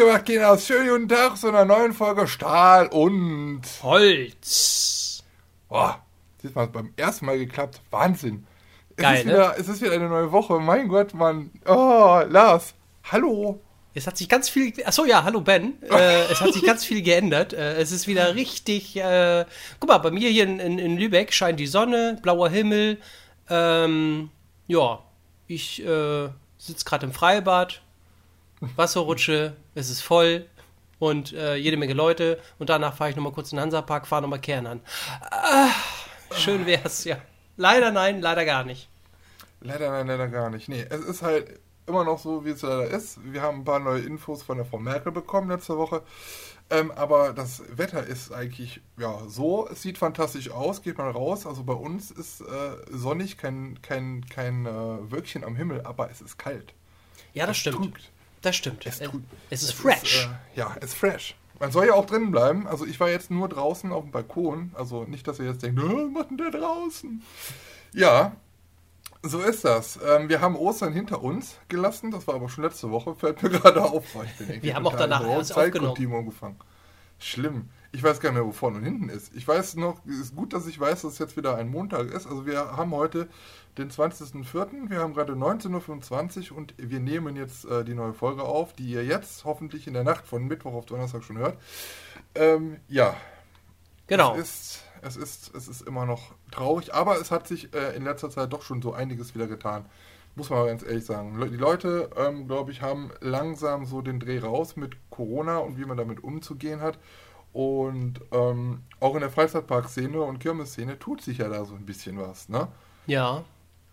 gemacht, Kinder. Schönen guten Tag zu einer neuen Folge Stahl und Holz. Boah, diesmal hat beim ersten Mal geklappt. Wahnsinn. Es, Geil, ist ne? wieder, es ist wieder eine neue Woche. Mein Gott, Mann. Oh, Lars. Hallo. Es hat sich ganz viel. Achso, ja, hallo Ben. Äh, es hat sich ganz viel geändert. Äh, es ist wieder richtig. Äh, guck mal, bei mir hier in, in, in Lübeck scheint die Sonne, blauer Himmel. Ähm, ja, ich äh, sitze gerade im Freibad, Wasserrutsche, es ist voll und äh, jede Menge Leute. Und danach fahre ich nochmal kurz in den Hansapark, fahre nochmal Kern an. Ah, schön wär's, ja. Leider nein, leider gar nicht. Leider, nein, leider gar nicht. Nee, es ist halt immer noch so, wie es leider ist. Wir haben ein paar neue Infos von der Frau Merkel bekommen letzte Woche. Ähm, aber das Wetter ist eigentlich, ja, so. Es sieht fantastisch aus. Geht mal raus. Also bei uns ist äh, sonnig, kein, kein, kein äh, Wölkchen am Himmel, aber es ist kalt. Ja, das Es stimmt. trügt. Das stimmt. Es Äh, tut- es ist Es fresh. Ist, äh, ja, es ist fresh. Man soll ja auch drinnen bleiben. Also ich war jetzt nur draußen auf dem Balkon. Also nicht, dass ihr jetzt denkt, "Äh, was macht denn der draußen? Ja, so ist das. Ähm, wir haben Ostern hinter uns gelassen. Das war aber schon letzte Woche. Fällt mir gerade auf. weil Ich bin irgendwie Wir haben auch danach Zeitkontinuum gefangen. Schlimm. Ich weiß gar nicht mehr, wo vorne und hinten ist. Ich weiß noch, es ist gut, dass ich weiß, dass es jetzt wieder ein Montag ist. Also wir haben heute den 20.04. Wir haben gerade 19.25 Uhr und wir nehmen jetzt äh, die neue Folge auf, die ihr jetzt hoffentlich in der Nacht von Mittwoch auf Donnerstag schon hört. Ähm, ja, genau. es ist, es, ist, es ist immer noch traurig, aber es hat sich äh, in letzter Zeit doch schon so einiges wieder getan. Muss man mal ganz ehrlich sagen. Die Leute, ähm, glaube ich, haben langsam so den Dreh raus mit Corona und wie man damit umzugehen hat. Und ähm, auch in der Freizeitparkszene und Kirmesszene tut sich ja da so ein bisschen was. Ne? Ja.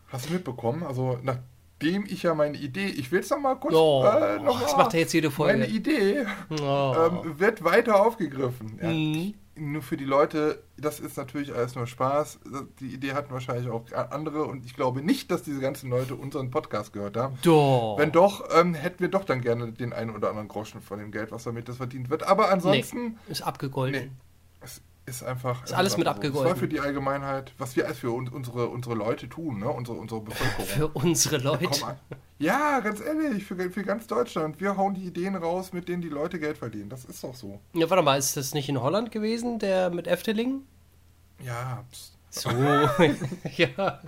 Hast du mitbekommen? Also nachdem ich ja meine Idee, ich will es noch mal kurz, Oh, äh, noch das mal- macht er jetzt jede Folge. Meine Idee Oh. ähm, wird weiter aufgegriffen. Ja, Mhm. Nur für die Leute, das ist natürlich alles nur Spaß. Die Idee hatten wahrscheinlich auch andere und ich glaube nicht, dass diese ganzen Leute unseren Podcast gehört haben. Doch. Wenn doch, ähm, hätten wir doch dann gerne den einen oder anderen Groschen von dem Geld, was damit das verdient wird. Aber ansonsten, ist abgegolten. nee, es ist einfach. Ist alles es mit abgegolten. Es war für die Allgemeinheit, was wir als für uns, unsere, unsere Leute tun, ne? unsere, unsere Bevölkerung. Für unsere Leute. Komm. Ja, ganz ehrlich, für, für ganz Deutschland. Wir hauen die Ideen raus, mit denen die Leute Geld verdienen. Das ist doch so. Ja, warte mal, ist das nicht in Holland gewesen, der mit Efteling? Ja, pst. So. ja.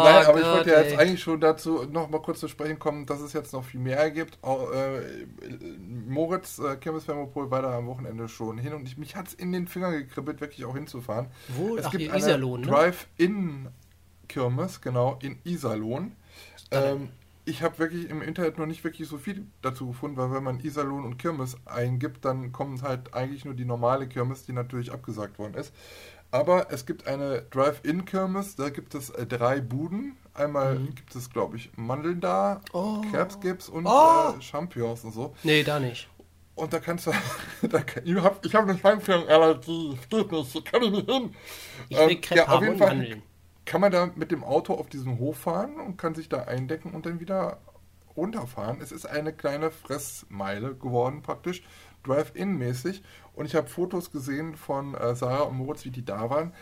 Nein, aber ich Gott, wollte ja jetzt ey. eigentlich schon dazu noch mal kurz zu sprechen kommen, dass es jetzt noch viel mehr gibt. Au- äh, Moritz, äh, Kirmes Fermopol war da am Wochenende schon hin und ich, mich hat es in den Fingern gekribbelt, wirklich auch hinzufahren. Wo? Es Ach, gibt eine Iserlohn, ne? Drive-In-Kirmes, genau, in Iserlohn. Ähm, ich habe wirklich im Internet noch nicht wirklich so viel dazu gefunden, weil wenn man Iserlohn und Kirmes eingibt, dann kommt halt eigentlich nur die normale Kirmes, die natürlich abgesagt worden ist. Aber es gibt eine Drive-In-Kirmes, da gibt es äh, drei Buden. Einmal gibt es, glaube ich, Mandeln da, Mhm. Oh. Krebsgips und Oh. äh, Champignons und so. Nee, da nicht. Und da kannst du. da ich habe ich hab eine Schweinfleischallergie, steht nicht, da kann ich nicht hin. Ich will Ähm, Crepe ja, auf jeden Fall Mandeln. kann man da mit dem Auto auf diesen Hof fahren und kann sich da eindecken und dann wieder runterfahren. Es ist eine kleine Fressmeile geworden praktisch, Drive-In-mäßig. Und ich habe Fotos gesehen von äh, Sarah und Moritz, wie die da waren.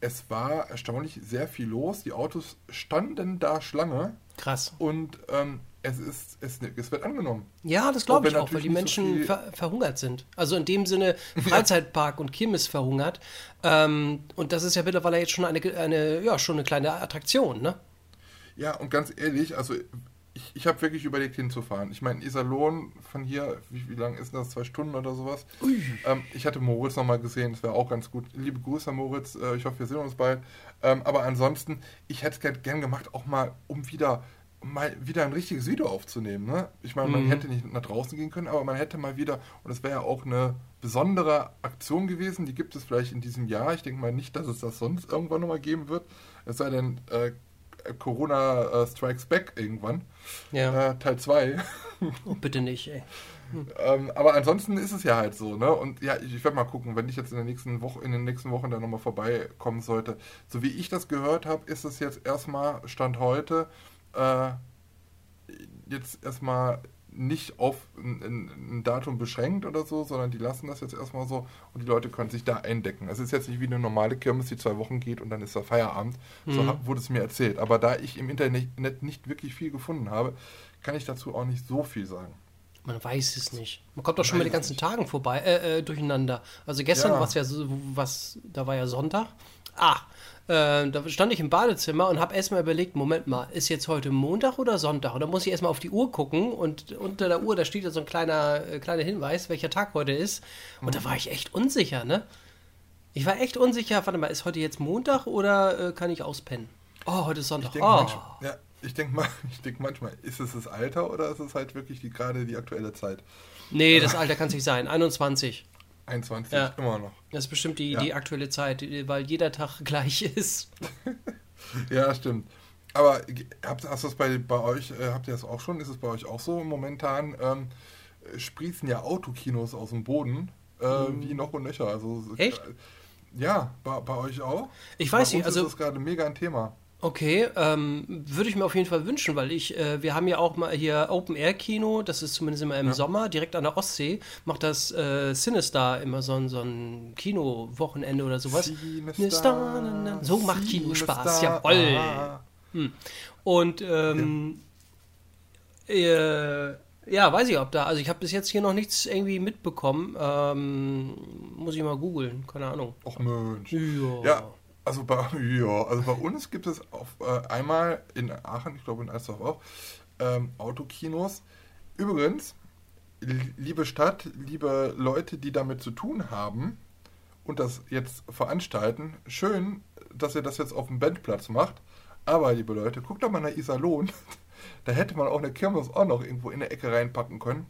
Es war erstaunlich sehr viel los. Die Autos standen da Schlange Krass. und ähm, es, ist, es, es wird angenommen. Ja, das glaube ich auch, weil die so Menschen viel- ver verhungert sind. Also in dem Sinne Freizeitpark und Kirmes verhungert. Ähm, und das ist ja mittlerweile jetzt schon eine, eine, ja, schon eine kleine Attraktion, ne? Ja, und ganz ehrlich, also ich, ich habe wirklich überlegt hinzufahren. Ich meine, Iserlohn von hier, wie, wie lang ist das? Zwei Stunden oder sowas? Ähm, ich hatte Moritz nochmal gesehen, das wäre auch ganz gut. Liebe Grüße an Moritz, äh, ich hoffe, wir sehen uns bald. Ähm, aber ansonsten, ich hätte es gern, gern gemacht, auch mal, um wieder mal wieder ein richtiges Video aufzunehmen. Ne? Ich meine, man Mhm. hätte nicht nach draußen gehen können, aber man hätte mal wieder, und das wäre ja auch eine besondere Aktion gewesen, die gibt es vielleicht in diesem Jahr. Ich denke mal nicht, dass es das sonst irgendwann nochmal geben wird. Es sei denn, äh, Corona äh, Strikes Back irgendwann. Ja. Äh, Teil 2. Oh, bitte nicht, ey. ähm, aber ansonsten ist es ja halt so, ne? Und ja, ich, ich werde mal gucken, wenn ich jetzt in der nächsten Woche, in den nächsten Wochen dann nochmal vorbeikommen sollte. So wie ich das gehört habe, ist es jetzt erstmal Stand heute äh, jetzt erstmal nicht auf ein, ein, Datum beschränkt oder so, sondern die lassen das jetzt erstmal so und die Leute können sich da eindecken. Es ist jetzt nicht wie eine normale Kirmes, die zwei Wochen geht und dann ist da Feierabend. So Mhm. ha- wurde es mir erzählt. Aber da ich im Internet nicht wirklich viel gefunden habe, kann ich dazu auch nicht so viel sagen. Man weiß es nicht. Man kommt doch schon mit den ganzen Tagen vorbei, äh, äh, durcheinander. Also gestern Ja. war es ja so, was, da war ja Sonntag. Ah, äh, da stand ich im Badezimmer und habe erstmal überlegt, Moment mal, ist jetzt heute Montag oder Sonntag? Und dann muss ich erstmal auf die Uhr gucken und unter der Uhr, da steht ja so ein kleiner, äh, kleiner Hinweis, welcher Tag heute ist. Und Mhm. da war ich echt unsicher, ne? Ich war echt unsicher, warte mal, ist heute jetzt Montag oder äh, kann ich auspennen? Oh, heute ist Ich Sonntag. denke oh. manchmal, ja, ich denke mal, ich denk manchmal, ist es das Alter oder ist es halt wirklich die, gerade die aktuelle Zeit? Nee, das Alter kann es nicht sein. 21. 21, Ja. immer noch. Das ist bestimmt die, Ja. die aktuelle Zeit, weil jeder Tag gleich ist. Ja, stimmt. Aber habt, hast das bei, bei euch, äh, habt ihr das auch schon? Ist es bei euch auch so momentan? Ähm, äh, sprießen ja Autokinos aus dem Boden, äh, wie noch und nöcher. Also, Mhm. Echt? Ja, bei, bei euch auch? Ich weiß bei nicht, uns also- ist das gerade mega ein Thema. Okay, ähm, würde ich mir auf jeden Fall wünschen, weil ich, äh, wir haben ja auch mal hier Open Air Kino, das ist zumindest immer im Sommer, direkt an der Ostsee, macht das äh, Sinister immer so ein, so ein Kino-Wochenende oder sowas. Sinister, na, na, So macht Kino Spaß, jawoll. ah. Und ähm, äh, ja, weiß ich, ob da, also ich habe bis jetzt hier noch nichts irgendwie mitbekommen. Ähm, muss ich mal googeln, keine Ahnung. Och Mensch. Ja. Ja, also bei, ja, also bei uns gibt es auf, äh, einmal in Aachen, ich glaube in Alsdorf auch, ähm, Autokinos. Übrigens, li- liebe Stadt, liebe Leute, die damit zu tun haben und das jetzt veranstalten, schön, dass ihr das jetzt auf dem Bandplatz macht. Aber, liebe Leute, guckt doch mal nach Iserlohn. Da hätte man auch eine Kirmes auch noch irgendwo in der Ecke reinpacken können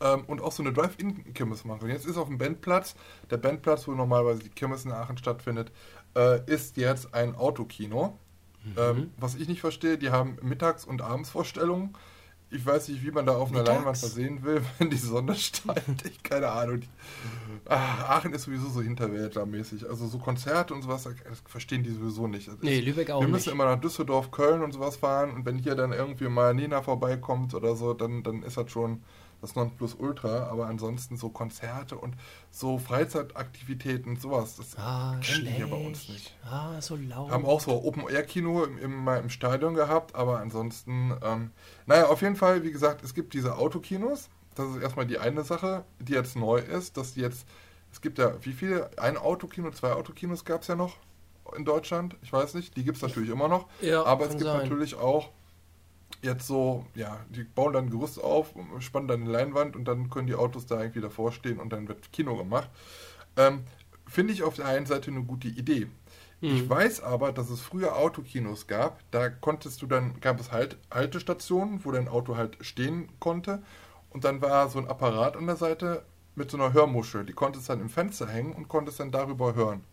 ähm, und auch so eine Drive-In-Kirmes machen. Und jetzt ist auf dem Bandplatz, der Bandplatz, wo normalerweise die Kirmes in Aachen stattfindet, äh, ist jetzt ein Autokino. Ähm, was ich nicht verstehe, die haben Mittags- und Abendsvorstellungen. Ich weiß nicht, wie man da auf einer Mittags? Leinwand versehen will, wenn die Sonne scheint. Ich keine Ahnung. Ah, Aachen ist sowieso so hinterwäldlermäßig. Also so Konzerte und sowas, das verstehen die sowieso nicht. Das Nee, Lübeck auch Wir nicht. müssen immer nach Düsseldorf, Köln und sowas fahren und wenn hier dann irgendwie mal Nina vorbeikommt oder so, dann, dann ist das schon das Nonplusultra. Aber ansonsten so Konzerte und so Freizeitaktivitäten, sowas, das Ah, kennen die hier bei uns nicht. Ah, so laut. Haben auch so Open-Air-Kino im, im, im Stadion gehabt, aber ansonsten, ähm, naja, auf jeden Fall, wie gesagt, es gibt diese Autokinos. Das ist erstmal die eine Sache, die jetzt neu ist, dass die jetzt, es gibt ja, wie viele? Ein Autokino, zwei Autokinos gab es ja noch in Deutschland, ich weiß nicht, die gibt es natürlich immer noch, Ja, aber es gibt sein. natürlich auch jetzt so, ja, die bauen dann ein Gerüst auf, spannen dann eine Leinwand und dann können die Autos da irgendwie davor stehen und dann wird Kino gemacht. Ähm, Finde ich auf der einen Seite eine gute Idee. Ich weiß aber, dass es früher Autokinos gab. Da konntest du dann, gab es halt Haltestationen, wo dein Auto halt stehen konnte. Und dann war so ein Apparat an der Seite mit so einer Hörmuschel. Die konntest dann im Fenster hängen und konntest dann darüber hören.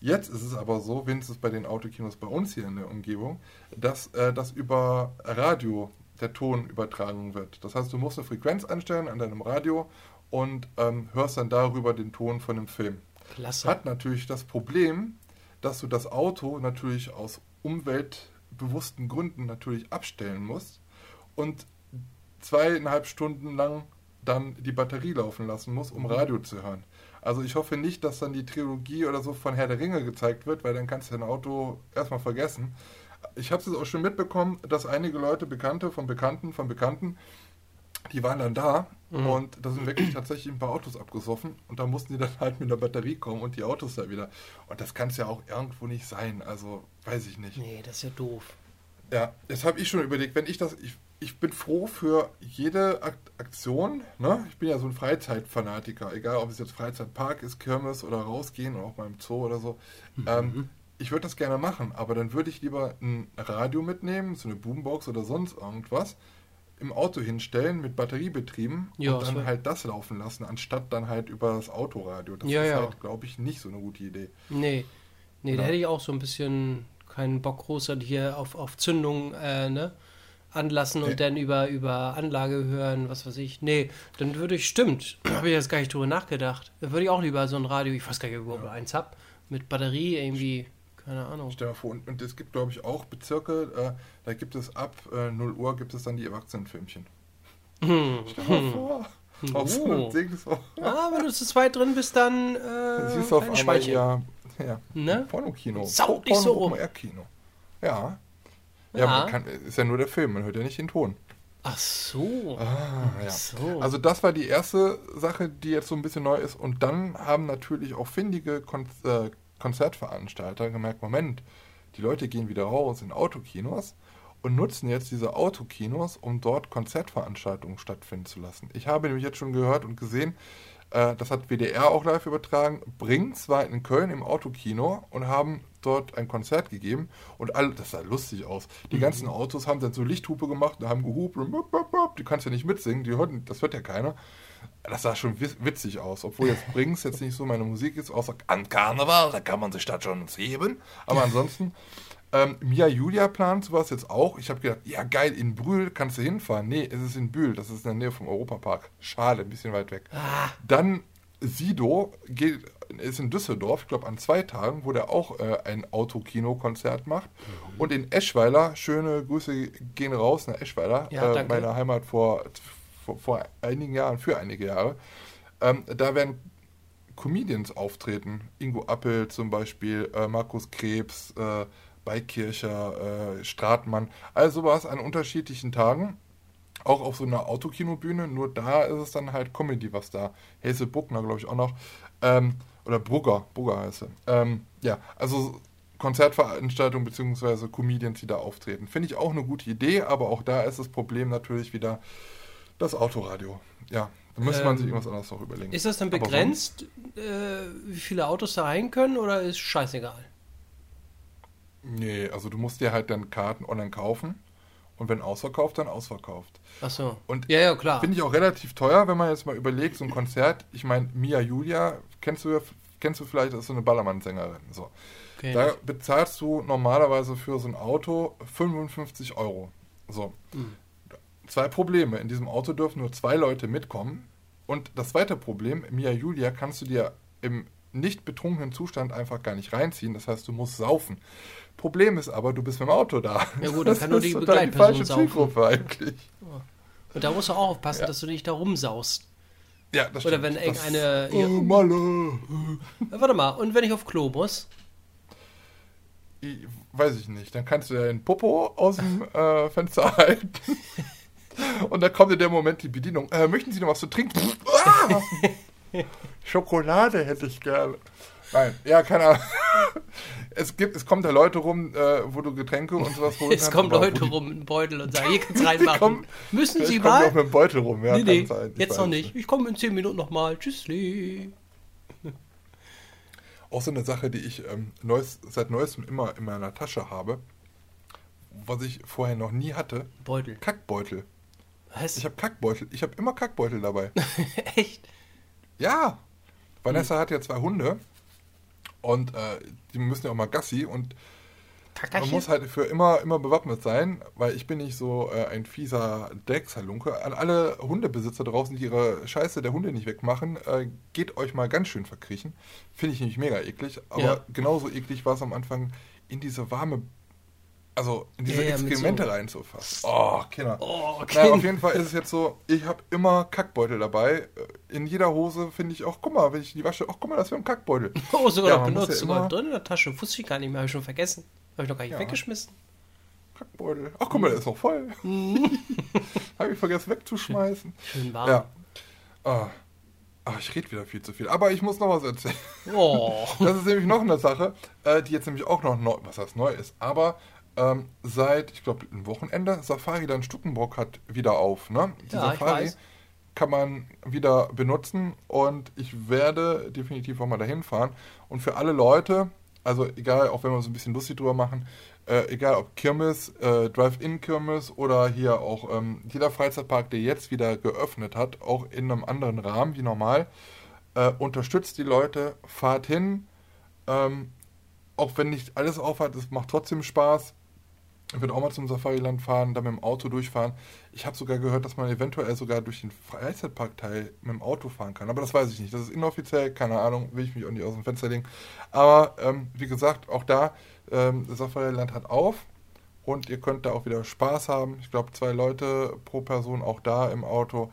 Jetzt ist es aber so, wenigstens bei den Autokinos bei uns hier in der Umgebung, dass äh, das über Radio der Ton übertragen wird. Das heißt, du musst eine Frequenz einstellen an deinem Radio und ähm, hörst dann darüber den Ton von dem Film. Klasse. Hat natürlich das Problem, dass du das Auto natürlich aus umweltbewussten Gründen natürlich abstellen musst und zweieinhalb Stunden lang dann die Batterie laufen lassen musst, um Radio zu hören. Also ich hoffe nicht, dass dann die Trilogie oder so von Herr der Ringe gezeigt wird, weil dann kannst du dein Auto erstmal vergessen. Ich habe es auch schon mitbekommen, dass einige Leute, Bekannte von Bekannten, von Bekannten, die waren dann da und da sind wirklich tatsächlich ein paar Autos abgesoffen und da mussten die dann halt mit der Batterie kommen und die Autos da wieder. Und das kann es ja auch irgendwo nicht sein, also weiß ich nicht. Nee, das ist ja doof. Ja, jetzt habe ich schon überlegt, wenn ich das, ich, ich bin froh für jede Ak Aktion, ne? Ich bin ja so ein Freizeitfanatiker, egal ob es jetzt Freizeitpark ist, Kirmes oder rausgehen oder auch mal im Zoo oder so. Ähm, ich würde das gerne machen, aber dann würde ich lieber ein Radio mitnehmen, so eine Boombox oder sonst irgendwas, im Auto hinstellen mit Batteriebetrieben Ja, und dann halt das laufen lassen, anstatt dann halt über das Autoradio. Das Ja, ist ja. halt, glaube ich, nicht so eine gute Idee. Nee, nee, da Ja. hätte ich auch so ein bisschen keinen Bock großartig hier auf, auf Zündung äh, ne, anlassen und Nee. dann über, über Anlage hören, was weiß ich. Nee, dann würde ich, stimmt, habe ich jetzt gar nicht drüber nachgedacht. Dann würde ich auch lieber so ein Radio, ich weiß gar nicht, ob ich überhaupt eins habe, mit Batterie irgendwie, keine Ahnung. Stell dir vor, und, und es gibt, glaube ich, auch Bezirke, äh, da gibt es ab äh, 0 Uhr gibt es dann die Erwachsenenfilmchen. Hm. Stell dir mal vor. Auf Oh. So. Ah, wenn du zu zweit drin bist, dann Das äh, siehst du auf ein einmal ja, ja Ne? Pornokino. Sau dich so um. Kino. Ja. Ja, Ja. man kann, ist ja nur der Film, man hört ja nicht den Ton. Ach so. Ah, ja. Ach so. Also das war die erste Sache, die jetzt so ein bisschen neu ist. Und dann haben natürlich auch findige Kon äh, Konzertveranstalter gemerkt, Moment, die Leute gehen wieder raus in Autokinos und nutzen jetzt diese Autokinos, um dort Konzertveranstaltungen stattfinden zu lassen. Ich habe nämlich jetzt schon gehört und gesehen, äh, das hat WDR auch live übertragen, Brinks war in Köln im Autokino und haben dort ein Konzert gegeben und all, das sah lustig aus. Die ganzen Autos haben dann so Lichthupe gemacht und haben gehupt und bup, bup, bup. die kannst ja nicht mitsingen, die hören, das hört ja keiner. Das sah schon witzig aus, obwohl jetzt Brinks jetzt nicht so meine Musik ist, außer an Karneval, da kann man sich das schon heben. Aber ansonsten, ähm, Mia Julia plant sowas jetzt auch. Ich habe gedacht, ja geil, in Brühl kannst du hinfahren. Nee, es ist in Bühl, das ist in der Nähe vom Europapark. Schade, ein bisschen weit weg. Dann Sido geht, ist in Düsseldorf, ich glaube an zwei Tagen, wo der auch äh, ein Autokino-Konzert macht. Und in Eschweiler, schöne Grüße gehen raus nach Eschweiler, Ja, äh, danke. meine Heimat vor, vor, vor einigen Jahren, für einige Jahre. Ähm, da werden Comedians auftreten. Ingo Appel zum Beispiel, äh, Markus Krebs, äh, Beikircher, äh, Stratmann. All sowas an unterschiedlichen Tagen. Auch auf so einer Autokinobühne, nur da ist es dann halt Comedy, was da. Hazel Buckner, glaube ich, auch noch. Ähm, oder Brugger, Brugger heißt sie. Ähm, ja, also Konzertveranstaltungen bzw. Comedians, die da auftreten. Finde ich auch eine gute Idee, aber auch da ist das Problem natürlich wieder das Autoradio. Ja, da müsste man Ähm, sich irgendwas anderes noch überlegen. Ist das dann begrenzt, äh, wie viele Autos da rein können oder ist scheißegal? Nee, also du musst dir halt dann Karten online kaufen und wenn ausverkauft, dann ausverkauft. Ach so. Und ja, ja, klar. Finde ich auch relativ teuer, wenn man jetzt mal überlegt, so ein Konzert, ich meine, Mia Julia, kennst du, ja- kennst du vielleicht, das ist so eine Ballermann-Sängerin. So. Okay. Da bezahlst du normalerweise für so ein Auto 55 Euro. So. Mhm. Zwei Probleme. In diesem Auto dürfen nur zwei Leute mitkommen. Und das zweite Problem, Mia Julia kannst du dir im nicht betrunkenen Zustand einfach gar nicht reinziehen. Das heißt, du musst saufen. Problem ist aber, du bist mit dem Auto da. Ja gut, dann Das kann nur ist die Begleitperson falsche saufen. Zielgruppe eigentlich. Und da musst du auch aufpassen, Ja. dass du nicht da rumsaust. Ja, das Oder stimmt. wenn Das- irgendeine- Oh. Malle. Warte mal, und wenn ich auf Klo muss? Ich- Weiß ich nicht. Dann kannst du ja den Popo aus dem äh, Fenster halten. Und dann kommt in der Moment die Bedienung. Äh, möchten Sie noch was zu trinken? Ah! Schokolade hätte ich gerne. Nein, ja, keine Ahnung. Es, gibt, es kommen da Leute rum, äh, wo du Getränke und sowas holen Es kannst, kommen aber wo Leute die- rum mit einem Beutel und sagen, hier kannst reinmachen. kommen- Müssen Sie kommen mal? auch mit dem Beutel rum. Ja, nee, nee, sein. Ich jetzt weiß noch nicht. Ich komme in 10 Minuten nochmal. Tschüssli. Auch so eine Sache, die ich ähm, neues, seit neuestem immer in meiner Tasche habe, was ich vorher noch nie hatte. Beutel. Kackbeutel. Was? Ich habe Kackbeutel. Ich habe immer Kackbeutel dabei. Echt? Ja. Vanessa hat ja zwei Hunde und äh, die müssen ja auch mal Gassi und man Kackerchen? muss halt für immer, immer bewappnet sein, weil ich bin nicht so äh, ein fieser Dreckshalunke. An alle Hundebesitzer draußen, die ihre Scheiße der Hunde nicht wegmachen, äh, geht euch mal ganz schön verkriechen. Finde ich nämlich mega eklig, aber Ja. genauso eklig war es am Anfang in diese warme, also in diese Ja, ja, mit Exkremente so- reinzufassen. Oh, Kinder. Oh, Na, auf Kind. jeden Fall ist es jetzt so, ich habe immer Kackbeutel dabei. In jeder Hose finde ich auch, guck mal, wenn ich die wasche, ach guck mal, das wäre ein Kackbeutel. Oh, sogar Ja, noch benutzt. sogar immer- drin in der Tasche. Wusste ich gar nicht mehr. Habe ich schon vergessen. Habe ich noch gar nicht weggeschmissen. Kackbeutel. Ach guck mal, der ist noch voll. Mhm. habe ich vergessen wegzuschmeißen. Schön warm. Ja. Ah. Ah, ich rede wieder viel zu viel. Aber ich muss noch was erzählen. Oh. Das ist nämlich noch eine Sache, äh, die jetzt nämlich auch noch neu, was heißt neu ist, aber ähm, seit, ich glaube, ein Wochenende, Safari dann Stuckenbrock hat wieder auf. Ne? Die Ja, Safari kann man wieder benutzen und ich werde definitiv auch mal dahin fahren. Und für alle Leute, also egal, auch wenn wir uns ein bisschen lustig drüber machen, äh, egal ob Kirmes, äh, Drive-In-Kirmes oder hier auch ähm, jeder Freizeitpark, der jetzt wieder geöffnet hat, auch in einem anderen Rahmen wie normal, äh, unterstützt die Leute, fahrt hin, ähm, auch wenn nicht alles aufhat, es macht trotzdem Spaß. Ich würde auch mal zum Safari-Land fahren, da mit dem Auto durchfahren. Ich habe sogar gehört, dass man eventuell sogar durch den Freizeitparkteil mit dem Auto fahren kann. Aber das weiß ich nicht. Das ist inoffiziell, keine Ahnung, will ich mich auch nicht aus dem Fenster legen. Aber ähm, wie gesagt, auch da, ähm, Safari-Land hat auf und ihr könnt da auch wieder Spaß haben. Ich glaube, zwei Leute pro Person auch da im Auto.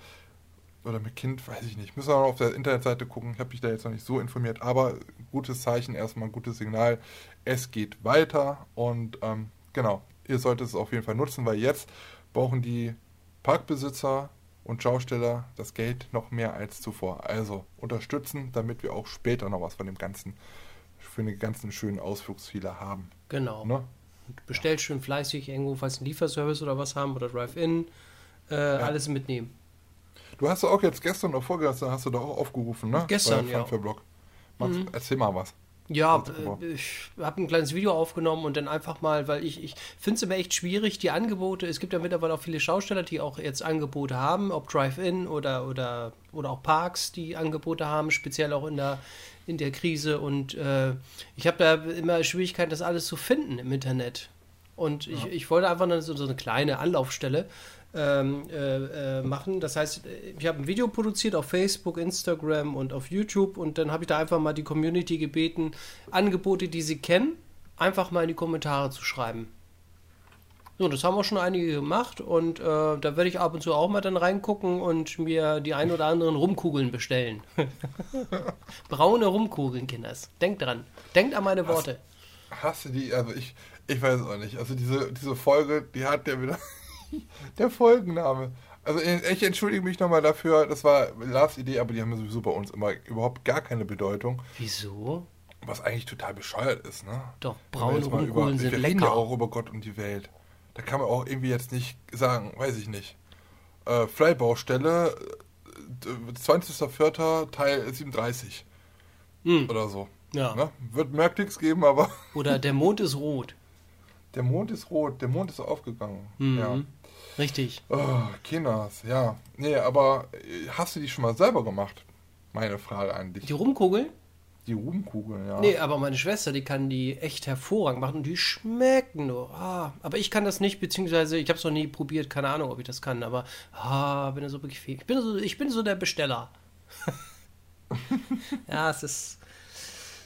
Oder mit Kind, weiß ich nicht. Müssen wir noch auf der Internetseite gucken. Ich habe mich da jetzt noch nicht so informiert. Aber gutes Zeichen, erstmal gutes Signal. Es geht weiter und ähm, genau, ihr solltet es auf jeden Fall nutzen, weil jetzt brauchen die Parkbesitzer und Schausteller das Geld noch mehr als zuvor. Also unterstützen, damit wir auch später noch was von dem ganzen, für den ganzen schönen Ausflugsziele haben. Genau. Ne? Bestellt schön fleißig irgendwo, falls ein Lieferservice oder was haben oder Drive-In, äh, alles mitnehmen. Du hast doch auch jetzt gestern oder vorgestern hast du doch auch aufgerufen, ne? Gestern, Bei ja. Funfair-Blog. Machst- Erzähl mal was. Ja, äh, ich habe ein kleines Video aufgenommen und dann einfach mal, weil ich, ich finde es immer echt schwierig, die Angebote, es gibt ja mittlerweile auch viele Schausteller, die auch jetzt Angebote haben, ob Drive-In oder, oder, oder auch Parks, die Angebote haben, speziell auch in der, in der Krise. Und äh, ich habe da immer Schwierigkeiten, das alles zu finden im Internet. Und ich, ich wollte einfach so so eine kleine Anlaufstelle ähm, äh, äh, machen. Das heißt, äh, ich habe ein Video produziert auf Facebook, Instagram und auf YouTube und dann habe ich da einfach mal die Community gebeten, Angebote, die sie kennen, einfach mal in die Kommentare zu schreiben. So, das haben auch schon einige gemacht und äh, da werde ich ab und zu auch mal dann reingucken und mir die ein oder anderen Rumkugeln bestellen. Braune Rumkugeln, Kinders. Denkt dran. Denkt an meine Worte. Hast du die, also ich, ich weiß es auch nicht. Also diese, diese Folge, die hat ja wieder der Folgenname. Also ich entschuldige mich nochmal dafür, das war Lars Idee, aber die haben sowieso bei uns immer überhaupt gar keine Bedeutung. Wieso? Was eigentlich total bescheuert ist, ne? Doch, wir braune jetzt mal Rumkugeln über, sind Wir reden ja lecker. auch über Gott und die Welt. Da kann man auch irgendwie jetzt nicht sagen, weiß ich nicht. Äh, Freibaustelle, äh, 20.04. Teil 37 Hm. oder so. Ja. Ne? Wird mehr Klicks geben, aber Oder der Mond ist rot. der Mond ist rot, der Mond ist aufgegangen. Mhm. Ja. Richtig. Oh, Kinas, ja. Nee, aber äh, hast du die schon mal selber gemacht? Meine Frage an dich. Die Rumkugeln? Die Ruhmkugeln, ja. Nee, aber meine Schwester, die kann die echt hervorragend machen und die schmecken nur. Ah, aber ich kann das nicht, beziehungsweise ich habe es noch nie probiert, keine Ahnung, ob ich das kann, aber ah, bin da so bequem. Ich bin so, ich bin so der Besteller. ja, es ist.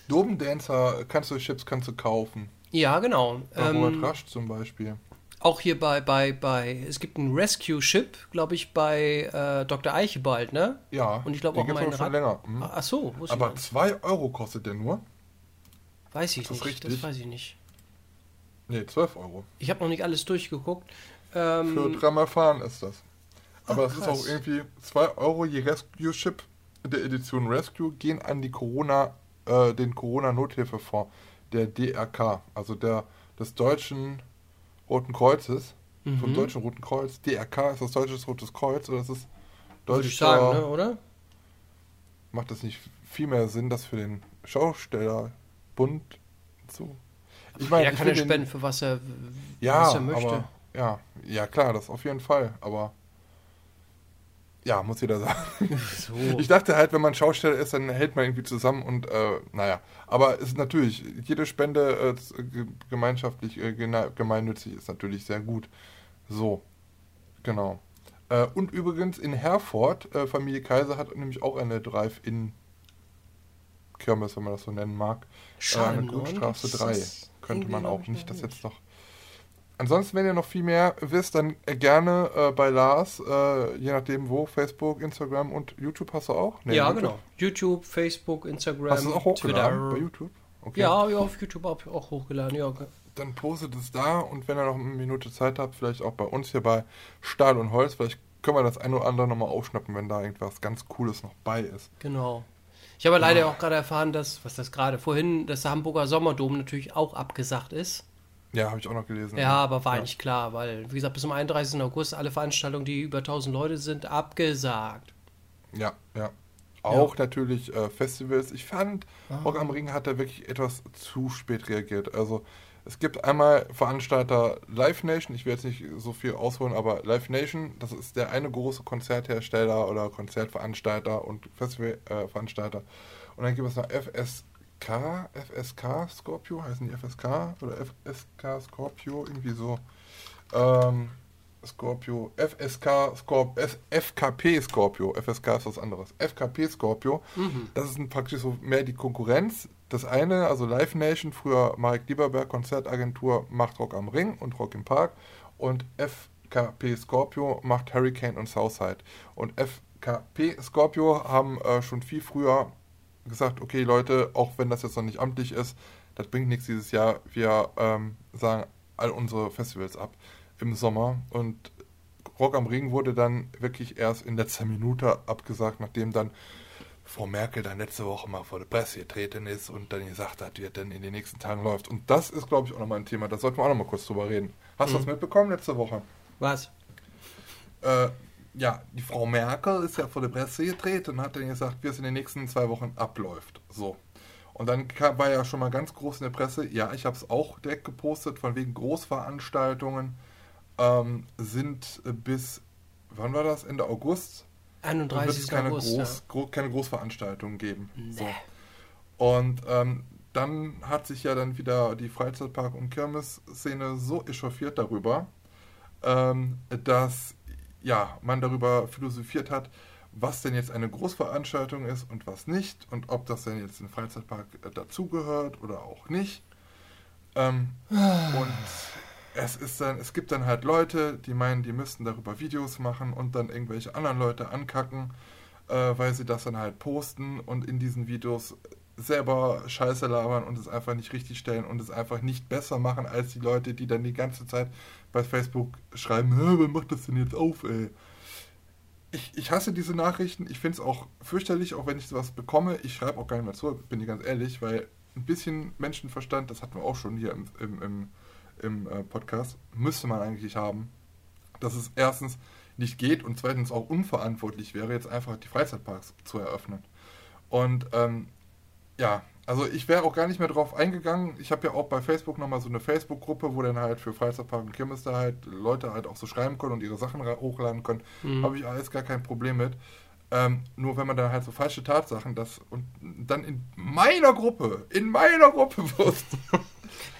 Dobendancer kannst du Chips kannst du kaufen. Ja, genau. Bei Ähm, Rasch zum Beispiel. Auch hier bei, bei, bei, es gibt ein Rescue-Ship, glaube ich, bei äh, Dr. Eichebald, ne? Ja. Und ich glaube auch gibt's mein aber schon länger. Hm. Ach so, ich Aber nicht. 2 Euro kostet der nur. Weiß ich das nicht. Das weiß ich nicht. Nee, 12 Euro. Ich habe noch nicht alles durchgeguckt. Ähm, Für dreimal fahren ist das. Aber es ist auch irgendwie 2 Euro je Rescue-Chip der Edition Rescue gehen an die Corona, äh, den Corona-Nothilfefonds der DRK, also der des Deutschen Roten Kreuzes, vom Mhm. Deutschen Roten Kreuz. DRK ist das Deutsche Rotes Kreuz oder ist es ich sagen, ne, oder? Macht das nicht viel mehr Sinn, das für den Schaustellerbund zu? Ich er ich kann den- spenden, für was er, ja, was er möchte. aber ja, ja klar, das auf jeden Fall. Aber ja, muss jeder sagen. So. Ich dachte halt, wenn man Schausteller ist, dann hält man irgendwie zusammen und äh, naja. Aber es ist natürlich, jede Spende äh, gemeinschaftlich, äh, gemeinnützig ist natürlich sehr gut. So, genau. Äh, und übrigens in Herford, äh, Familie Kaiser hat nämlich auch eine Drive-In Kirmes, wenn man das so nennen mag. Äh, Schade, an der Das 3. ist Könnte man auch ich nicht, das jetzt noch. Ansonsten, wenn ihr noch viel mehr wisst, dann äh, gerne äh, bei Lars, äh, je nachdem wo, Facebook, Instagram und YouTube hast du auch? Nee, ja, YouTube. genau. YouTube, Facebook, Instagram, Hast du auch hochgeladen bei Twitter. YouTube? Okay. Ja, habe ich auf YouTube auch, auch hochgeladen, ja. Dann postet es da und wenn ihr noch eine Minute Zeit habt, vielleicht auch bei uns hier bei Stahl und Holz, vielleicht können wir das ein oder andere nochmal aufschnappen, wenn da irgendwas ganz Cooles noch bei ist. Genau. Ich habe leider auch gerade erfahren, dass, was das gerade vorhin, dass der Hamburger Sommerdom natürlich auch abgesagt ist. Ja, habe ich auch noch gelesen. Ja, aber war eigentlich klar, weil, wie gesagt, bis zum 31. August alle Veranstaltungen, die über 1000 Leute sind, abgesagt. Ja, ja. Auch natürlich äh, Festivals. Ich fand, Rock am Ring hat da wirklich etwas zu spät reagiert. Also es gibt einmal Veranstalter Live Nation, ich will jetzt nicht so viel ausholen, aber Live Nation, das ist der eine große Konzerthersteller oder Konzertveranstalter und Festivalveranstalter. Und dann gibt es noch FSK, FSK Scorpio, heißen die FSK oder FSK Scorpio, irgendwie so. Ähm, Scorpio, FSK Scorpio, FKP Scorpio, FSK ist was anderes. FKP Scorpio, das ist ein praktisch so mehr die Konkurrenz. Das eine, also Live Nation, früher Marek Lieberberg Konzertagentur, macht Rock am Ring und Rock im Park. Und FKP Scorpio macht Hurricane und Southside. Und FKP Scorpio haben äh, schon viel früher gesagt, okay Leute, auch wenn das jetzt noch nicht amtlich ist, das bringt nichts dieses Jahr. Wir ähm, sagen all unsere Festivals ab im Sommer und Rock am Ring wurde dann wirklich erst in letzter Minute abgesagt, nachdem dann Frau Merkel dann letzte Woche mal vor der Presse getreten ist und dann gesagt hat, wie es dann in den nächsten Tagen läuft. Und das ist, glaube ich, auch nochmal ein Thema. Da sollten wir auch nochmal kurz drüber reden. Hast du das mitbekommen letzte Woche? Was? Äh, ja, die Frau Merkel ist ja vor der Presse getreten und hat dann gesagt, wie es in den nächsten zwei Wochen abläuft. So. Und dann kam, war ja schon mal ganz groß in der Presse, ja, ich habe es auch direkt gepostet, von wegen Großveranstaltungen ähm, sind bis, wann war das? Ende August? 31. wird es keine, August. Groß, ja. gro keine Großveranstaltungen geben. Nee. So. Und ähm, dann hat sich ja dann wieder die Freizeitpark- und Kirmes-Szene so echauffiert darüber, ähm, dass ja, man darüber philosophiert hat, was denn jetzt eine Großveranstaltung ist und was nicht und ob das denn jetzt ein Freizeitpark äh, dazugehört oder auch nicht. Ähm, und es ist dann, es gibt dann halt Leute, die meinen, die müssten darüber Videos machen und dann irgendwelche anderen Leute ankacken, äh, weil sie das dann halt posten und in diesen Videos selber Scheiße labern und es einfach nicht richtig stellen und es einfach nicht besser machen als die Leute, die dann die ganze Zeit bei Facebook schreiben, "Hä, wer macht das denn jetzt auf, ey? Ich, ich hasse diese Nachrichten, ich finde es auch fürchterlich, auch wenn ich sowas bekomme. Ich schreibe auch gar nicht mehr zu, bin ich ganz ehrlich, weil ein bisschen Menschenverstand, das hatten wir auch schon hier im, im, im, im äh, Podcast, müsste man eigentlich haben. Dass es erstens nicht geht und zweitens auch unverantwortlich wäre, jetzt einfach die Freizeitparks zu eröffnen. Und ähm, ja, also ich wäre auch gar nicht mehr drauf eingegangen. Ich habe ja auch bei Facebook nochmal so eine Facebook-Gruppe, wo dann halt für Freizeitpark und Kirmes da halt Leute halt auch so schreiben können und ihre Sachen hochladen können. Mhm. Habe ich alles gar kein Problem mit. Ähm, nur wenn man dann halt so falsche Tatsachen das und dann in meiner Gruppe, in meiner Gruppe wirst,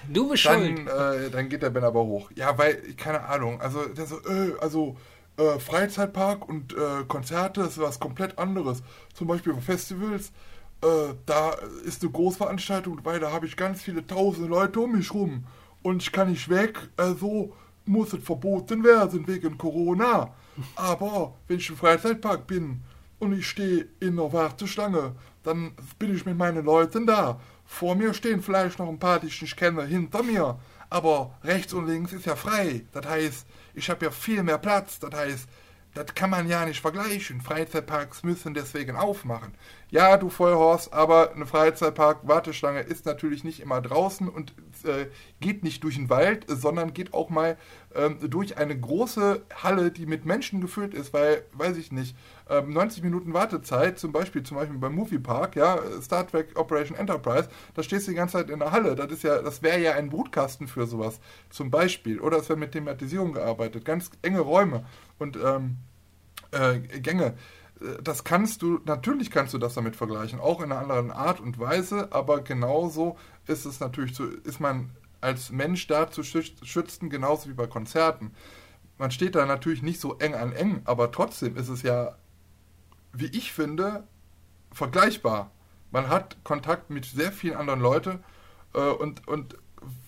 Du bist dann, äh, dann geht der Ben aber hoch. Ja, weil, keine Ahnung, also der so, äh, also äh, Freizeitpark und äh, Konzerte ist was komplett anderes. Zum Beispiel Festivals, äh, da ist eine Großveranstaltung, weil da habe ich ganz viele tausende Leute um mich rum und ich kann nicht weg, also muss es verboten werden wegen Corona. Aber wenn ich im Freizeitpark bin und ich stehe in der Warteschlange, dann bin ich mit meinen Leuten da. Vor mir stehen vielleicht noch ein paar, die ich nicht kenne, hinter mir. Aber rechts und links ist ja frei. Das heißt, ich habe ja viel mehr Platz. Das heißt, das kann man ja nicht vergleichen. Freizeitparks müssen deswegen aufmachen. Ja, du Vollhorst, aber eine Freizeitpark-Warteschlange ist natürlich nicht immer draußen und äh, geht nicht durch den Wald, sondern geht auch mal ähm, durch eine große Halle, die mit Menschen gefüllt ist, weil, weiß ich nicht, ähm, 90 Minuten Wartezeit, zum Beispiel, zum Beispiel beim Moviepark, ja, Star Trek Operation Enterprise, da stehst du die ganze Zeit in der Halle. Das ist ja, das wäre ja ein Brutkasten für sowas, zum Beispiel. Oder es wird mit Thematisierung gearbeitet, ganz enge Räume und ähm, äh, Gänge. Äh, Das kannst du, natürlich kannst du das damit vergleichen, auch in einer anderen Art und Weise, aber genauso ist es natürlich so, ist man als Mensch da zu schüt- schützen, genauso wie bei Konzerten. Man steht da natürlich nicht so eng an eng, aber trotzdem ist es ja, wie ich finde, vergleichbar. Man hat Kontakt mit sehr vielen anderen Leuten äh, und, und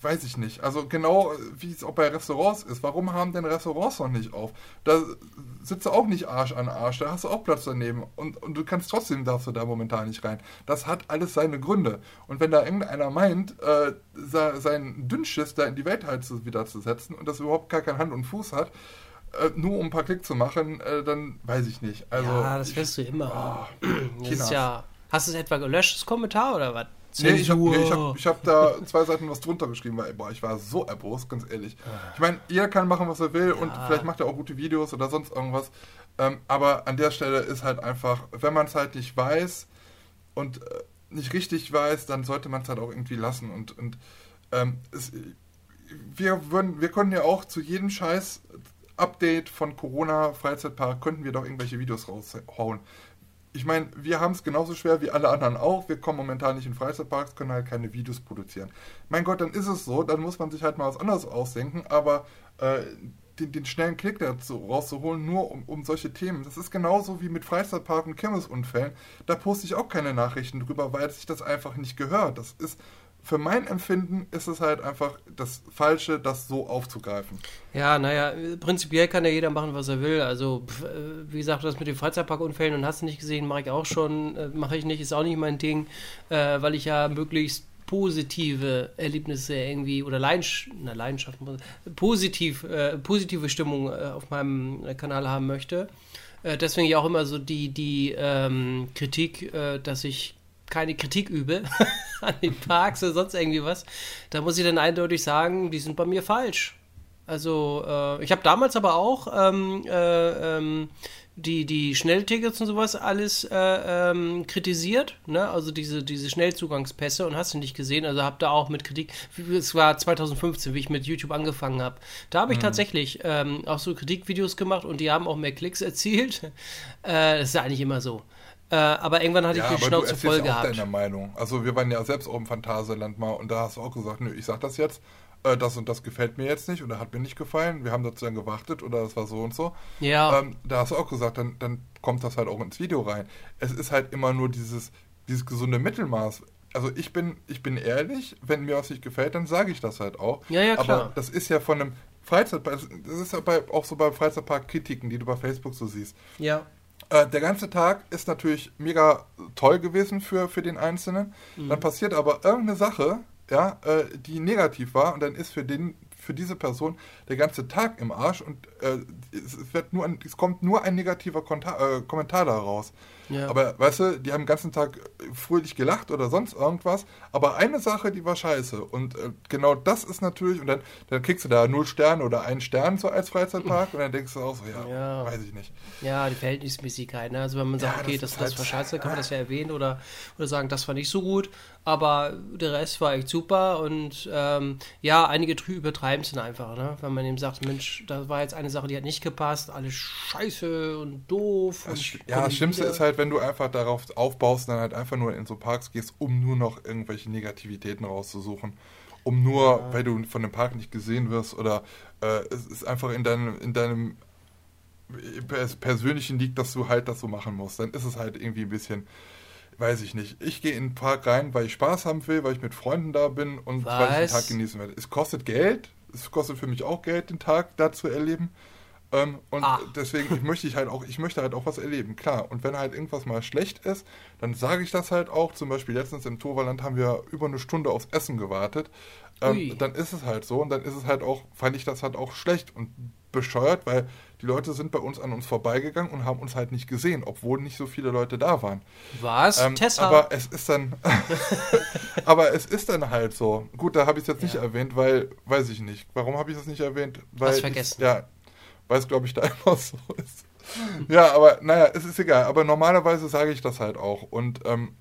weiß ich nicht. Also genau wie es auch bei Restaurants ist. Warum haben denn Restaurants noch nicht auf? Da sitzt du auch nicht Arsch an Arsch, da hast du auch Platz daneben und, und du kannst trotzdem, darfst du da momentan nicht rein. Das hat alles seine Gründe. Und wenn da irgendeiner meint, äh, se- seinen Dünnschiss da in die Welt halt zu, wieder zu setzen und das überhaupt gar kein Hand und Fuß hat, äh, nur um ein paar Klicks zu machen, äh, dann weiß ich nicht. Also, ja, das wirst du immer haben. Das ist Chinas. ja. Hast du es etwa gelöscht, das Kommentar oder was? Nee, ich habe ich hab, ich hab da zwei Seiten was drunter geschrieben, weil boah, ich war so erbost, ganz ehrlich. Ich meine, jeder kann machen, was er will und Ja. vielleicht macht er auch gute Videos oder sonst irgendwas. Ähm, aber an der Stelle ist halt einfach, wenn man es halt nicht weiß und äh, nicht richtig weiß, dann sollte man es halt auch irgendwie lassen. Und, und ähm, es, wir, würden, wir können ja auch zu jedem Scheiß Update von Corona Freizeitpark könnten wir doch irgendwelche Videos raushauen. Ich meine, wir haben es genauso schwer wie alle anderen auch. Wir kommen momentan nicht in Freizeitparks, können halt keine Videos produzieren. Mein Gott, dann ist es so, dann muss man sich halt mal was anderes ausdenken, aber äh, den, den schnellen Klick dazu rauszuholen, nur um, um solche Themen. Das ist genauso wie mit Freizeitpark und Kirmesunfällen. Da poste ich auch keine Nachrichten drüber, weil sich das einfach nicht gehört. Das ist, für mein Empfinden ist es halt einfach das Falsche, das so aufzugreifen. Ja, naja, prinzipiell kann ja jeder machen, was er will. Also, pf, äh, wie gesagt, das mit den Freizeitparkunfällen und hast du nicht gesehen, mache ich auch schon, äh, mache ich nicht, ist auch nicht mein Ding, äh, weil ich ja möglichst positive Erlebnisse irgendwie oder Leidenschaft, na, Leidenschaft positiv, äh, positive Stimmung äh, auf meinem Kanal haben möchte. Äh, deswegen ja auch immer so die, die ähm, Kritik, äh, dass ich keine Kritik übe an den Parks oder sonst irgendwie was. Da muss ich dann eindeutig sagen, die sind bei mir falsch. Also, äh, ich habe damals aber auch ähm, äh, ähm, die, die Schnelltickets und sowas alles äh, ähm, kritisiert, ne? Also diese, diese Schnellzugangspässe und hast du nicht gesehen, also habe da auch mit Kritik, es war 2015, wie ich mit YouTube angefangen habe. Da habe ich mhm. tatsächlich ähm, auch so Kritikvideos gemacht und die haben auch mehr Klicks erzielt. Äh, das ist ja eigentlich immer so. Äh, aber irgendwann hatte ja, ich die Schnauze voll gehabt. deine Meinung. Also wir waren ja selbst auch im Phantasialand mal und da hast du auch gesagt, nö, ich sag das jetzt äh, das und das gefällt mir jetzt nicht oder hat mir nicht gefallen, wir haben dazu dann gewartet oder das war so und so. Ja. Ähm, da hast du auch gesagt, dann, dann kommt das halt auch ins Video rein. Es ist halt immer nur dieses, dieses gesunde Mittelmaß. Also ich bin, ich bin ehrlich, wenn mir was nicht gefällt, dann sage ich das halt auch. Ja, ja, klar. Aber das ist ja von einem Freizeitpark, das ist ja bei, auch so bei Freizeitpark-Kritiken, die du bei Facebook so siehst. Ja. Äh, der ganze Tag ist natürlich mega toll gewesen für, für den Einzelnen. Mhm. Dann passiert aber irgendeine Sache, ja, äh, die negativ war und dann ist für den für diese Person der ganze Tag im Arsch und äh, es, wird nur ein, es kommt nur ein negativer Konta äh, Kommentar daraus. Ja. Aber weißt du, die haben den ganzen Tag fröhlich gelacht oder sonst irgendwas. Aber eine Sache, die war scheiße. Und äh, genau das ist natürlich, und dann, dann kriegst du da null Sterne oder einen Stern so als Freizeitpark und dann denkst du auch so, ja, ja. weiß ich nicht. Ja, die Verhältnismäßigkeit. Ne? Also wenn man sagt, ja, okay, das, das, das war scheiße, kann man das ja erwähnen oder, oder sagen, das war nicht so gut. Aber der Rest war echt super und ähm, ja, einige übertreiben es dann einfach, ne? wenn man eben sagt, Mensch, da war jetzt eine Sache, die hat nicht gepasst, alles scheiße und doof. Das, und ja, das Schlimmste ist halt, wenn du einfach darauf aufbaust und dann halt einfach nur in so Parks gehst, um nur noch irgendwelche Negativitäten rauszusuchen. Um nur, ja. weil du von dem Park nicht gesehen wirst oder äh, es ist einfach in deinem, in deinem persönlichen liegt, dass du halt das so machen musst. Dann ist es halt irgendwie ein bisschen, weiß ich nicht. Ich gehe in den Park rein, weil ich Spaß haben will, weil ich mit Freunden da bin und Was? weil ich den Tag genießen werde. Es kostet Geld. Es kostet für mich auch Geld, den Tag da zu erleben. Ähm, und ah. deswegen ich möchte ich halt auch, ich möchte halt auch was erleben, klar. Und wenn halt irgendwas mal schlecht ist, dann sage ich das halt auch. Zum Beispiel letztens im Torwaland haben wir über eine Stunde aufs Essen gewartet. Ähm, dann ist es halt so und dann ist es halt auch, fand ich das halt auch schlecht und bescheuert, weil die Leute sind bei uns an uns vorbeigegangen und haben uns halt nicht gesehen, obwohl nicht so viele Leute da waren. Was? Ähm, Tessa? Aber es ist dann, aber es ist dann halt so. Gut, da habe ich es jetzt ja. nicht erwähnt, weil, weiß ich nicht. Warum habe ich das nicht erwähnt? Weil Hast vergessen. Ich, ja, weil es, glaube ich, da immer so ist. Ja, aber naja, es ist egal. Aber normalerweise sage ich das halt auch. Und ähm,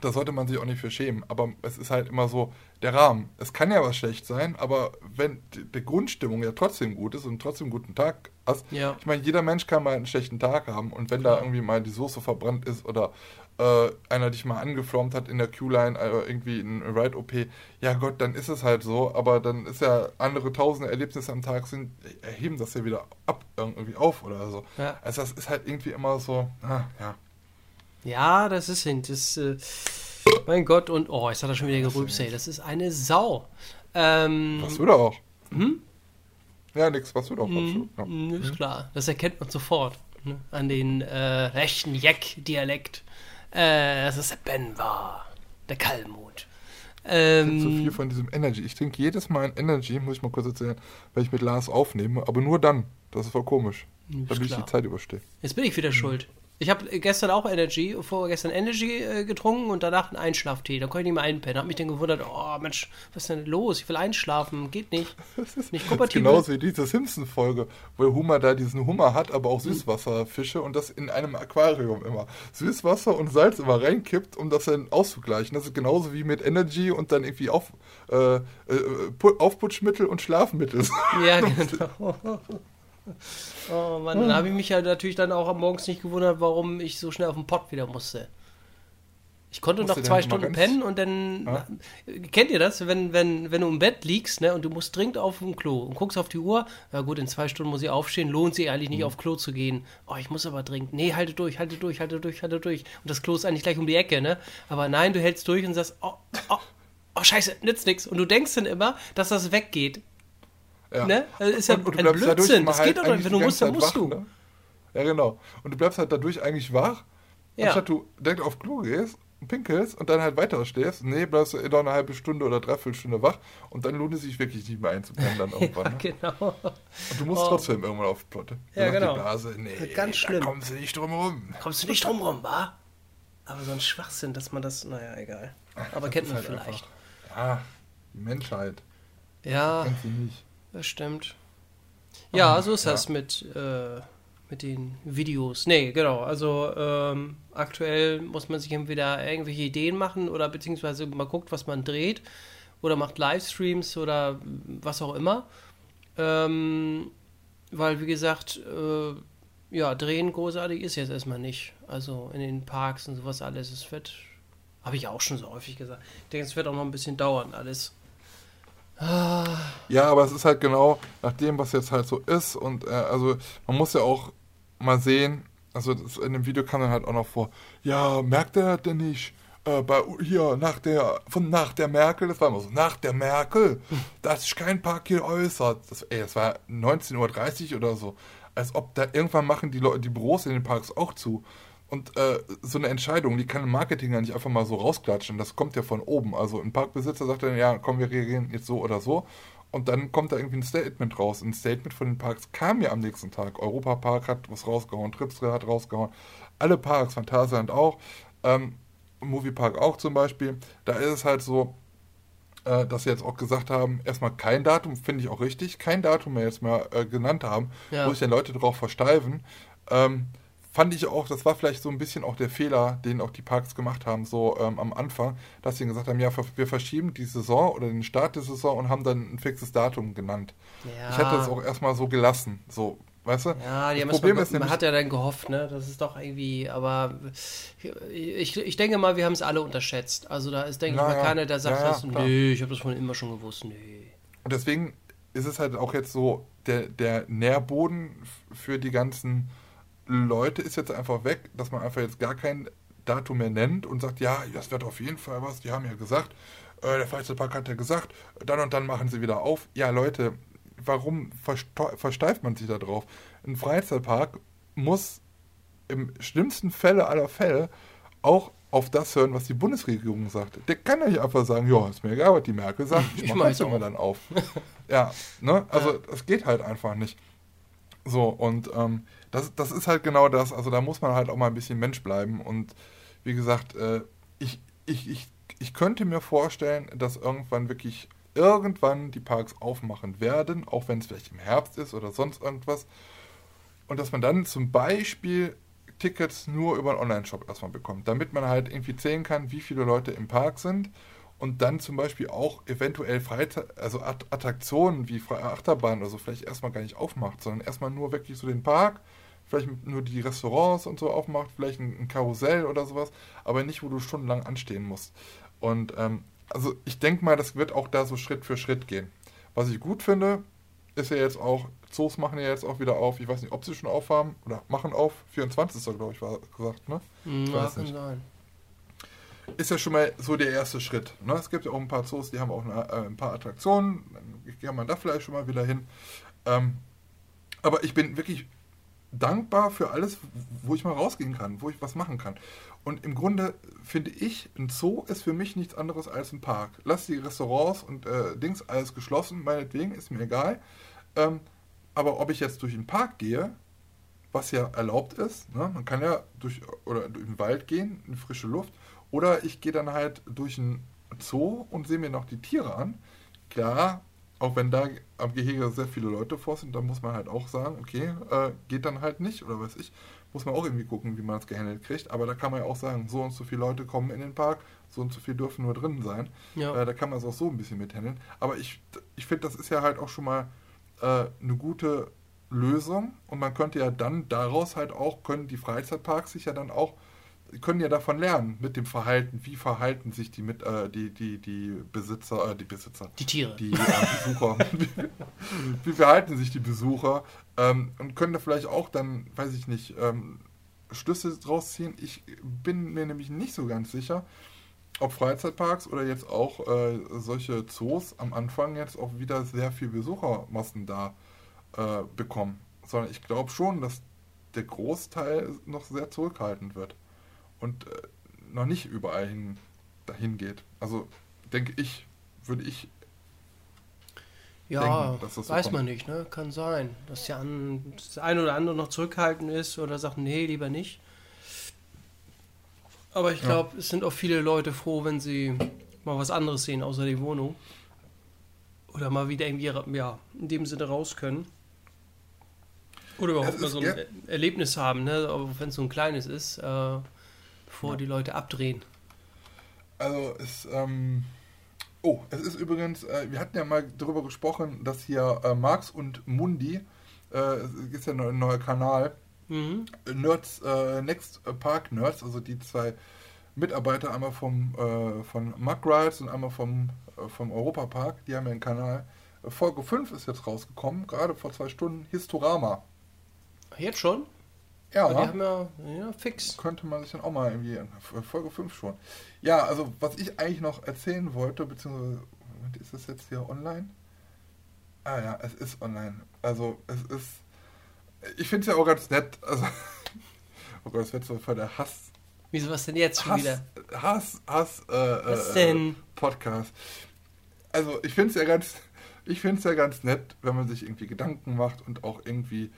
da sollte man sich auch nicht für schämen. Aber es ist halt immer so der Rahmen. Es kann ja was schlecht sein, aber wenn die Grundstimmung ja trotzdem gut ist und trotzdem einen guten Tag hast, ja. ich meine, jeder Mensch kann mal einen schlechten Tag haben. Und wenn Klar. da irgendwie mal die Soße verbrannt ist oder äh, einer dich mal angeflommt hat in der Q-Line, äh, irgendwie in Ride-OP, ja Gott, dann ist es halt so, aber dann ist ja andere tausende Erlebnisse am Tag sind, erheben das ja wieder ab, irgendwie auf oder so. Ja. Also das ist halt irgendwie immer so, ah, ja. Ja, das ist das, äh, mein Gott, und oh, jetzt hat er schon wieder gerülpst, ey, das ist eine Sau. Ähm, was du da auch? Hm? Ja, nix, was du doch. Mhm, ja. Ist klar, das erkennt man sofort ne? an den äh, rechten Jeck-Dialekt. Äh, dass es der Ben war. Der Kalmut. Ähm, so viel von diesem Energy. Ich trinke jedes Mal ein Energy, muss ich mal kurz erzählen, wenn ich mit Lars aufnehme, aber nur dann. Das ist voll komisch. Damit ich die Zeit überstehe. Jetzt bin ich wieder mhm. schuld. Ich habe gestern auch Energy, vorgestern Energy äh, getrunken und danach einen Einschlaftee. Da konnte ich nicht mehr einpennen. Habe mich dann gewundert, oh Mensch, was ist denn los? Ich will einschlafen. Geht nicht. Nicht kompatibel. Genauso wie diese Simpson-Folge, wo Hummer da diesen Hummer hat, aber auch Süßwasserfische und das in einem Aquarium immer. Süßwasser und Salz immer reinkippt, um das dann auszugleichen. Das ist genauso wie mit Energy und dann irgendwie auf, äh, äh, Aufputschmittel und Schlafmittel. Ja, genau. Oh Mann, dann habe ich mich ja natürlich dann auch am morgens nicht gewundert, warum ich so schnell auf den Pott wieder musste. Ich konnte noch zwei Stunden pennen und dann. Ja? Kennt ihr das? Wenn, wenn, wenn du im Bett liegst ne, und du musst dringend auf dem Klo und guckst auf die Uhr, ja gut, in zwei Stunden muss ich aufstehen, lohnt sich eigentlich nicht mhm. auf Klo zu gehen. Oh, ich muss aber dringend. Nee, halte durch, halte durch, halte durch, halte durch. Und das Klo ist eigentlich gleich um die Ecke, ne? Aber nein, du hältst durch und sagst, oh, oh, oh scheiße, nützt nichts. Und du denkst dann immer, dass das weggeht. Ja. Ne? Das ist ja und, und ein Blödsinn. Das halt geht doch nicht. Wenn du musst, dann musst du. Ne? Ja, genau. Und du bleibst halt dadurch eigentlich wach, ja. anstatt du direkt auf Klo gehst pinkelst und dann halt weiter stehst. Nee, bleibst du noch eine halbe Stunde oder dreiviertel Stunde wach und dann lohnt es sich wirklich nicht mehr einzupennen dann irgendwann. ja, ne? genau. Und du musst Oh. trotzdem irgendwann auf die Plotte. Ja, Dann sagt genau. Die Blase, nee, Ganz schlimm. da kommen sie nicht drum rum. Kommst du nicht drum rum, wa? Aber so ein Schwachsinn, dass man das, naja, egal. Aber kennt ist man halt vielleicht. einfach- Ja, die Menschheit. Ja, Kennt sie nicht. Das stimmt. Ja, Ah, so ist ja. das mit, äh, mit den Videos. Nee, genau. Also ähm, aktuell muss man sich entweder irgendwelche Ideen machen oder beziehungsweise mal guckt, was man dreht oder macht Livestreams oder was auch immer. Ähm, weil, wie gesagt, äh, ja, drehen großartig ist jetzt erstmal nicht. Also in den Parks und sowas alles. Es wird, habe ich auch schon so häufig gesagt. Ich denke, es wird auch noch ein bisschen dauern, alles. Ja, aber es ist halt genau nach dem, was jetzt halt so ist. Und äh, also man muss ja auch mal sehen, also das, in dem Video kam dann halt auch noch vor, ja, merkt er denn nicht, äh, bei hier nach der, von nach der Merkel, das war immer so, nach der Merkel, dass sich kein Park hier äußert. Das, ey, das war 19.30 Uhr oder so. Als ob da irgendwann machen die Leute, die Büros in den Parks auch zu. Und äh, so eine Entscheidung, die kann im Marketing ja nicht einfach mal so rausklatschen. Das kommt ja von oben. Also ein Parkbesitzer sagt dann, ja, komm, wir reagieren jetzt so oder so. Und dann kommt da irgendwie ein Statement raus. Ein Statement von den Parks kam ja am nächsten Tag. Europa Park hat was rausgehauen, Tripstra hat rausgehauen. Alle Parks, Phantasialand auch, ähm, Moviepark auch zum Beispiel. Da ist es halt so, äh, dass sie jetzt auch gesagt haben, erstmal kein Datum, finde ich auch richtig, kein Datum mehr jetzt mal äh, genannt haben, Ja. wo sich dann Leute drauf versteifen. Ähm, fand ich auch, das war vielleicht so ein bisschen auch der Fehler, den auch die Parks gemacht haben, so ähm, am Anfang, dass sie gesagt haben, ja, wir verschieben die Saison oder den Start der Saison und haben dann ein fixes Datum genannt. Ja. Ich hätte das auch erstmal so gelassen, so, weißt du? Ja, die das haben Problem man, ist nämlich, man hat ja dann gehofft, ne? Das ist doch irgendwie, aber ich, ich denke mal, wir haben es alle unterschätzt. Also da ist, denke ich mal, keiner, der sagt, Ja, ja, das, nee, ich habe das von immer schon gewusst, nee. Und deswegen ist es halt auch jetzt so, der, der Nährboden für die ganzen Leute ist jetzt einfach weg, dass man einfach jetzt gar kein Datum mehr nennt und sagt, ja, das wird auf jeden Fall was, die haben ja gesagt, äh, der Freizeitpark hat ja gesagt, dann und dann machen sie wieder auf. Ja, Leute, warum versteift man sich da drauf? Ein Freizeitpark muss im schlimmsten Fälle aller Fälle auch auf das hören, was die Bundesregierung sagt. Der kann ja nicht einfach sagen, ja, ist mir egal, was die Merkel sagt, ich, Ich mach mach jetzt jetzt immer dann auf. ja, ne? Also das geht halt einfach nicht. So, und ähm, das, das ist halt genau das. Also da muss man halt auch mal ein bisschen Mensch bleiben. Und wie gesagt, äh, ich, ich, ich, ich könnte mir vorstellen, dass irgendwann wirklich irgendwann die Parks aufmachen werden, auch wenn es vielleicht im Herbst ist oder sonst irgendwas. Und dass man dann zum Beispiel Tickets nur über einen Online-Shop erstmal bekommt, damit man halt irgendwie zählen kann, wie viele Leute im Park sind und dann zum Beispiel auch eventuell Freizeit, also Att- Attraktionen wie Fre- Achterbahn oder so vielleicht erstmal gar nicht aufmacht, sondern erstmal nur wirklich so den Park, vielleicht nur die Restaurants und so aufmacht, vielleicht ein, ein Karussell oder sowas, aber nicht, wo du stundenlang anstehen musst. Und ähm, also ich denke mal, das wird auch da so Schritt für Schritt gehen. Was ich gut finde, ist ja jetzt auch, Zoos machen ja jetzt auch wieder auf, ich weiß nicht, ob sie schon aufhaben oder machen auf, 24. glaube ich, war gesagt, ne? Ich Ja, weiß nicht. sein. Ist ja schon mal so der erste Schritt. Ne? Es gibt ja auch ein paar Zoos, die haben auch eine, äh, ein paar Attraktionen, dann kann man da vielleicht schon mal wieder hin. Ähm, aber ich bin wirklich dankbar für alles, wo ich mal rausgehen kann, wo ich was machen kann. Und im Grunde finde ich, ein Zoo ist für mich nichts anderes als ein Park. Lass die Restaurants und äh, Dings alles geschlossen, meinetwegen, ist mir egal. Ähm, aber ob ich jetzt durch den Park gehe, was ja erlaubt ist, ne? man kann ja durch, oder durch den Wald gehen, in frische Luft, oder ich gehe dann halt durch einen Zoo und sehe mir noch die Tiere an. Klar, auch wenn da am Gehege sehr viele Leute vor sind, dann muss man halt auch sagen, okay, äh, geht dann halt nicht, oder weiß ich, muss man auch irgendwie gucken, wie man es gehandelt kriegt. Aber da kann man ja auch sagen, so und so viele Leute kommen in den Park, so und so viel dürfen nur drinnen sein. Ja. Äh, da kann man es auch so ein bisschen mithandeln. Aber ich, ich finde, das ist ja halt auch schon mal äh, eine gute Lösung. Und man könnte ja dann daraus halt auch, können die Freizeitparks sich ja dann auch, können ja davon lernen, mit dem Verhalten, wie verhalten sich die mit, äh, die, die, die Besitzer, äh, die Besitzer, Die Tiere. die äh, Besucher, wie, verhalten sich die Besucher ähm, und können da vielleicht auch dann, weiß ich nicht, ähm, Schlüsse draus ziehen. Ich bin mir nämlich nicht so ganz sicher, ob Freizeitparks oder jetzt auch äh, solche Zoos am Anfang jetzt auch wieder sehr viel Besuchermassen da äh, bekommen. Sondern ich glaube schon, dass der Großteil noch sehr zurückhaltend wird. Und äh, noch nicht überall hin, dahin geht. Also denke ich, würde ich Ja, denken, das so weiß kommt. man nicht, ne? Kann sein, dass der an, das ein oder andere noch zurückhaltend ist oder sagt, nee, lieber nicht. Aber ich Ja. glaube, es sind auch viele Leute froh, wenn sie mal was anderes sehen außer die Wohnung. Oder mal wieder irgendwie, ja, in dem Sinne raus können. Oder überhaupt mal so ein ge- Erlebnis haben, ne? Auch wenn es so ein kleines ist, äh, bevor Ja. die Leute abdrehen. Also es, ähm, oh, es ist übrigens, äh, wir hatten ja mal darüber gesprochen, dass hier äh, Marx und Mundi, äh, es ist ja ein neuer Kanal, Mhm. Nerds, äh, Next Park Nerds, also die zwei Mitarbeiter, einmal vom, äh, von Mug Rides und einmal vom, äh, vom Europa Park, die haben ja einen Kanal. Folge 5 ist jetzt rausgekommen, gerade vor zwei Stunden, Historama. Jetzt schon? Ja, Die haben ja, ja fix. könnte man sich dann auch mal irgendwie, Folge 5 schon. Ja, also was ich eigentlich noch erzählen wollte, beziehungsweise, Moment, ist das jetzt hier online? Ah ja, es ist online. Also es ist, ich finde es ja auch ganz nett, also, oh Gott, das wird so voll der Hass, Wieso was denn jetzt schon Hass, wieder? Hass, Hass, äh, Was äh, denn? Podcast. Also ich finde es ja ganz, ich finde es ja ganz nett, wenn man sich irgendwie Gedanken macht und auch irgendwie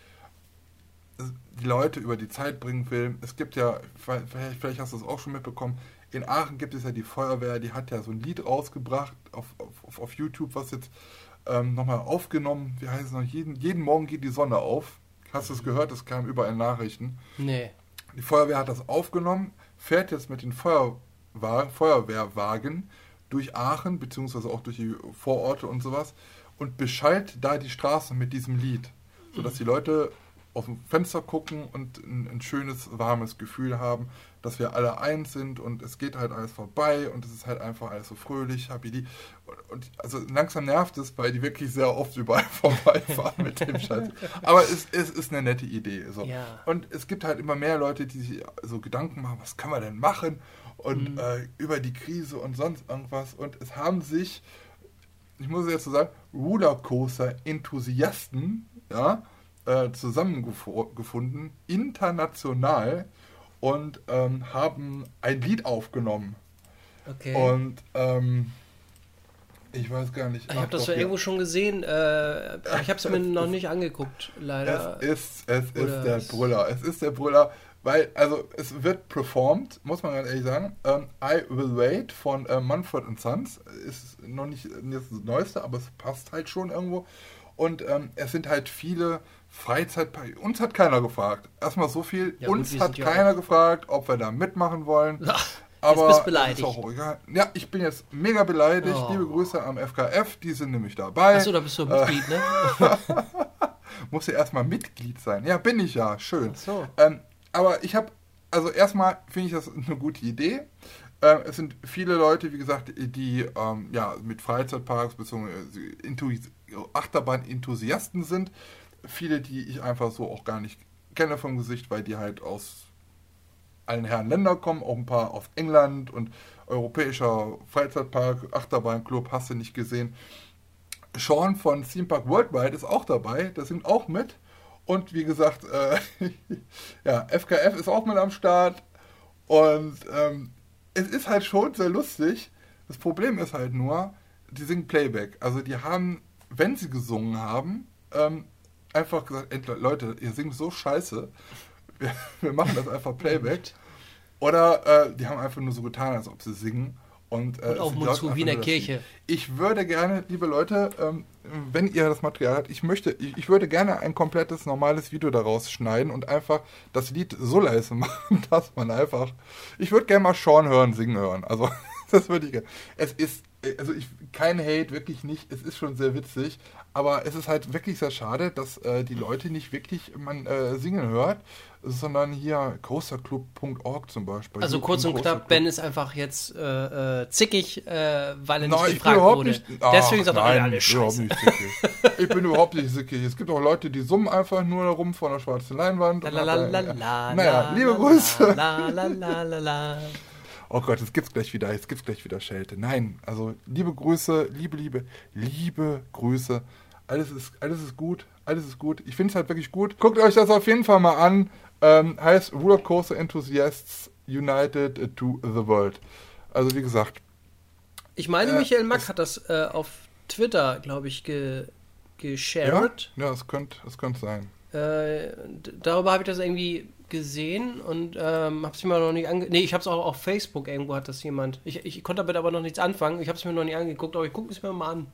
die Leute über die Zeit bringen will. Es gibt ja, vielleicht, vielleicht hast du es auch schon mitbekommen, in Aachen gibt es ja die Feuerwehr, die hat ja so ein Lied rausgebracht auf, auf, auf YouTube, was jetzt ähm, nochmal aufgenommen, wie heißt es noch, jeden, jeden Morgen geht die Sonne auf. Hast du es gehört? Das kam überall Nachrichten. Nee. Die Feuerwehr hat das aufgenommen, fährt jetzt mit den Feuerwa Feuerwehrwagen durch Aachen, beziehungsweise auch durch die Vororte und sowas und beschallt da die Straßen mit diesem Lied, sodass die Leute aus dem Fenster gucken und ein, ein schönes, warmes Gefühl haben, dass wir alle eins sind und es geht halt alles vorbei und es ist halt einfach alles so fröhlich, happy. Und, und also langsam nervt es, weil die wirklich sehr oft überall vorbeifahren mit dem Scheiß. Aber es, es ist eine nette Idee. So. Ja. Und es gibt halt immer mehr Leute, die sich so Gedanken machen, was kann man denn machen und Mhm. äh, über die Krise und sonst irgendwas. Und es haben sich, ich muss jetzt so sagen, Rollercoaster-Enthusiasten ja, äh, zusammengefunden, international, und ähm, haben ein Lied aufgenommen. Okay. Und ähm, ich weiß gar nicht. ich habe das ja. irgendwo schon gesehen. Äh, ich habe es mir noch nicht angeguckt, leider. Es ist, es Oder ist der es- Brüller. Es ist der Brüller, weil, also, es wird performt, muss man ganz ehrlich sagen. Ähm, I Will Wait von äh, Manfred Sons ist noch nicht das Neueste, aber es passt halt schon irgendwo. Und ähm, es sind halt viele Freizeitparks. Uns hat keiner gefragt. Erstmal so viel. Ja, Uns hat keiner gefragt, ob wir da mitmachen wollen. Ach, Aber bist es beleidigt. Ist auch egal. Ja, ich bin jetzt mega beleidigt. Oh. Liebe Grüße am FKF, die sind nämlich dabei. Achso, da bist du Mitglied, ne? Muss ja erstmal Mitglied sein. Ja, bin ich ja. Schön. Ach so. Ähm, aber ich habe, also erstmal finde ich das eine gute Idee. Ähm, es sind viele Leute, wie gesagt, die ähm, ja, mit Freizeitparks bzw. Achterbahn-Enthusiasten sind. Viele, die ich einfach so auch gar nicht kenne vom Gesicht, weil die halt aus allen Herren Länder kommen, auch ein paar aus England und europäischer Freizeitpark, Achterbahnclub, hast du nicht gesehen. Sean von Theme Park Worldwide ist auch dabei, der singt auch mit. Und wie gesagt, äh, ja, FKF ist auch mit am Start. Und ähm, es ist halt schon sehr lustig. Das Problem ist halt nur, die singen Playback. Also die haben, wenn sie gesungen haben, ähm, einfach gesagt, ey, Leute, ihr singt so scheiße. Wir, wir machen das einfach Playback. Oder äh, die haben einfach nur so getan, als ob sie singen. Und, äh, Und auf Mund zu einfach wie in nur der das Kirche. Ich würde gerne, liebe Leute, ähm, wenn ihr das Material habt, ich möchte, ich, ich würde gerne ein komplettes normales Video daraus schneiden und einfach das Lied so leise machen, dass man einfach. Ich würde gerne mal Sean hören, singen hören. Also, das würde ich gerne. Es ist, äh, also ich, kein Hate, wirklich nicht. Es ist schon sehr witzig. Aber es ist halt wirklich sehr schade, dass äh, die Leute nicht wirklich man äh, singen hört, sondern hier coasterclub.org zum Beispiel. Also kurz und knapp, Ben ist einfach jetzt äh, äh, zickig, äh, weil er nicht Nein, gefragt wurde. nicht. Ach, Deswegen sagt er, nein, alle scheiße. nicht sickig. Ich bin überhaupt nicht sickig. Es gibt auch Leute, die summen einfach nur rum vor der schwarzen Leinwand. da- Naja, liebe la, Grüße. La, la, la, la, la. Oh Gott, jetzt gibt's gleich wieder, jetzt gibt's gleich wieder Schelte. Nein, also liebe Grüße, liebe, liebe, liebe Grüße. Alles ist, alles ist gut, alles ist gut. Ich finde es halt wirklich gut. Guckt euch das auf jeden Fall mal an. Ähm, heißt Rollercoaster Enthusiasts United to the World. Also wie gesagt. Ich meine, Äh, Michael Mack hat das äh, auf Twitter, glaube ich, ge geshared. Ja, ja, es könnte es könnte sein. Äh, darüber habe ich das irgendwie gesehen und ähm, habe es mir noch nicht ange... Nee, ich habe es auch auf Facebook irgendwo hat das jemand. Ich, ich konnte damit aber noch nichts anfangen. Ich habe es mir noch nicht angeguckt, aber ich gucke es mir mal an.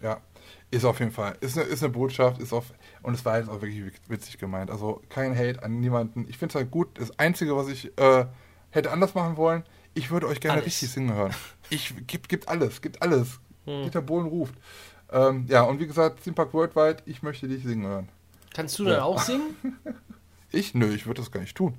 Ja, ist auf jeden Fall. Ist eine, ist eine Botschaft, ist auf. Und es war jetzt auch wirklich witzig gemeint. Also kein Hate an niemanden. Ich finde es halt gut. Das Einzige, was ich äh, hätte anders machen wollen, ich würde euch gerne Alles. richtig singen hören. Ich gibt, gibt alles, gibt alles. Hm. Dieter Bohlen ruft. Ähm, ja, und wie gesagt, Theme Park Worldwide, ich möchte dich singen hören. Kannst du Ja. dann auch singen? Ich? Nö, ich würde das gar nicht tun.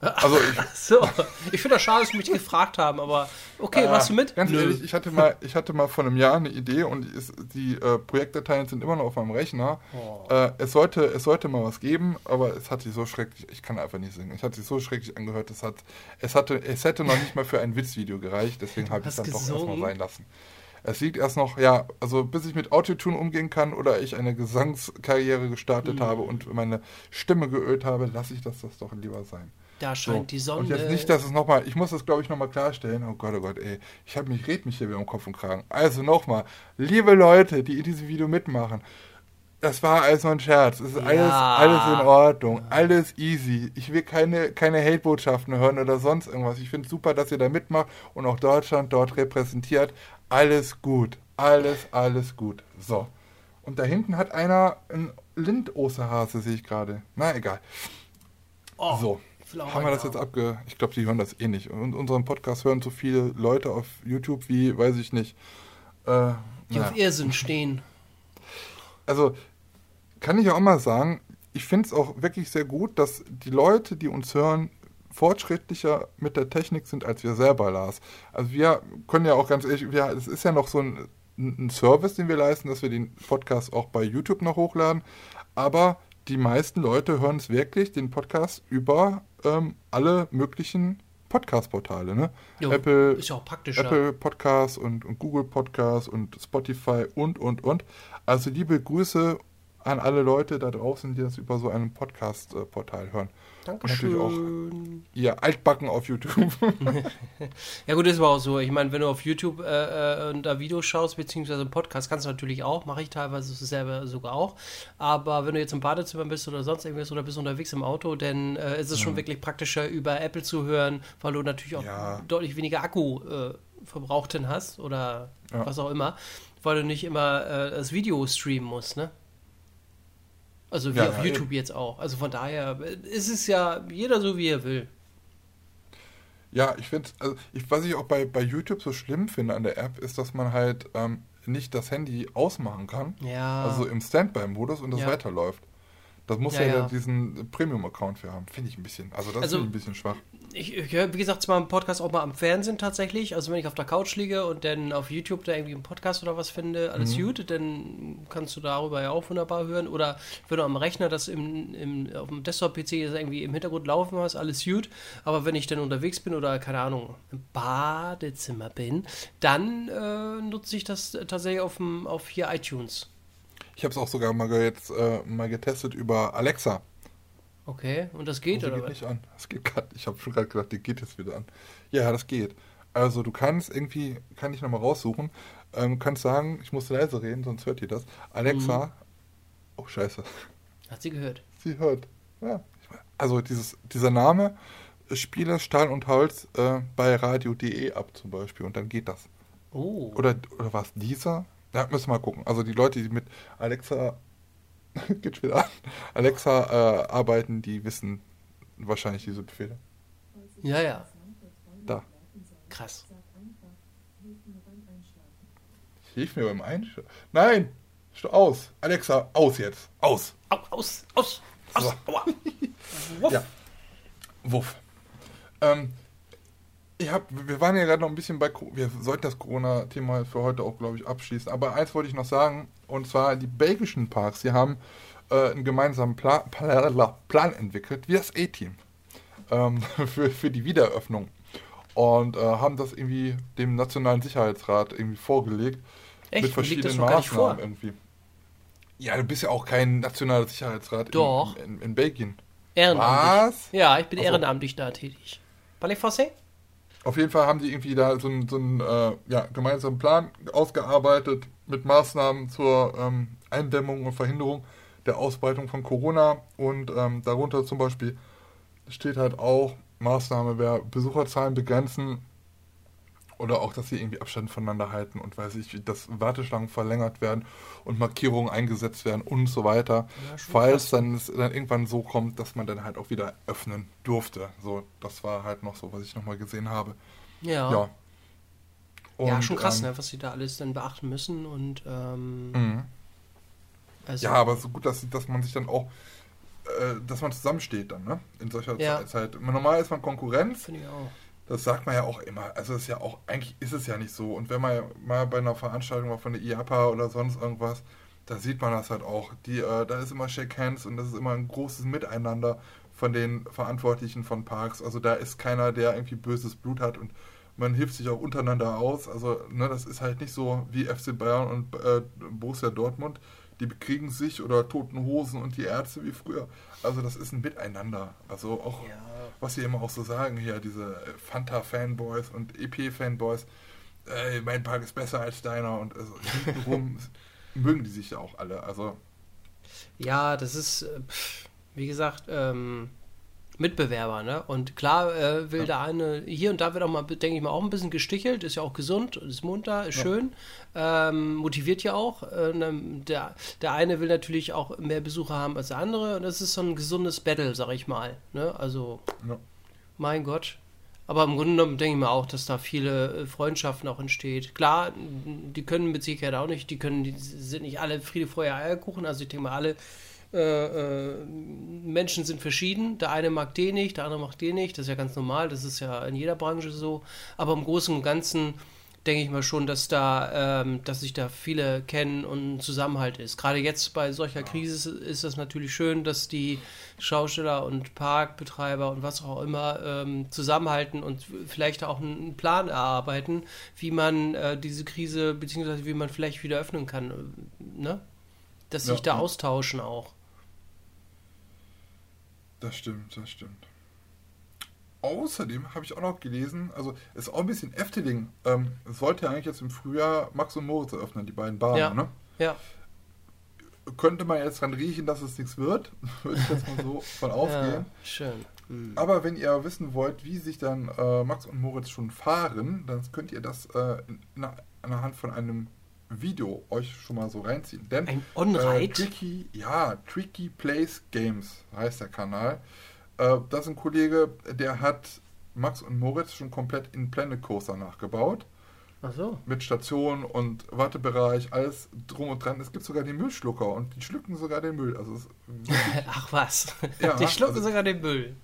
Also ich, so. Ich finde das schade, dass sie mich gefragt haben, aber okay, Ah, machst du mit? Ganz Nö. ehrlich, ich hatte mal, ich hatte mal vor einem Jahr eine Idee und die, ist, die äh, Projektdateien sind immer noch auf meinem Rechner. Oh. Äh, es, sollte, es sollte mal was geben, aber es hat sich so schrecklich, ich kann einfach nicht singen, es hat sich so schrecklich angehört, es, hat, es, hatte, es hätte noch nicht mal für ein Witzvideo gereicht, deswegen habe ich es dann doch erstmal sein lassen. Es liegt erst noch, ja, also bis ich mit Autotune umgehen kann oder ich eine Gesangskarriere gestartet Mhm. habe und meine Stimme geölt habe, lasse ich das, das doch lieber sein. Da scheint So. die Sonne. Und jetzt nicht, dass es nochmal, ich muss das glaube ich nochmal klarstellen. Oh Gott, oh Gott, ey. Ich habe mich, red mich hier wieder um Kopf und Kragen. Also nochmal, liebe Leute, die in diesem Video mitmachen, das war alles nur ein Scherz. Es ist alles, Ja. alles in Ordnung, alles easy. Ich will keine, keine Hate-Botschaften hören oder sonst irgendwas. Ich finde super, dass ihr da mitmacht und auch Deutschland dort repräsentiert. Alles gut. Alles, alles gut. So. Und da hinten hat einer ein Lind-Osterhase, sehe ich gerade. Na, egal. oh, So, auch haben wir das jetzt abge... Ich glaube, die hören das eh nicht. Und unseren Podcast hören so viele Leute auf YouTube wie, weiß ich nicht. Äh, Die na. auf Irrsinn stehen. Also, kann ich auch mal sagen, ich finde es auch wirklich sehr gut, dass die Leute, die uns hören, fortschrittlicher mit der Technik sind als wir selber, Lars. Also wir können ja auch ganz ehrlich, wir, es ist ja noch so ein, ein Service, den wir leisten, dass wir den Podcast auch bei YouTube noch hochladen. Aber die meisten Leute hören es wirklich, den Podcast, über ähm, alle möglichen Podcast-Portale. Ne? Jo, Apple, ist ja auch praktischer. Apple Podcasts und, und Google Podcasts und Spotify und, und, und. Also liebe Grüße an alle Leute da draußen, die das über so ein Podcast-Portal hören. Und natürlich auch Dankeschön. ihr Altbacken auf YouTube. Ja gut, das war auch so. Ich meine, wenn du auf YouTube äh, äh, da Videos schaust, beziehungsweise einen Podcast, kannst du natürlich auch, mache ich teilweise selber sogar auch. Aber wenn du jetzt im Badezimmer bist oder sonst irgendwas oder bist unterwegs im Auto, dann äh, ist es schon wirklich praktischer, über Apple zu hören, weil du natürlich auch Ja. deutlich weniger Akku äh, verbraucht hast oder Ja. was auch immer, weil du nicht immer äh, das Video streamen musst, ne? Also wie Ja, auf ja, YouTube jetzt auch. Also von daher äh, ist es ja jeder so, wie er will. ja, ich finde, also ich, was ich auch bei, bei YouTube so schlimm finde an der App, ist, dass man halt ähm, nicht das Handy ausmachen kann. Ja. Also im Standby-Modus und das Ja. weiterläuft. Das muss Ja, ja, diesen Premium-Account für haben. Finde ich ein bisschen. Also das Also- ich ein bisschen schwach. Ich, ich höre, wie gesagt, zwar einen Podcast auch mal am Fernsehen tatsächlich. Also wenn ich auf der Couch liege und dann auf YouTube da irgendwie einen Podcast oder was finde, alles Mhm. gut, dann kannst du darüber ja auch wunderbar hören. Oder wenn du am Rechner das im, im, auf dem Desktop-PC irgendwie im Hintergrund laufen hast, alles gut. Aber wenn ich dann unterwegs bin oder, keine Ahnung, im Badezimmer bin, dann äh, nutze ich das tatsächlich auf, dem, auf hier iTunes. Ich habe es auch sogar mal jetzt äh, mal getestet über Alexa. Okay, und das geht, die oder geht was? nicht an. Das geht grad, ich habe schon gerade gedacht, die geht jetzt wieder an. Ja, das geht. Also du kannst irgendwie, kann ich nochmal raussuchen, ähm, kannst sagen, ich muss leise reden, sonst hört ihr das. Alexa, Mhm. oh scheiße, Hat sie gehört. sie hört. Ja, also dieses, dieser Name, Spiele Stahl und Holz äh, bei radio.de ab zum Beispiel und dann geht das. Oh. Oder, oder war es dieser? Ja, müssen wir mal gucken. Also die Leute, die mit Alexa, geht schon wieder an, Alexa äh, arbeiten, die wissen wahrscheinlich diese Befehle. Ja, ja. Da. Krass. Hilf mir beim Einschlafen. Nein! Aus! Alexa, aus jetzt! Aus! Au, aus, aus, aus. So. Aua. Wuff. Ja. Wuff. Ähm, ich hab, wir waren ja gerade noch ein bisschen bei, wir sollten das Corona-Thema für heute auch, glaube ich, abschließen. Aber eins wollte ich noch sagen, und zwar die belgischen Parks, die haben äh, einen gemeinsamen Pla Pla Plan entwickelt, wie das A-Team, ähm, für, für die Wiedereröffnung. Und äh, haben das irgendwie dem Nationalen Sicherheitsrat irgendwie vorgelegt. Echt? Mit verschiedenen. Maßnahmen irgendwie. Ja, du bist ja auch kein nationaler Sicherheitsrat in- Doch. In, in, in Belgien. Ehrenamtlich. Was? Ja, ich bin Ach so. ehrenamtlich da tätig. Parlez français? Auf jeden Fall haben die irgendwie da so einen, so einen äh, ja, gemeinsamen Plan ausgearbeitet mit Maßnahmen zur ähm, Eindämmung und Verhinderung der Ausbreitung von Corona. Und ähm, darunter zum Beispiel steht halt auch Maßnahme, wer Besucherzahlen begrenzen oder auch, dass sie irgendwie Abstand voneinander halten und weiß ich, dass Warteschlangen verlängert werden und Markierungen eingesetzt werden und so weiter. Ja, falls dann es dann irgendwann so kommt, dass man dann halt auch wieder öffnen durfte. So, das war halt noch so, was ich nochmal gesehen habe. Ja. Ja, und, ja schon krass, ähm, ne, was sie da alles dann beachten müssen und ähm, mhm. also, ja, aber so gut, dass, dass man sich dann auch äh, dass man zusammensteht dann, ne? In solcher ja. Zeit. Normal ist man Konkurrenz. Finde ich auch das sagt man ja auch immer. Also ist ja auch, eigentlich ist es ja nicht so. Und wenn man mal bei einer Veranstaltung war von der IAPA oder sonst irgendwas, da sieht man das halt auch. Die, äh, da ist immer Shake Hands und das ist immer ein großes Miteinander von den Verantwortlichen von Parks. Also da ist keiner, der irgendwie böses Blut hat und man hilft sich auch untereinander aus. Also ne, das ist halt nicht so wie FC Bayern und äh, Borussia Dortmund. Die bekriegen sich oder Toten Hosen und die Ärzte wie früher. Also das ist ein Miteinander. Also auch ja was sie immer auch so sagen hier, diese Fanta-Fanboys und EP-Fanboys, äh, mein Park ist besser als deiner und also hintenrum mögen die sich ja auch alle. Also ja, das ist, äh, wie gesagt, ähm, Mitbewerber, ne? Und klar äh, will ja. der eine, hier und da wird auch mal, denke ich mal, auch ein bisschen gestichelt, ist ja auch gesund, ist munter, ist ja. schön, ähm, motiviert ja auch. Äh, der, der eine will natürlich auch mehr Besucher haben als der andere und das ist so ein gesundes Battle, sag ich mal. Ne? Also, ja. mein Gott. Aber im Grunde genommen denke ich mir auch, dass da viele äh, Freundschaften auch entsteht. Klar, die können mit Sicherheit auch nicht, die können, die sind nicht alle Friede, Feuer, Eierkuchen, also ich denke mal, alle äh, äh, Menschen sind verschieden. Der eine mag den nicht, der andere mag den nicht. Das ist ja ganz normal. Das ist ja in jeder Branche so. Aber im Großen und Ganzen denke ich mal schon, dass da, ähm, dass sich da viele kennen und ein Zusammenhalt ist. Gerade jetzt bei solcher Krise ist das natürlich schön, dass die Schausteller und Parkbetreiber und was auch immer ähm, zusammenhalten und vielleicht auch einen Plan erarbeiten, wie man äh, diese Krise beziehungsweise wie man vielleicht wieder öffnen kann. Ne? Dass ja, sich da austauschen auch. Das stimmt, das stimmt. Außerdem habe ich auch noch gelesen, also ist auch ein bisschen Efteling. Ähm, es sollte ja eigentlich jetzt im Frühjahr Max und Moritz eröffnen, die beiden Bahnen, ja. ne? Ja. Könnte man jetzt dran riechen, dass es nichts wird, würde ich jetzt mal so von ausgehen. Ja, schön. Mhm. Aber wenn ihr wissen wollt, wie sich dann äh, Max und Moritz schon fahren, dann könnt ihr das äh, in, in, anhand von einem Video euch schon mal so reinziehen. Denn, Ein On-Ride? Äh, Tricky, ja, Tricky Plays Games heißt der Kanal. Äh, das ist ein Kollege, der hat Max und Moritz schon komplett in Planet Coaster nachgebaut. Ach so. Mit Station und Wartebereich, alles drum und dran. Es gibt sogar den Müllschlucker und die schlucken sogar den Müll. Also Ach was, ja, die schlucken also, sogar den Müll.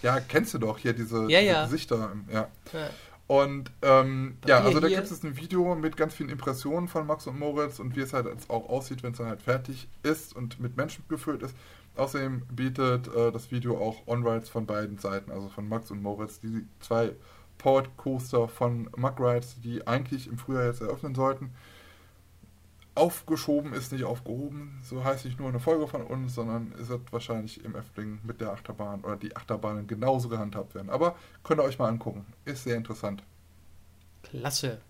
Ja, kennst du doch hier diese, ja, diese ja. Gesichter. Ja. ja. Und ähm, ja, also da gibt es ein Video mit ganz vielen Impressionen von Max und Moritz und wie es halt auch aussieht, wenn es dann halt fertig ist und mit Menschen gefüllt ist. Außerdem bietet äh, das Video auch On-Rides von beiden Seiten, also von Max und Moritz, die zwei Powered Coaster von Mug Rides, die eigentlich im Frühjahr jetzt eröffnen sollten. Aufgeschoben ist nicht aufgehoben, so heißt nicht nur eine Folge von uns, sondern es wird wahrscheinlich im Öffling mit der Achterbahn oder die Achterbahnen genauso gehandhabt werden. Aber könnt ihr euch mal angucken, ist sehr interessant. Klasse.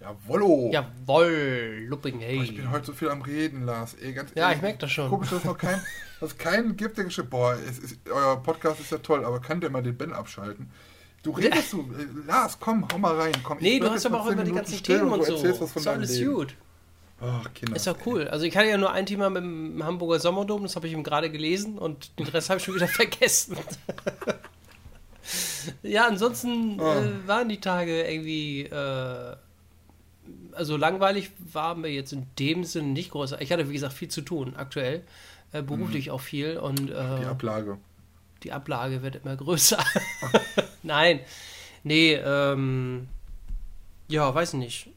Jawollo. Jawoll, Lupping, hey. Oh, ich bin heute so viel am Reden, Lars. Ey, ganz ja, ehrlich, ich merke das schon. Komisch, dass es noch kein, keinen gibt, der geschrieben boah, es ist, euer Podcast ist ja toll, aber könnt ihr mal den Ben abschalten? Du redest du, äh, Lars, komm, hau mal rein. Komm, nee, du hast aber auch über die ganzen Themen und, und so. Erzählst was von ist alles Leben. Ach, Kinder. Ist doch cool. Also ich hatte ja nur ein Thema mit dem Hamburger Sommerdom, das habe ich ihm gerade gelesen und den Rest habe ich schon wieder vergessen. ja, ansonsten oh. äh, waren die Tage irgendwie, äh, also langweilig waren wir jetzt in dem Sinne nicht groß. Ich hatte, wie gesagt, viel zu tun aktuell, äh, beruflich mhm. auch viel und äh, die Ablage. Die Ablage wird immer größer. Nein, nee, ähm, ja, weiß nicht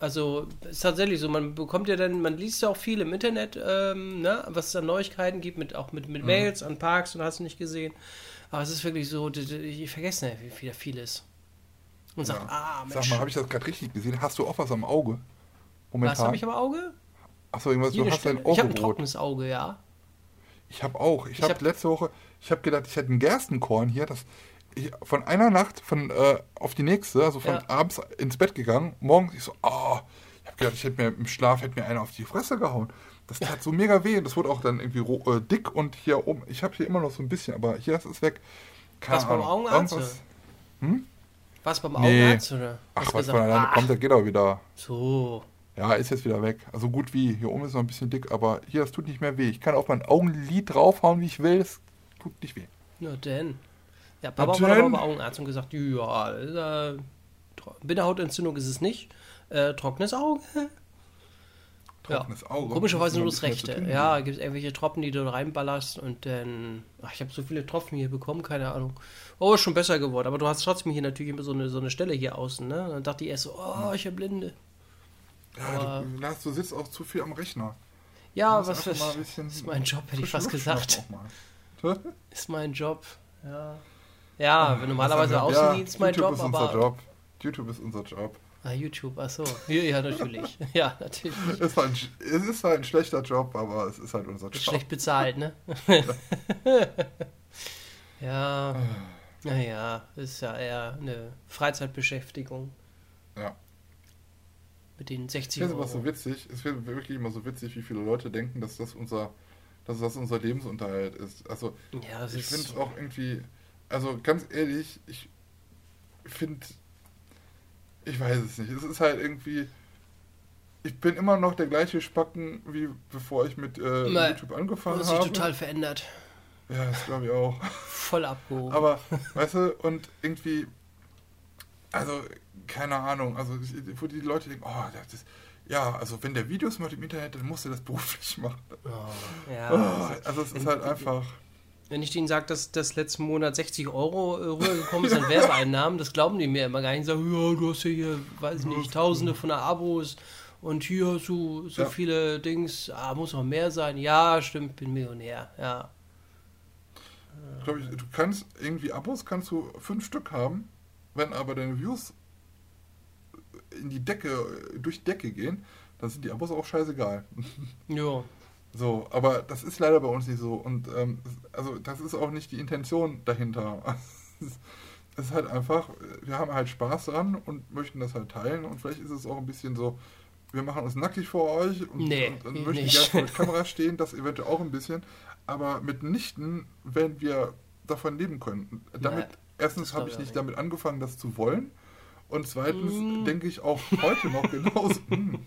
also ist tatsächlich so, man bekommt ja dann, man liest ja auch viel im Internet, ähm, ne, was es an Neuigkeiten gibt, mit, auch mit, mit mhm. Mails an Parks und hast du nicht gesehen. Aber es ist wirklich so, ich vergesse nicht, wie viel, viel ist. Und ja. sagt, ah, Mensch. Sag mal, habe ich das gerade richtig gesehen? Hast du auch was am Auge? Momentan? Was habe ich am Auge? Achso, irgendwas, Jede du hast dein Auge Ich habe ein trockenes Auge, ja. Ich habe auch. Ich, ich habe hab letzte Woche, ich habe gedacht, ich hätte ein Gerstenkorn hier, das ich, von einer Nacht von, äh, auf die nächste, also von Ja. abends ins Bett gegangen, morgens ich so, oh, ich habe gedacht, ich hätte mir im Schlaf hätte mir einer auf die Fresse gehauen. Das tat so mega weh. Das wurde auch dann irgendwie äh, dick und hier oben, ich habe hier immer noch so ein bisschen, aber hier das ist weg. Keine Was, beim Ahnung. Augenarzt, Irgendwas- Was beim Nee. Augenarzt, oder? Ach, was gesagt, von alleine kommt, der geht auch wieder. So. Ja, ist jetzt wieder weg. Also gut wie. Hier oben ist noch ein bisschen dick, aber hier, das tut nicht mehr weh. Ich kann auf mein Augenlid draufhauen, wie ich will. Es tut nicht weh. Na denn. Ja, Papa war beim Augenarzt und gesagt, ja, äh, Bindehautentzündung ist es nicht. Äh, trockenes Auge. Trockenes Auge. Komischerweise nur das rechte. tun Ja, gibt es irgendwelche Tropfen, die du reinballerst und dann. Ach, ich habe so viele Tropfen hier bekommen, keine Ahnung. Oh, ist schon besser geworden. Aber du hast trotzdem hier natürlich immer so eine, so eine Stelle hier außen, ne? Dann dachte ich erst so, oh, ich habe Blinde. Ja, du, Lars, du sitzt auch zu viel am Rechner. Ja, was ist, mal ein bisschen ist mein Job, hätte ich fast gesagt. Ist mein Job. Ja. Ja, wenn normalerweise ist Außendienst ja, mein YouTube Job, ist unser aber. Job. YouTube ist unser Job. Ah, YouTube, ach so. Ja, ja, natürlich. Ja, natürlich. Es ist, halt, ein- es ist halt ein schlechter Job, aber es ist halt unser Job. Schlecht bezahlt, ne? ja. Naja, ist ja eher eine Freizeitbeschäftigung Ja. mit den Ich 60 finde es immer so Euro. witzig, es wird wirklich immer so witzig, wie viele Leute denken, dass das unser, dass das unser Lebensunterhalt ist. Also Ja, ich finde es auch irgendwie, also ganz ehrlich, ich finde, ich weiß es nicht. Es ist halt irgendwie, ich bin immer noch der gleiche Spacken, wie bevor ich mit äh. YouTube angefangen Das sich habe. total verändert. Ja, das glaube ich auch. Voll abgehoben. Aber, weißt du, und irgendwie, also, keine Ahnung, also, wo die Leute denken, oh, das ist, ja, also, wenn der Videos macht im Internet, dann muss er das beruflich machen. oh, ja. Oh, also, es ist halt einfach, Wenn ich denen sage, dass das letzten Monat 60 Euro äh, rübergekommen an Werbeeinnahmen, das glauben die mir immer gar nicht. Sagen, ja, du hast ja hier, weiß ich nicht, tausende von Abos und hier hast du so Ja. viele Dings, ah, muss noch mehr sein. Ja, stimmt, bin Millionär, ja. glaube ich, du kannst irgendwie Abos, kannst du fünf Stück haben, wenn aber deine Views in die Decke, durch die Decke gehen, dann sind die Abos auch scheißegal. Ja, So, aber das ist leider bei uns nicht so. Und ähm, also das ist auch nicht die Intention dahinter. Es ist halt einfach, wir haben halt Spaß dran und möchten das halt teilen und vielleicht ist es auch ein bisschen so, wir machen uns nackig vor euch und, Nee, und, und möchten nicht. gerne vor der Kamera stehen, das eventuell auch ein bisschen, aber mitnichten, wenn wir davon leben können. Damit, Nee, erstens habe ich ich nicht damit angefangen, das zu wollen und zweitens Mm. denke ich auch heute noch genauso, hm,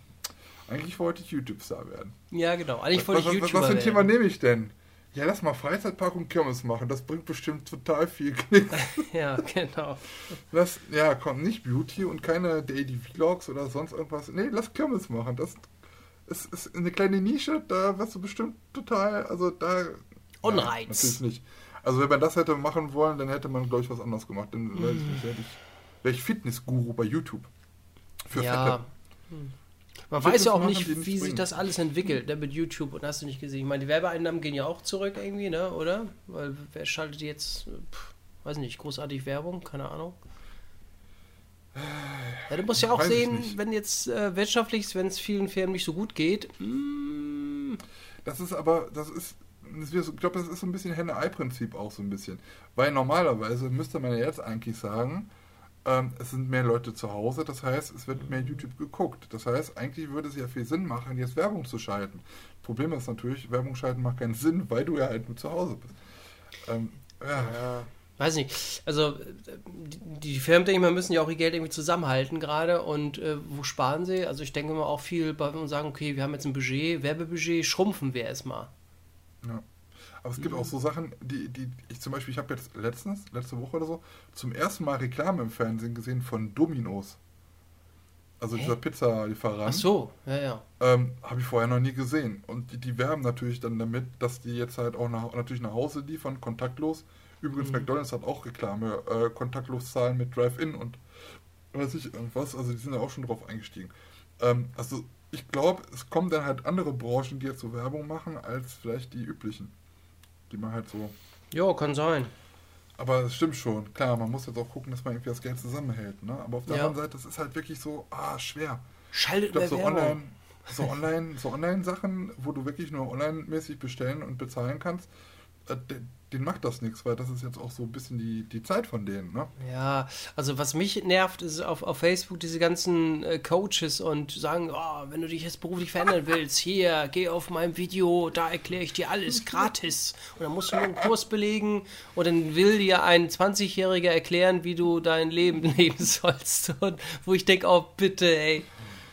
eigentlich wollte ich YouTube-Star werden. ja genau. Eigentlich Was, wollte was, ich YouTuber was für ein Thema nehme ich denn? Ja, lass mal Freizeitpark und Kirmes machen. Das bringt bestimmt total viel Klicks. Ja, genau. Lass, ja, komm, nicht Beauty und keine Daily Vlogs oder sonst irgendwas. Nee, lass Kirmes machen. Das ist, ist eine kleine Nische, da wirst du bestimmt total, also da... Unreiz. natürlich nicht. Also wenn man das hätte machen wollen, dann hätte man, glaube ich, was anderes gemacht. Dann Mhm. weiß ich nicht, hätte ich, wäre ich Fitnessguru bei YouTube. Für Ja. Fette. Hm. Man weiß ja auch nicht, wie sich bringen. das alles entwickelt ne, mit YouTube und hast du nicht gesehen. Ich meine, die Werbeeinnahmen gehen ja auch zurück irgendwie, ne, oder? Weil wer schaltet jetzt, pff, weiß nicht, großartig Werbung, keine Ahnung. Ja, du musst ja auch Weiß sehen, wenn jetzt äh, wirtschaftlich, wenn es vielen Firmen nicht so gut geht, mm, Das ist aber, das ist, das ist- ich glaube, das ist so ein bisschen Henne-Ei-Prinzip auch so ein bisschen. Weil normalerweise müsste man ja jetzt eigentlich sagen, ähm, es sind mehr Leute zu Hause, das heißt, es wird mehr YouTube geguckt. Das heißt, eigentlich würde es ja viel Sinn machen, jetzt Werbung zu schalten. Problem ist natürlich, Werbung schalten macht keinen Sinn, weil du ja halt nur zu Hause bist. Ähm, ja, ja, weiß nicht. Also, die, die Firmen, denke ich mal, müssen ja auch ihr Geld irgendwie zusammenhalten gerade und äh, wo sparen sie? Also, ich denke mal auch viel bei und sagen, okay, wir haben jetzt ein Budget, Werbebudget, schrumpfen wir erstmal. Ja. Aber es gibt auch so Sachen, die, die ich zum Beispiel, ich habe jetzt letztens, letzte Woche oder so, zum ersten Mal Reklame im Fernsehen gesehen von Domino's. Also Hä? dieser Pizzalieferant. Ach so, ja, ja. Ähm, habe ich vorher noch nie gesehen. Und die, die werben natürlich dann damit, dass die jetzt halt auch nach, natürlich nach Hause liefern, kontaktlos. Übrigens, Mhm. McDonalds hat auch Reklame, äh, kontaktlos zahlen mit Drive-In und weiß ich irgendwas. Also die sind ja auch schon drauf eingestiegen. Ähm, also ich glaube, es kommen dann halt andere Branchen, die jetzt so Werbung machen, als vielleicht die üblichen. Die man halt so. Jo, kann sein. Aber es stimmt schon. Klar, man muss jetzt auch gucken, dass man irgendwie das Geld zusammenhält. Ne? Aber auf der Ja. anderen Seite, das ist halt wirklich so, ah, schwer. Schaltet Ich glaube, so mehr Werbung. online, so online, so Online-Sachen, wo du wirklich nur online-mäßig bestellen und bezahlen kannst, äh, denen macht das nichts, weil das ist jetzt auch so ein bisschen die, die Zeit von denen, ne? Ja, also was mich nervt, ist auf, auf Facebook diese ganzen äh, Coaches und sagen, oh, wenn du dich jetzt beruflich verändern willst, hier, geh auf mein Video, da erkläre ich dir alles gratis. Und dann musst du nur einen Kurs belegen und dann will dir ein 20-Jähriger erklären, wie du dein Leben leben sollst. Und wo ich denke, oh bitte, ey.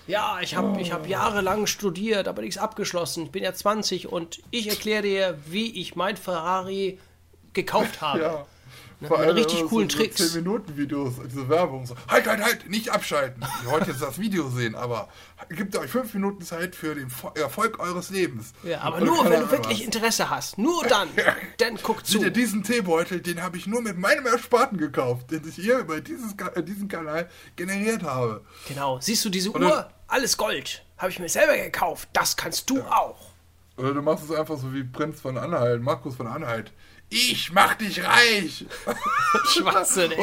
Ja, ich habe ich hab jahrelang studiert, aber nichts abgeschlossen. Ich bin ja 20 und ich erkläre dir, wie ich mein Ferrari gekauft habe. Ja. Ne, Vor allem richtig coolen so Tricks. 10 Minuten Videos, diese Werbung so. Halt, halt, halt, nicht abschalten. Ihr wollt jetzt das Video sehen, aber gebt euch 5 Minuten Zeit für den Fo- Erfolg eures Lebens. Ja, aber Und nur, wenn du wirklich was. Interesse hast. Nur dann. dann guck zu. Seht diesen Teebeutel, den habe ich nur mit meinem Ersparten gekauft, den ich hier über dieses, äh, diesen Kanal generiert habe. Genau. Siehst du diese dann- Uhr? Alles Gold. Habe ich mir selber gekauft. Das kannst du auch. Oder du machst es einfach so wie Prinz von Anhalt, Markus von Anhalt. Ich mach dich reich! Schwachsinn, ey.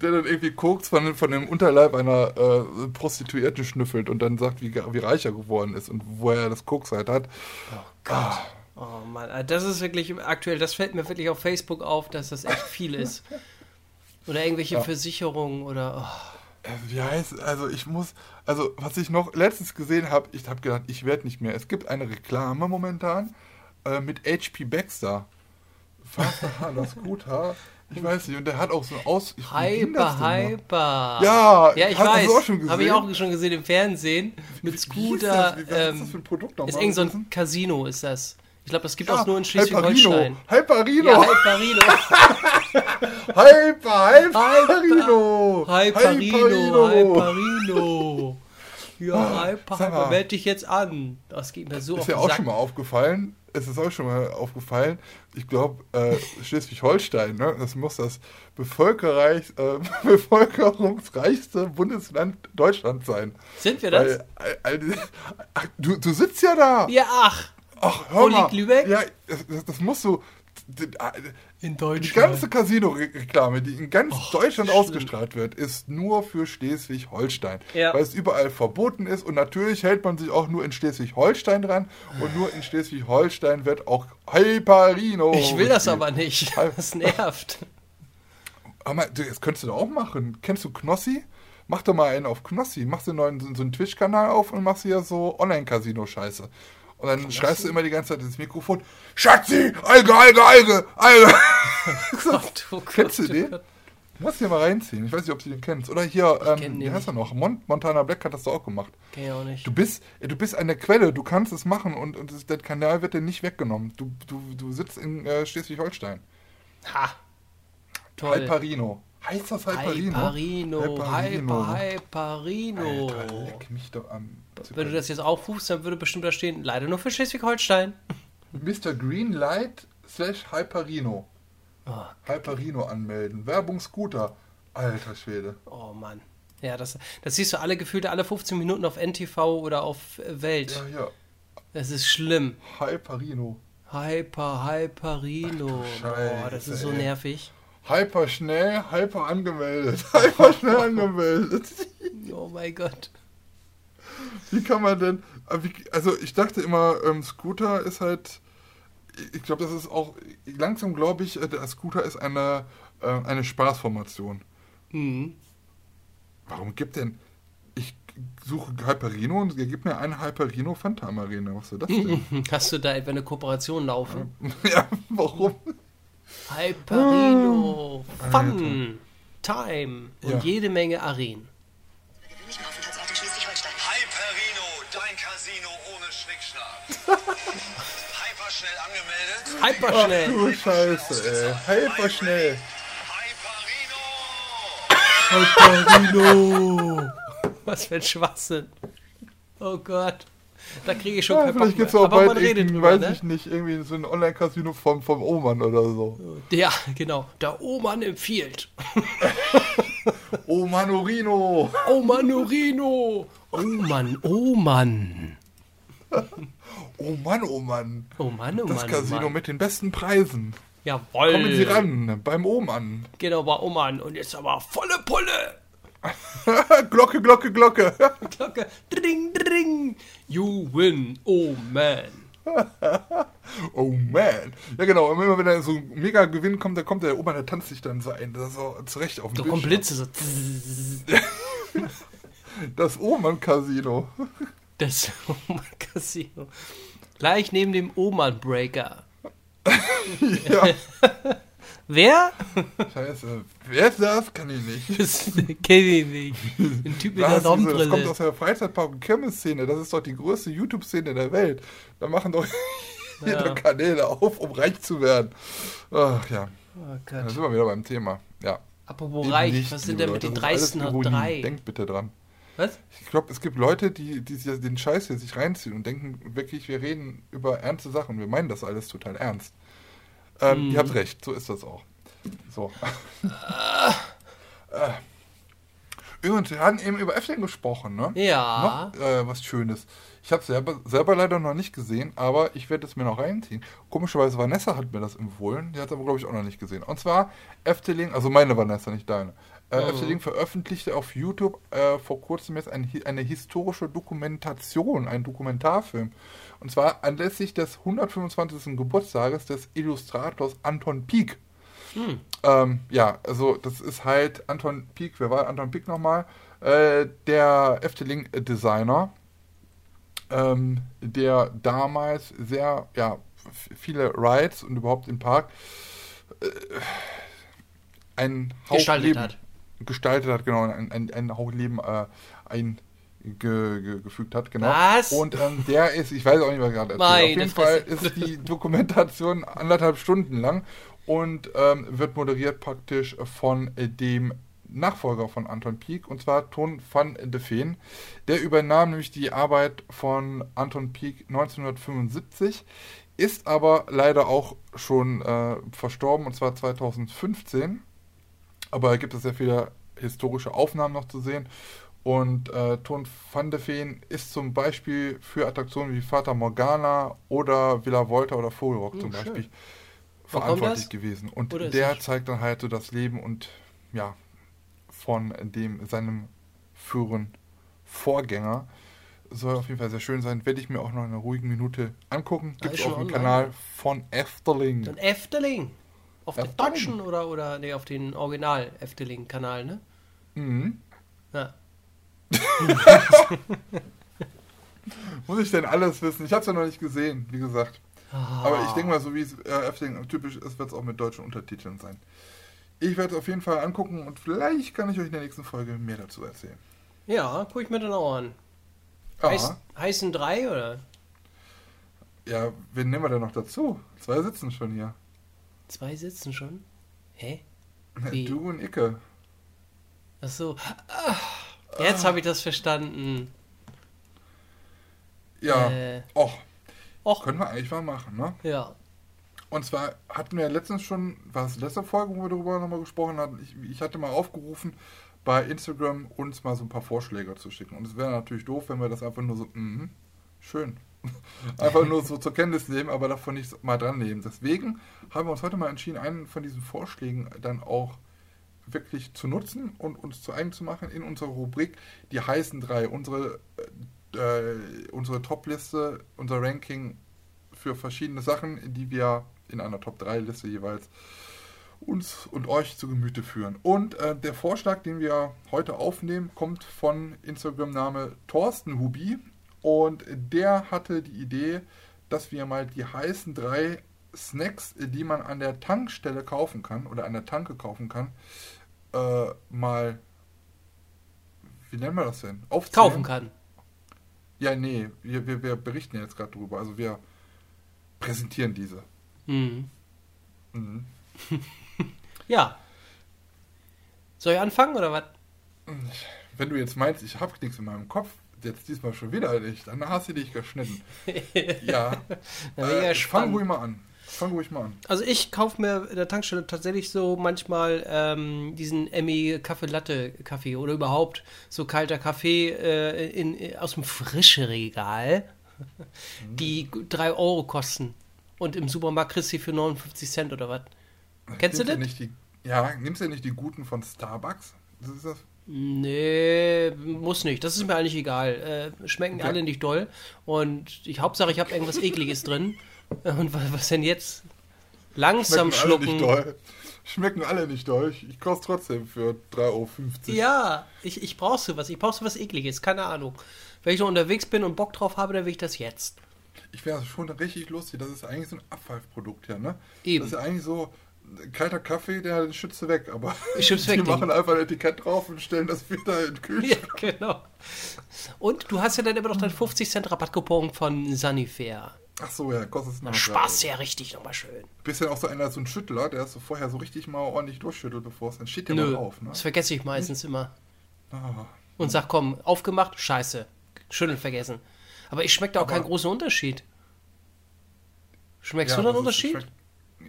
Der dann irgendwie Koks von, von dem Unterleib einer äh, Prostituierten schnüffelt und dann sagt, wie, wie reich er geworden ist und woher er das Koks halt hat. Ah, Oh Mann, äh, das ist wirklich aktuell, das fällt mir wirklich auf Facebook auf, dass das echt viel ist. Oder irgendwelche Versicherungen oder. Oh. äh, wie heißt, also ich muss, also was ich noch letztens gesehen habe, ich habe gedacht, ich werde nicht mehr. Es gibt eine Reklame momentan äh, mit HP Baxter. Das Scooter. Ich weiß nicht, und der hat auch so ein Aus. Ich, wie Hyper, hyper. Ja, ja, ich hast weiß. das auch schon Habe ich gesehen? auch schon gesehen im Fernsehen. Mit Wie Scooter. das? Wie- was ist das ähm, für ein Produkt ist nochmal irgend so ein Casino, ist das. Ich glaube, das gibt Ja, auch nur in Schleswig-Holstein. Hyperino. Ja, Hyperino. Hyperino. Hyper, Hyperino. Hyperino, Hyperino. Ja, Ah, Hyper, sag mal. Hyper, meld dich jetzt an. Das geht mir so Ist ja auch Sack. schon mal aufgefallen. Es ist auch schon mal aufgefallen. Ich glaube, äh, Schleswig-Holstein, ne, das muss das bevölkerreich, äh, bevölkerungsreichste Bundesland Deutschlands sein. Sind wir das? Weil, äh, ach, du, du sitzt ja da. ja, ach. Ach, hör mal. liegt Lübeck? Ja, das, das, das musst du. In Die Deutschland. ganze Casino-Reklame, die in ganz Deutschland schlimm. ausgestrahlt wird, ist nur für Schleswig-Holstein. Ja. Weil es überall verboten ist und natürlich hält man sich auch nur in Schleswig-Holstein dran und nur in Schleswig-Holstein wird auch Hyperino. Ich will das aber nicht. Das nervt. Aber das könntest du doch auch machen. Kennst du Knossi? Mach doch mal einen auf Knossi. Machst du einen neuen so einen Twitch-Kanal auf und machst hier so Online-Casino-Scheiße. Und dann schreist du immer die ganze Zeit ins Mikrofon: Schatzi, Alge, Alge, Alge, Alge. Gott, oh Gott, Kennst du oh den? Gott. Du musst dir mal reinziehen. Ich weiß nicht, ob du den kennst. Oder hier, kenn ähm, den wie heißt er noch? Mon Montana Black hat das doch auch gemacht. Kenn ich auch nicht. Du bist, ja, du bist an der Quelle, du kannst es machen und, und das, der Kanal wird dir nicht weggenommen. Du, du, du sitzt in äh, Schleswig-Holstein. Ha. Toll. Hyperino. Heißt das Hyperino? Hyperino. Hyper, Hyperino. Alter, leck mich doch am. Wenn du das jetzt aufrufst, dann würde bestimmt da stehen, leider nur für Schleswig-Holstein. Mr. Greenlight slash Hyperino. Oh, Hyperino anmelden. Werbung Scooter. Alter Schwede. oh Mann. Ja, das, das siehst du alle gefühlt alle 15 Minuten auf NTV oder auf äh, Welt. Ja, ja. Das ist schlimm. Hyperino. Hyper, Hyperino. Du Boah, das Scheiße, ist so nervig. Hyper schnell, hyper angemeldet. Hyper schnell angemeldet. Oh mein Gott. Wie kann man denn. wie- Also, ich dachte immer, ähm, Scooter ist halt. Ich glaube, das ist auch. Langsam glaube ich, äh, der Scooter ist eine, äh, eine Spaßformation. Mhm. Warum gibt denn. Ich suche Hyperino und er gibt mir eine Hyperino Phantom Arena. Was soll das denn? Hast du da etwa eine Kooperation laufen? ja, warum? Hyperino, Fun, Time und Ja. jede Menge Arenen. Hyperino, dein Casino ohne Schnickschnack. Hyper schnell angemeldet. Hyperschnell. Du Scheiße, ey. Hyper schnell. Hyperino! Hyperino. Was für ein Schwachsinn. Oh Gott. Da kriege ich schon Ja, keinen Bock mehr. auch Aber man redet drüber, weiß ne? ich nicht, irgendwie so ein Online-Casino vom, vom Oman oder so. Ja, genau. Der Oman empfiehlt. Oh Manorino! Oh Mann, Urino. Oh Mann, oh Mann. Oh Mann, oh Mann. Oh Mann, Das Mann. oh Casino Mann. mit den besten Preisen. Jawoll. Kommen Sie ran, beim Oman. Genau, bei Oman. Und jetzt aber volle Pulle. Glocke, Glocke, Glocke. Glocke. Dring, dring. You win. Oh man. Oh man. Ja genau, und immer wenn er so ein mega Gewinn kommt, dann kommt der Opa, der tanzt sich dann so ein. Das ist so zurecht auf dem Da kommen. Blitze so. Das Oman-Casino. Das Oman-Casino. Gleich neben dem Oman-Breaker. ja. Wer? Scheiße. Wer ist das? Kann ich nicht. Das kenn ich nicht. Ein Typ mit einer diese, das kommt Sonnenbrille. aus der Freizeitpark- und Kirmes-Szene. Das ist doch die größte YouTube-Szene der Welt. Da machen doch jede Ja. Kanäle auf, um reich zu werden. Ach ja, Oh da Gott. sind wir wieder beim Thema. Ja. Apropos Eben reich, nicht, was sind denn mit den dreisten drei? Denkt bitte dran. Was? Ich glaube, es gibt Leute, die, die den Scheiß hier sich reinziehen und denken wirklich, wir reden über ernste Sachen. Wir meinen das alles total ernst. Ähm, Mhm. Ihr habt recht, so ist das auch. So. Äh. Übrigens, wir hatten eben über Efteling gesprochen, ne? Ja. Noch äh, was Schönes. Ich habe selber, selber leider noch nicht gesehen, aber ich werde es mir noch reinziehen. Komischerweise, Vanessa hat mir das empfohlen. Die hat es aber, glaube ich, auch noch nicht gesehen. Und zwar Efteling, also meine Vanessa, nicht deine. Äh, Efteling veröffentlichte auf YouTube äh, vor kurzem jetzt ein, eine historische Dokumentation, einen Dokumentarfilm. Und zwar anlässlich des 125. Geburtstages des Illustrators Anton Pieck. Ähm, ja, also das ist halt Anton Pieck, wer war Anton Pieck nochmal? Äh, der Efteling-Designer, ähm, der damals sehr, ja, viele Rides und überhaupt im Park äh, ein Hauch Gestaltet hat. gestaltet hat, genau, ein, ein, ein Hauch Leben äh, eingefügt hat, genau. Was? Und ähm, der ist, ich weiß auch nicht, was gerade erzähle. Meine Auf jeden Fall ist die Dokumentation anderthalb Stunden lang und ähm, wird moderiert praktisch von dem Nachfolger von Anton Pieck, und zwar Ton van de Veen. Der übernahm nämlich die Arbeit von Anton Pieck 1975, ist aber leider auch schon äh, verstorben, und zwar 2015. Aber da gibt es sehr viele historische Aufnahmen noch zu sehen. Und äh, Ton van de Veen ist zum Beispiel für Attraktionen wie Fata Morgana oder Villa Volta oder Vogelrock zum schön. Beispiel verantwortlich gewesen. Und der zeigt dann halt so das Leben und ja, von dem seinem früheren Vorgänger. Soll auf jeden Fall sehr schön sein. Werde ich mir auch noch in einer ruhigen Minute angucken. Gibt es auf dem Kanal von Efteling. Dann Efteling. Auf Efteling. deutschen oder, oder nee, auf den Original Efteling-Kanal, ne? Mhm. Ja. Muss ich denn alles wissen? Ich habe es ja noch nicht gesehen, wie gesagt. Ah. Aber ich denke mal, so wie es äh, Efteling typisch ist, wird es auch mit deutschen Untertiteln sein. Ich werde es auf jeden Fall angucken und vielleicht kann ich euch in der nächsten Folge mehr dazu erzählen. Ja, guck ich mir dann auch an. Heiß, heißen drei oder? Ja, wen nehmen wir denn noch dazu? Zwei sitzen schon hier. Zwei sitzen schon? Hä? Wie? Du und Icke. Ach so. Ah, Jetzt habe ich das verstanden. Ja. Äh. Och, Och, können wir eigentlich mal machen, ne? ja. Und zwar hatten wir letztens schon, war es letzte Folge, wo wir darüber nochmal gesprochen hatten, ich, ich hatte mal aufgerufen, bei Instagram uns mal so ein paar Vorschläge zu schicken. Und es wäre natürlich doof, wenn wir das einfach nur so, mhm, schön, einfach nur so zur Kenntnis nehmen, aber davon nicht mal dran nehmen. Deswegen haben wir uns heute mal entschieden, einen von diesen Vorschlägen dann auch wirklich zu nutzen und uns zu eigen zu machen in unserer Rubrik die heißen drei, unsere, äh, unsere Top-Liste, unser Ranking für verschiedene Sachen, die wir in einer Top-3-Liste jeweils uns und euch zu Gemüte führen. Und äh, der Vorschlag, den wir heute aufnehmen, kommt von Instagram-Name Thorsten Hubi. Und der hatte die Idee, dass wir mal die heißen drei Snacks, die man an der Tankstelle kaufen kann oder an der Tanke kaufen kann, äh, mal, wie nennen wir das denn? Aufzählen. Kaufen kann. Ja, nee, wir, wir, wir berichten jetzt gerade drüber. Also wir präsentieren diese. Mhm. Mhm. Ja. Soll ich anfangen oder was? Wenn du jetzt meinst, ich habe nichts in meinem Kopf, jetzt diesmal schon wieder nicht, dann hast du dich geschnitten. ja. Ich ja Äh, fang ruhig mal an. Fang ruhig mal an. Also ich kaufe mir in der Tankstelle tatsächlich so manchmal ähm, diesen Emmy Kaffee Latte Kaffee oder überhaupt so kalter Kaffee äh, in, in, aus dem frische Regal, die 3 Euro kosten. Und im Supermarkt kriegst du für 59 Cent oder was. Kennst du das? Nicht die, ja, nimmst du nicht die guten von Starbucks? Das ist das? Nee, muss nicht. Das ist mir eigentlich egal. Äh, schmecken Okay. alle nicht doll. Und ich, Hauptsache, ich habe irgendwas Ekliges drin. Und wa- was denn jetzt? Langsam Schmecken alle nicht schlucken. doll. Schmecken alle nicht doll. Ich, ich trotzdem für 3,50 Euro. Ja, ich, ich brauch sowas. Ich brauch sowas Ekliges. Keine Ahnung. Wenn ich noch unterwegs bin und Bock drauf habe, dann will ich das jetzt. Ich wäre schon richtig lustig. Das ist eigentlich so ein Abfallprodukt, ja, ne? Eben. Das ist ja eigentlich so kalter Kaffee, der den schützt weg, aber Schützt die weg, machen Ding. einfach ein Etikett drauf und stellen das wieder in den Ja, Kühlschrank. genau. Und du hast ja dann immer noch deinen 50 Cent Rabattcoupon von Sanifair. Ach so, ja, kostet es sparst du ja richtig nochmal schön. Bist ja auch so einer, so ein Schüttler, der ist so vorher so richtig mal ordentlich durchschüttelt, bevor es dann steht ja mal Nö, drauf, ne? das vergesse ich meistens immer. Ah. Und sag, komm, aufgemacht, scheiße. Schütteln vergessen. Aber ich schmecke da auch Aber- keinen großen Unterschied. Schmeckst Ja, du da einen Unterschied? schmeckt-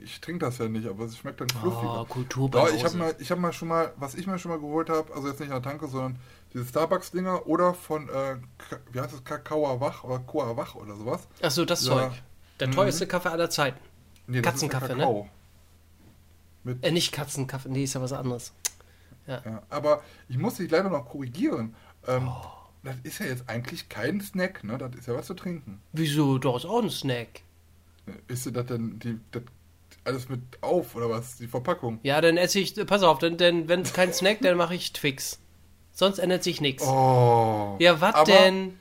ich trinke das ja nicht, aber es schmeckt dann fluffiger. Oh, Kulturbanause. Ja, ich habe mal, ich habe mal schon mal, was ich mir schon mal geholt habe, also jetzt nicht an der Tanke, sondern diese Starbucks-Dinger oder von, äh, wie heißt es, Kakao Wach oder Coa Wach oder sowas. Achso, das Ja. Zeug. Der teuerste Kaffee aller Zeiten. Nee, Katzenkaffee, ne? Mit, Äh, nicht Katzenkaffee, nee, ist ja was anderes. ja. Aber ich muss dich leider noch korrigieren. Ähm, Oh. Das ist ja jetzt eigentlich kein Snack, ne? Das ist ja was zu trinken. Wieso? Doch, ist auch ein Snack. Ist das denn die, das alles mit auf oder was? Die Verpackung? Ja, dann esse ich, pass auf, denn, denn wenn es kein Snack, dann mache ich Twix. Sonst ändert sich nichts. Oh. Ja, was denn?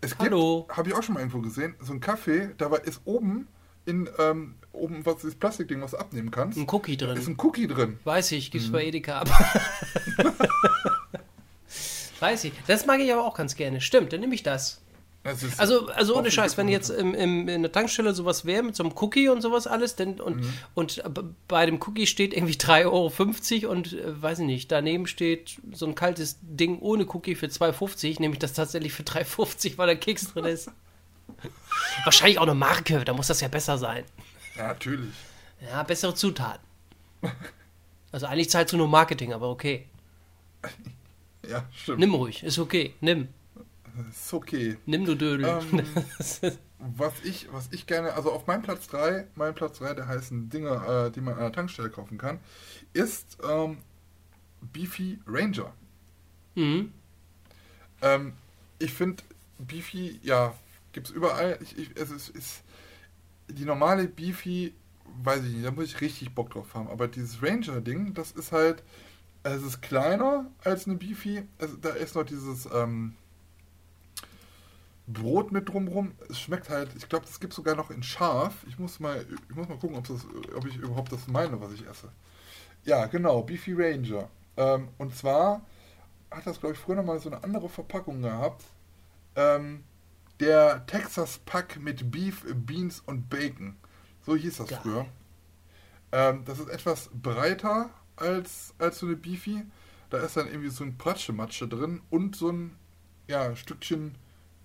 Es Hallo. habe ich auch schon mal irgendwo gesehen, so ein Kaffee, da war, ist oben in, ähm, oben, was ist Plastikding, was du abnehmen kannst, Ein Cookie ist drin. ein Cookie drin. Weiß ich, gibt's bei Edeka, aber. Weiß ich. Das mag ich aber auch ganz gerne. Stimmt, dann nehme ich das. Also, also ohne Scheiß, wenn jetzt im, im, in der Tankstelle sowas wäre mit so einem Cookie und sowas alles, denn, und, Mhm. und bei dem Cookie steht irgendwie 3,50 Euro und äh, weiß ich nicht, daneben steht so ein kaltes Ding ohne Cookie für 2,50, nehme ich das tatsächlich für 3,50, weil da Keks drin ist. Wahrscheinlich auch eine Marke, da muss das ja besser sein. Ja, natürlich. Ja, bessere Zutaten. Also eigentlich zahlst du nur Marketing, aber okay. Ja, stimmt. Nimm ruhig, ist okay. Nimm. Ist okay. Nimm du Dödel. Ähm, Was ich, was ich gerne, also auf meinem Platz 3, mein Platz 3 der heißen Dinge, äh, die man an der Tankstelle kaufen kann, ist ähm, Beefy Ranger. mhm. Ähm, ich finde, Beefy, ja, gibt es überall. Ich, ich, es ist, ist die normale Beefy, weiß ich nicht, da muss ich richtig Bock drauf haben. Aber dieses Ranger-Ding, das ist halt, es ist kleiner als eine Beefy. Also, da ist noch dieses ähm, Brot mit drumrum. Es schmeckt halt, ich glaube, das gibt sogar noch in scharf. Ich muss mal, ich muss mal gucken, ob, das, ob ich überhaupt das meine, was ich esse. Ja, genau, Beefy Ranger. Ähm, und zwar hat das, glaube ich, früher noch mal so eine andere Verpackung gehabt. Ähm, der Texas Pack mit Beef, Beans und Bacon. So hieß das Geil. früher. Ähm, das ist etwas breiter als, als so eine Beefy. Da ist dann irgendwie so ein Pratschematsche drin und so ein ja, Stückchen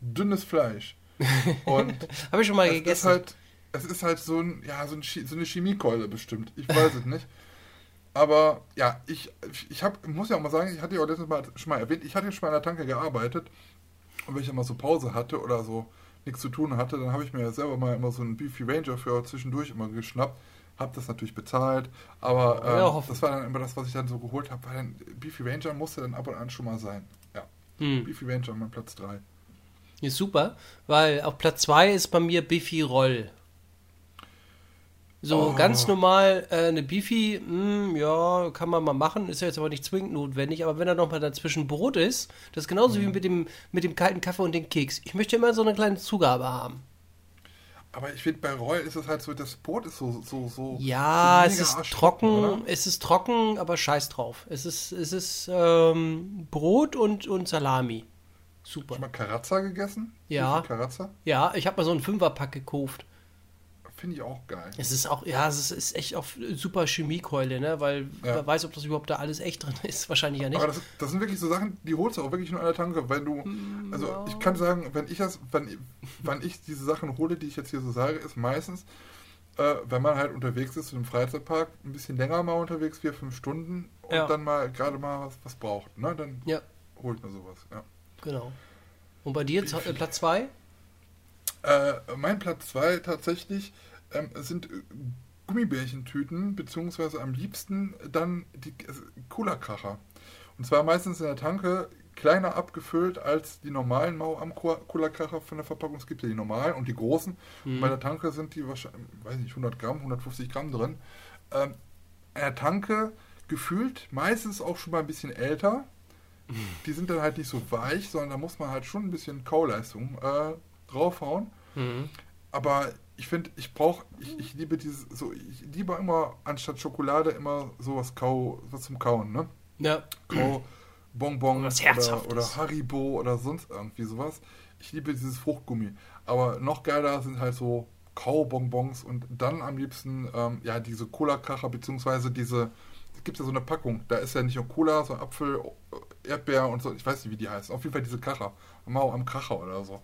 dünnes Fleisch. Und Habe ich schon mal es ist gegessen. halt, es ist halt so, ein, ja, so, ein, so eine Chemiekeule bestimmt. Ich weiß es nicht. Aber ja, ich, ich hab, muss ja auch mal sagen, ich hatte ja auch letztes Mal schon mal erwähnt, ich hatte schon mal an der Tanke gearbeitet. Und wenn ich immer so Pause hatte oder so nichts zu tun hatte, dann habe ich mir ja selber mal immer so einen Beefy Ranger für zwischendurch immer geschnappt. Hab das natürlich bezahlt, aber ähm, Ja, das war dann immer das, was ich dann so geholt habe, weil dann Beefy Ranger musste dann ab und an schon mal sein. Ja, Hm. Beefy Ranger mein Platz 3. Ist super, weil auf Platz 2 ist bei mir Biffy Roll. So Oh. ganz normal äh, eine Biffy, mh, ja, kann man mal machen, ist ja jetzt aber nicht zwingend notwendig, aber wenn da noch mal dazwischen Brot ist, das ist genauso wie mit dem, mit dem kalten Kaffee und den Keks. Ich möchte immer so eine kleine Zugabe haben. Aber ich finde, bei Roll ist es halt so, das Brot ist so, so, so. Ja, so es ist erschrocken, trocken, oder? es ist trocken, aber scheiß drauf. Es ist, es ist ähm, Brot und, und Salami. Super. Schon mal Karazza gegessen? Ja. Karazza? Ja, ich habe mal so einen Fünferpack gekauft. Finde ich auch geil. Es ist auch, ja, es ist, echt auch super Chemiekeule, ne? Weil Ja. wer weiß, ob das überhaupt da alles echt drin ist. Wahrscheinlich ja nicht. Aber das, das sind wirklich so Sachen, die holst du auch wirklich nur an der Tanke, wenn du. Also ich kann sagen, wenn ich das, wenn, wenn ich diese Sachen hole, die ich jetzt hier so sage, ist meistens, äh, wenn man halt unterwegs ist in einem Freizeitpark, ein bisschen länger mal unterwegs, vier, fünf Stunden und Ja. dann mal gerade mal was, was braucht, ne? Dann ja, holt man sowas, ja. Genau. Und bei dir äh, Platz 2? Äh, mein Platz 2 tatsächlich ähm, sind äh, Gummibärchentüten, beziehungsweise am liebsten dann die äh, Cola-Kracher. Und zwar meistens in der Tanke kleiner abgefüllt als die normalen Mau am Cola-Kracher von der Verpackung. Es gibt ja die normalen und die großen. Und bei der Tanke sind die wahrscheinlich, weiß nicht, 100 Gramm, 150 Gramm drin. Ähm, in der Tanke gefühlt meistens auch schon mal ein bisschen älter. Die sind dann halt nicht so weich, sondern da muss man halt schon ein bisschen Kauleistung äh, draufhauen. Mhm. Aber ich finde, ich brauche, ich, ich liebe dieses, so, ich liebe immer anstatt Schokolade immer sowas Kau, was zum Kauen, ne? Ja. Kau, Bonbon oder, oder Haribo oder sonst irgendwie sowas. Ich liebe dieses Fruchtgummi. Aber noch geiler sind halt so Kaubonbons und dann am liebsten ähm, ja diese Cola-Kracher beziehungsweise diese, es gibt ja so eine Packung, da ist ja nicht nur Cola, so Apfel, Erdbeer und so, ich weiß nicht, wie die heißen. Auf jeden Fall diese Kracher. Mau am Kracher oder so.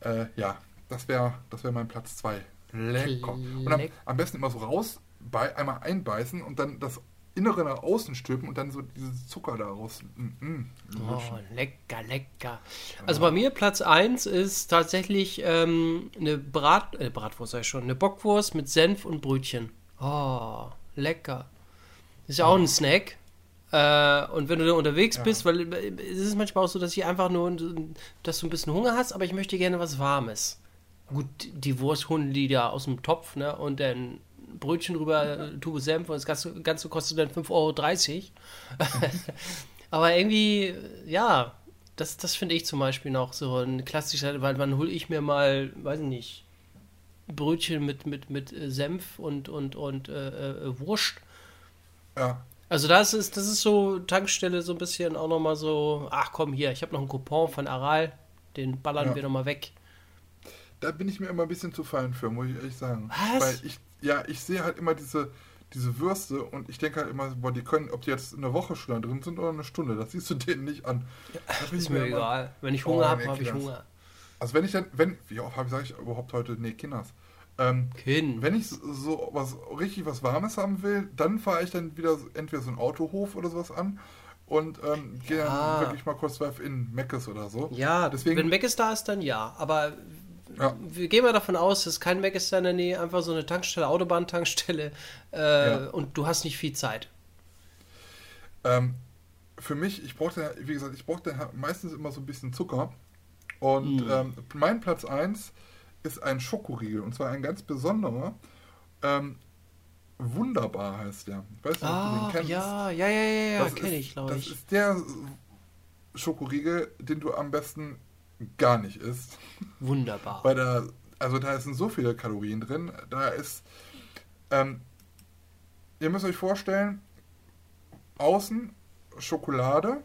Äh, ja, das wäre das wär mein Platz 2. Lecker. Und am, am besten immer so raus, bei, einmal einbeißen und dann das Innere nach außen stülpen und dann so dieses Zucker daraus. Mm, mm, Oh, lecker, lecker. Also bei mir Platz 1 ist tatsächlich ähm, eine Brat, äh, Bratwurst, ich schon, eine Bockwurst mit Senf und Brötchen. Oh, lecker. Ist ja auch ein Snack. Äh, und wenn du da unterwegs bist, weil es ist manchmal auch so, dass ich einfach nur, dass du ein bisschen Hunger hast, aber ich möchte gerne was Warmes. Gut, die Wurst holen die da aus dem Topf, ne? Und dann Brötchen drüber, äh, Tube Senf und das Ganze, Ganze kostet dann 5,30 Euro. Aber irgendwie, ja, das, das finde ich zum Beispiel noch so ein klassischer, weil wann hole ich mir mal, weiß ich nicht, Brötchen mit, mit, mit äh, Senf und, und, und äh, äh, Wurst. Ja, Also das ist, das ist so Tankstelle so ein bisschen auch nochmal so, ach komm hier, ich habe noch einen Coupon von Aral, den ballern Ja. wir nochmal weg. da bin ich mir immer ein bisschen zu fein für, muss ich ehrlich sagen. Was? Weil ich, ja, ich sehe halt immer diese, diese Würste und ich denke halt immer, boah, die können, ob die jetzt eine Woche schon da drin sind oder eine Stunde, das siehst du denen nicht an. Da bin Ist mir immer- egal. Wenn ich Oh, Hunger mir habe, habe ich das. Hunger. Also wenn ich dann, wenn, wie oft habe ich, sage ich überhaupt heute, nee, Kinders. Ähm, Kind. wenn ich so- was richtig was Warmes haben will, dann fahre ich dann wieder entweder so einen Autohof oder sowas an und ähm, gehe Ja. dann wirklich mal kurz in Meckes oder so. Ja, deswegen. wenn ist da ist, dann ja. Aber ja, wir gehen mal davon aus, dass kein ist da in der Nähe, einfach so eine Tankstelle, Autobahntankstelle äh, Ja. und du hast nicht viel Zeit. ähm, für mich, ich brauche dann, wie gesagt, ich halt meistens immer so ein bisschen Zucker. Und Mm. ähm, mein Platz 1 ist ein Schokoriegel und zwar ein ganz besonderer. Ähm, Wunderbar heißt der. Ich weiß nicht, ob du Ah, den kennst. ja, ja, ja, ja, ja Das kenne ist- ich, glaube Das ich. ist der Schokoriegel, den du am besten gar nicht isst. Wunderbar. Weil da, also da sind so viele Kalorien drin. Da ist, ähm, ihr müsst euch vorstellen, außen Schokolade,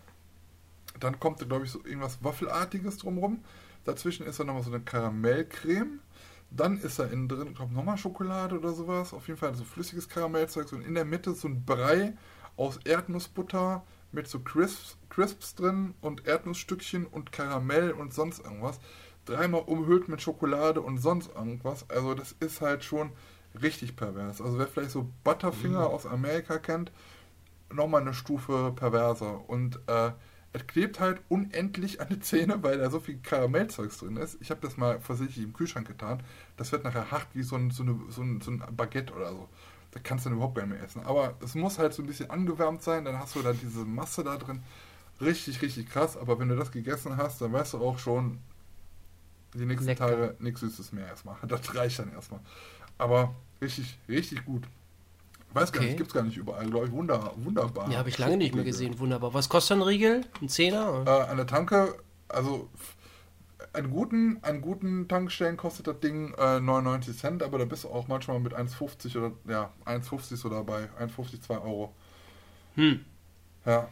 dann kommt da, glaube ich, so irgendwas Waffelartiges drumrum. Dazwischen ist da nochmal so eine Karamellcreme. Dann ist da innen drin, glaube ich, nochmal Schokolade oder sowas. Auf jeden Fall so flüssiges Karamellzeug. Und in der Mitte so ein Brei aus Erdnussbutter mit so Crisps, Crisps drin und Erdnussstückchen und Karamell und sonst irgendwas. Dreimal umhüllt mit Schokolade und sonst irgendwas. Also das ist halt schon richtig pervers. Also wer vielleicht so Butterfinger aus Amerika kennt, nochmal eine Stufe perverser. Und äh, es klebt halt unendlich an die Zähne, weil da so viel Karamellzeugs drin ist. Ich habe das mal versehentlich im Kühlschrank getan. Das wird nachher hart wie so ein, so, eine, so, ein, so ein Baguette oder so. Da kannst du dann überhaupt gar nicht mehr essen. Aber es muss halt so ein bisschen angewärmt sein, dann hast du da diese Masse da drin. Richtig, richtig krass. Aber wenn du das gegessen hast, dann weißt du auch schon, die nächsten Lecker. Tage nichts Süßes mehr erstmal. Das reicht dann erstmal. Aber richtig, richtig gut. Weiß gar Okay. nicht, gibt es gar nicht überall, glaube ich. Wunder, wunderbar. Ja, habe ich lange nicht mehr gesehen. Wunderbar. Was kostet ein Riegel? Ein Zehner? Äh, an der Tanke, also einen guten, einen guten Tankstellen kostet das Ding äh, 99 Cent, aber da bist du auch manchmal mit 1,50 oder ja, 1,50 so dabei. 1,50, 2 Euro. Hm. Ja.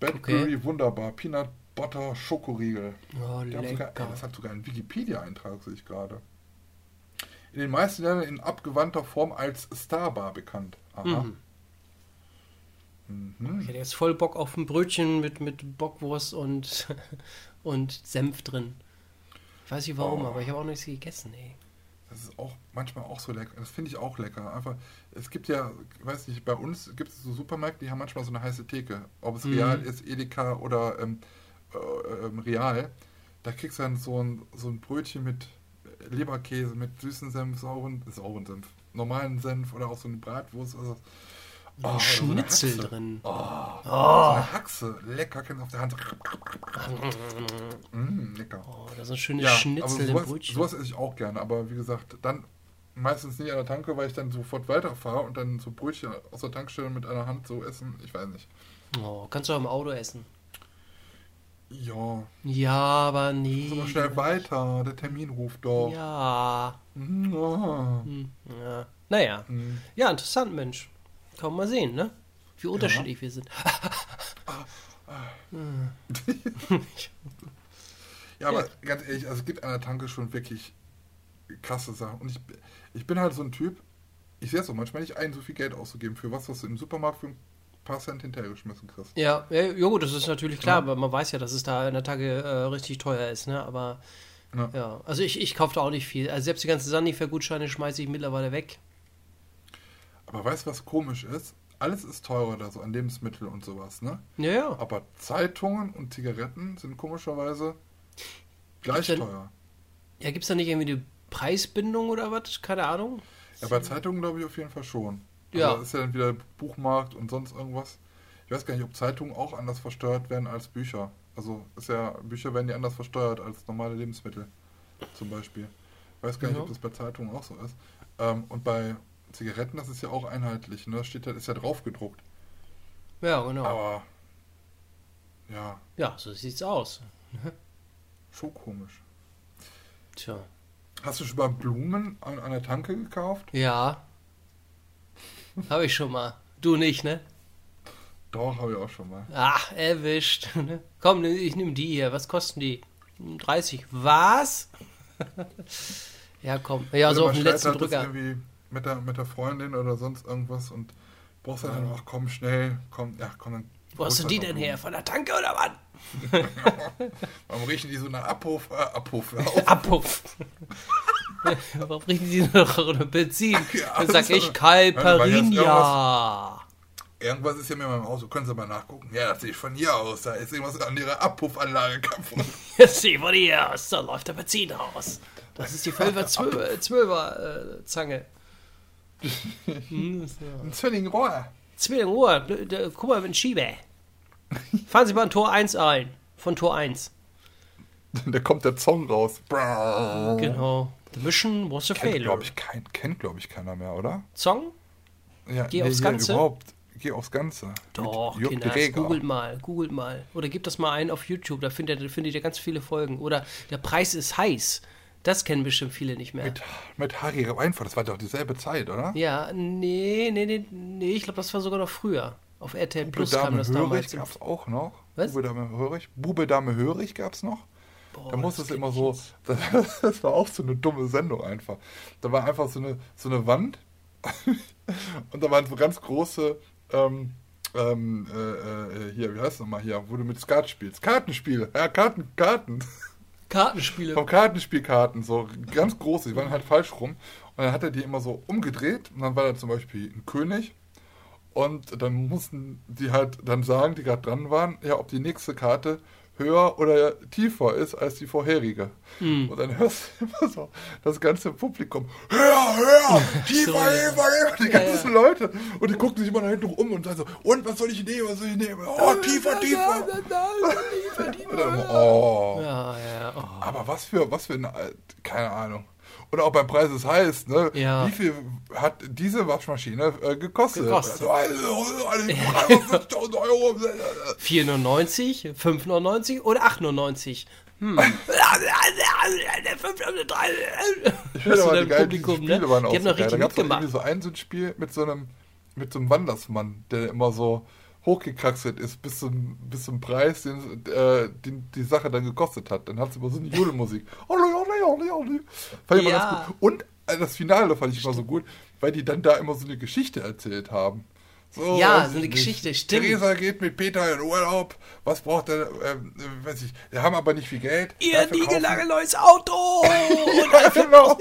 Badbury, Okay. wunderbar. Peanut Butter Schokoriegel. Oh, sogar, ey, lecker. das hat sogar einen Wikipedia-Eintrag, sehe ich gerade. In den meisten Ländern in abgewandter Form als Starbar bekannt. Aha. Mhm. Mhm. Ich hätte jetzt voll Bock auf ein Brötchen mit, mit Bockwurst und, und Senf drin. Ich weiß nicht warum, Oh. aber ich habe auch nichts gegessen, ey. Das ist auch manchmal auch so lecker. Das finde ich auch lecker. Einfach, es gibt ja, weiß nicht, bei uns gibt es so Supermärkte, die haben manchmal so eine heiße Theke. Ob es Mhm. Real ist, Edeka oder ähm, äh, ähm, Real. Da kriegst du dann so ein, so ein Brötchen mit Leberkäse, mit süßen Senf, sauren, sauren Senf, normalen Senf oder auch so eine Bratwurst. Also, Oh, Schnitzel so eine Haxe. drin. So eine Haxe. Lecker, kennst du auf der Hand. Mm, lecker. Oh, da sind schöne Ja, Schnitzel aber im sowas, Brötchen. sowas esse ich auch gerne. Aber wie gesagt, dann meistens nicht an der Tanke, weil ich dann sofort weiterfahre und dann so Brötchen aus der Tankstelle mit einer Hand so essen. Ich weiß nicht. Oh, kannst du auch im Auto essen. Ja, Ja, aber nee. so schnell weiter. Der Termin ruft doch. Ja. Ah. Hm, ja. Naja. Hm. Ja, interessant, Mensch. Kann man mal sehen, ne? Wie unterschiedlich wir sind. Ja, aber ganz ehrlich, also es gibt an der Tanke schon wirklich krasse Sachen. Und ich, ich bin halt so ein Typ, ich sehe es auch manchmal nicht ein, so viel Geld auszugeben für was, was du im Supermarkt für ein paar Cent hinterhergeschmissen kriegst. Ja, ja, gut, das ist natürlich klar, Ja. aber man weiß ja, dass es da in der Tage äh, richtig teuer ist, ne? Aber Ja. ja, also ich, ich kaufe da auch nicht viel. Also selbst die ganzen Sanifair-Gutscheine schmeiße ich mittlerweile weg. Aber weißt du, was komisch ist? Alles ist teurer da so an Lebensmittel und sowas, ne? Ja, ja. Aber Zeitungen und Zigaretten sind komischerweise gleich denn- teuer. Ja, gibt es da nicht irgendwie eine Preisbindung oder was? Keine Ahnung. Ja, bei Zeitungen glaube ich auf jeden Fall schon. Ja. Also das ist ja dann wieder Buchmarkt und sonst irgendwas. Ich weiß gar nicht, ob Zeitungen auch anders versteuert werden als Bücher. Also ist ja, Bücher werden ja anders versteuert als normale Lebensmittel. Zum Beispiel. Ich weiß gar nicht, Ja. ob das bei Zeitungen auch so ist. Ähm, und bei Zigaretten, das ist ja auch einheitlich, ne? Das steht ja, ist ja drauf gedruckt. Ja, genau. Aber ja, Ja, so sieht's aus. schon komisch. Tja. Hast du schon mal Blumen an, an der Tanke gekauft? Ja. Habe ich schon mal. Du nicht, ne? Doch, habe ich auch schon mal. Ach, erwischt. ne? Komm, ich nehme die hier. Was kosten die? 30. Was? ja, komm. Ja, Oder so auf den letzten halt Drücker. irgendwie mit der, mit der Freundin oder sonst irgendwas und brauchst dann, ach komm, schnell, komm, ja, komm, dann. Wo hast du holst die halt denn her? Von der Tanke oder was? Warum riechen die so nach Abhof, äh, Abhof, auf? Warum riechen die noch Benzin? Ja, Dann das sag ich Caipirinha. Irgendwas ist hier mit meinem Auto, können Sie mal nachgucken. Ja, das sehe ich von hier aus, da ist irgendwas an ihrer Abpuffanlage kaputt. Jetzt sieh von hier aus, da läuft der Benzin raus. Das ist die 12er, 12er, 12er äh, Zange. Hm, ja- Ein Zwillingrohr. Zwilling Uhr, d- d- guck mal, wenn Schiebe. Fahren Sie mal in Tor 1 ein. Von Tor 1. Da kommt der Zong raus. Genau. The Mission was a failure. glaube ich, kein, kennt, glaube ich, keiner mehr, oder? Song? Ja, Geh aufs hier Ganze? Überhaupt, geh aufs Ganze. Doch, Kinder, googelt mal, googelt mal. Oder gebt das mal ein auf YouTube, da findet ihr, findet ihr ganz viele Folgen. Oder der Preis ist heiß. Das kennen bestimmt viele nicht mehr. Mit, mit Harry Reinfurt, das war doch dieselbe Zeit, oder? Ja, nee, nee, nee, nee, ich glaube, das war sogar noch früher. Auf RTL Plus Bube kam Dame das Hörig damals. gab es auch noch. Was? Bube Dame Hörig. Bube Dame Hörig gab es noch. Boah, da musste das es immer so, das war auch so eine dumme Sendung einfach. Da war einfach so eine, so eine Wand und da waren so ganz große, ähm, ähm, äh, äh, hier, wie heißt es nochmal hier, wo du mit Skat spielst. Kartenspiele, ja, Karten, Karten. Kartenspiele. Vom Kartenspielkarten, so ganz große, die waren halt falsch rum. Und dann hat er die immer so umgedreht und dann war da zum Beispiel ein König. Und dann mussten die halt dann sagen, die gerade dran waren, ja, ob die nächste Karte höher oder tiefer ist als die vorherige. Hm. Und dann hörst du immer so das ganze Publikum, höher, höher, tiefer, So, ja. tiefer, tiefer, die Ja, ganzen ja. Leute. Und die gucken sich immer nach hinten um und sagen so, und was soll ich nehmen, was soll ich nehmen? Oh, tiefer, tiefer. Dann, immer, oh. Ja, ja. Oh. Aber was für, was für eine, keine Ahnung. Oder auch beim Preis ist heiß, ne? Ja. Wie viel hat diese Waschmaschine äh, gekostet? Gekostet. Also, also, 350.000 Euro. 4,99, 5,99 oder 8,99? Hm. Ich finde aber die geil, Publikum, diese Spiele ne? waren auch Die haben so noch geil. Da richtig gab es so ein Spiel mit so einem, mit so einem Wandersmann, der immer so hochgekraxelt ist bis zum, bis zum Preis, den, äh, den die Sache dann gekostet hat. Dann hat es immer so eine Jodelmusik. Fand ich immer Ja. ganz gut. Und äh, das Finale fand ich immer so gut, weil die dann da immer so eine Geschichte erzählt haben. So, Ja, so eine ich Geschichte, stimmt. Theresa geht mit Peter in Urlaub. Was braucht er? Ähm, äh, weiß ich. Wir haben aber nicht viel Geld. Ihr kaufen- niegelnagelneues Auto! Ja, genau.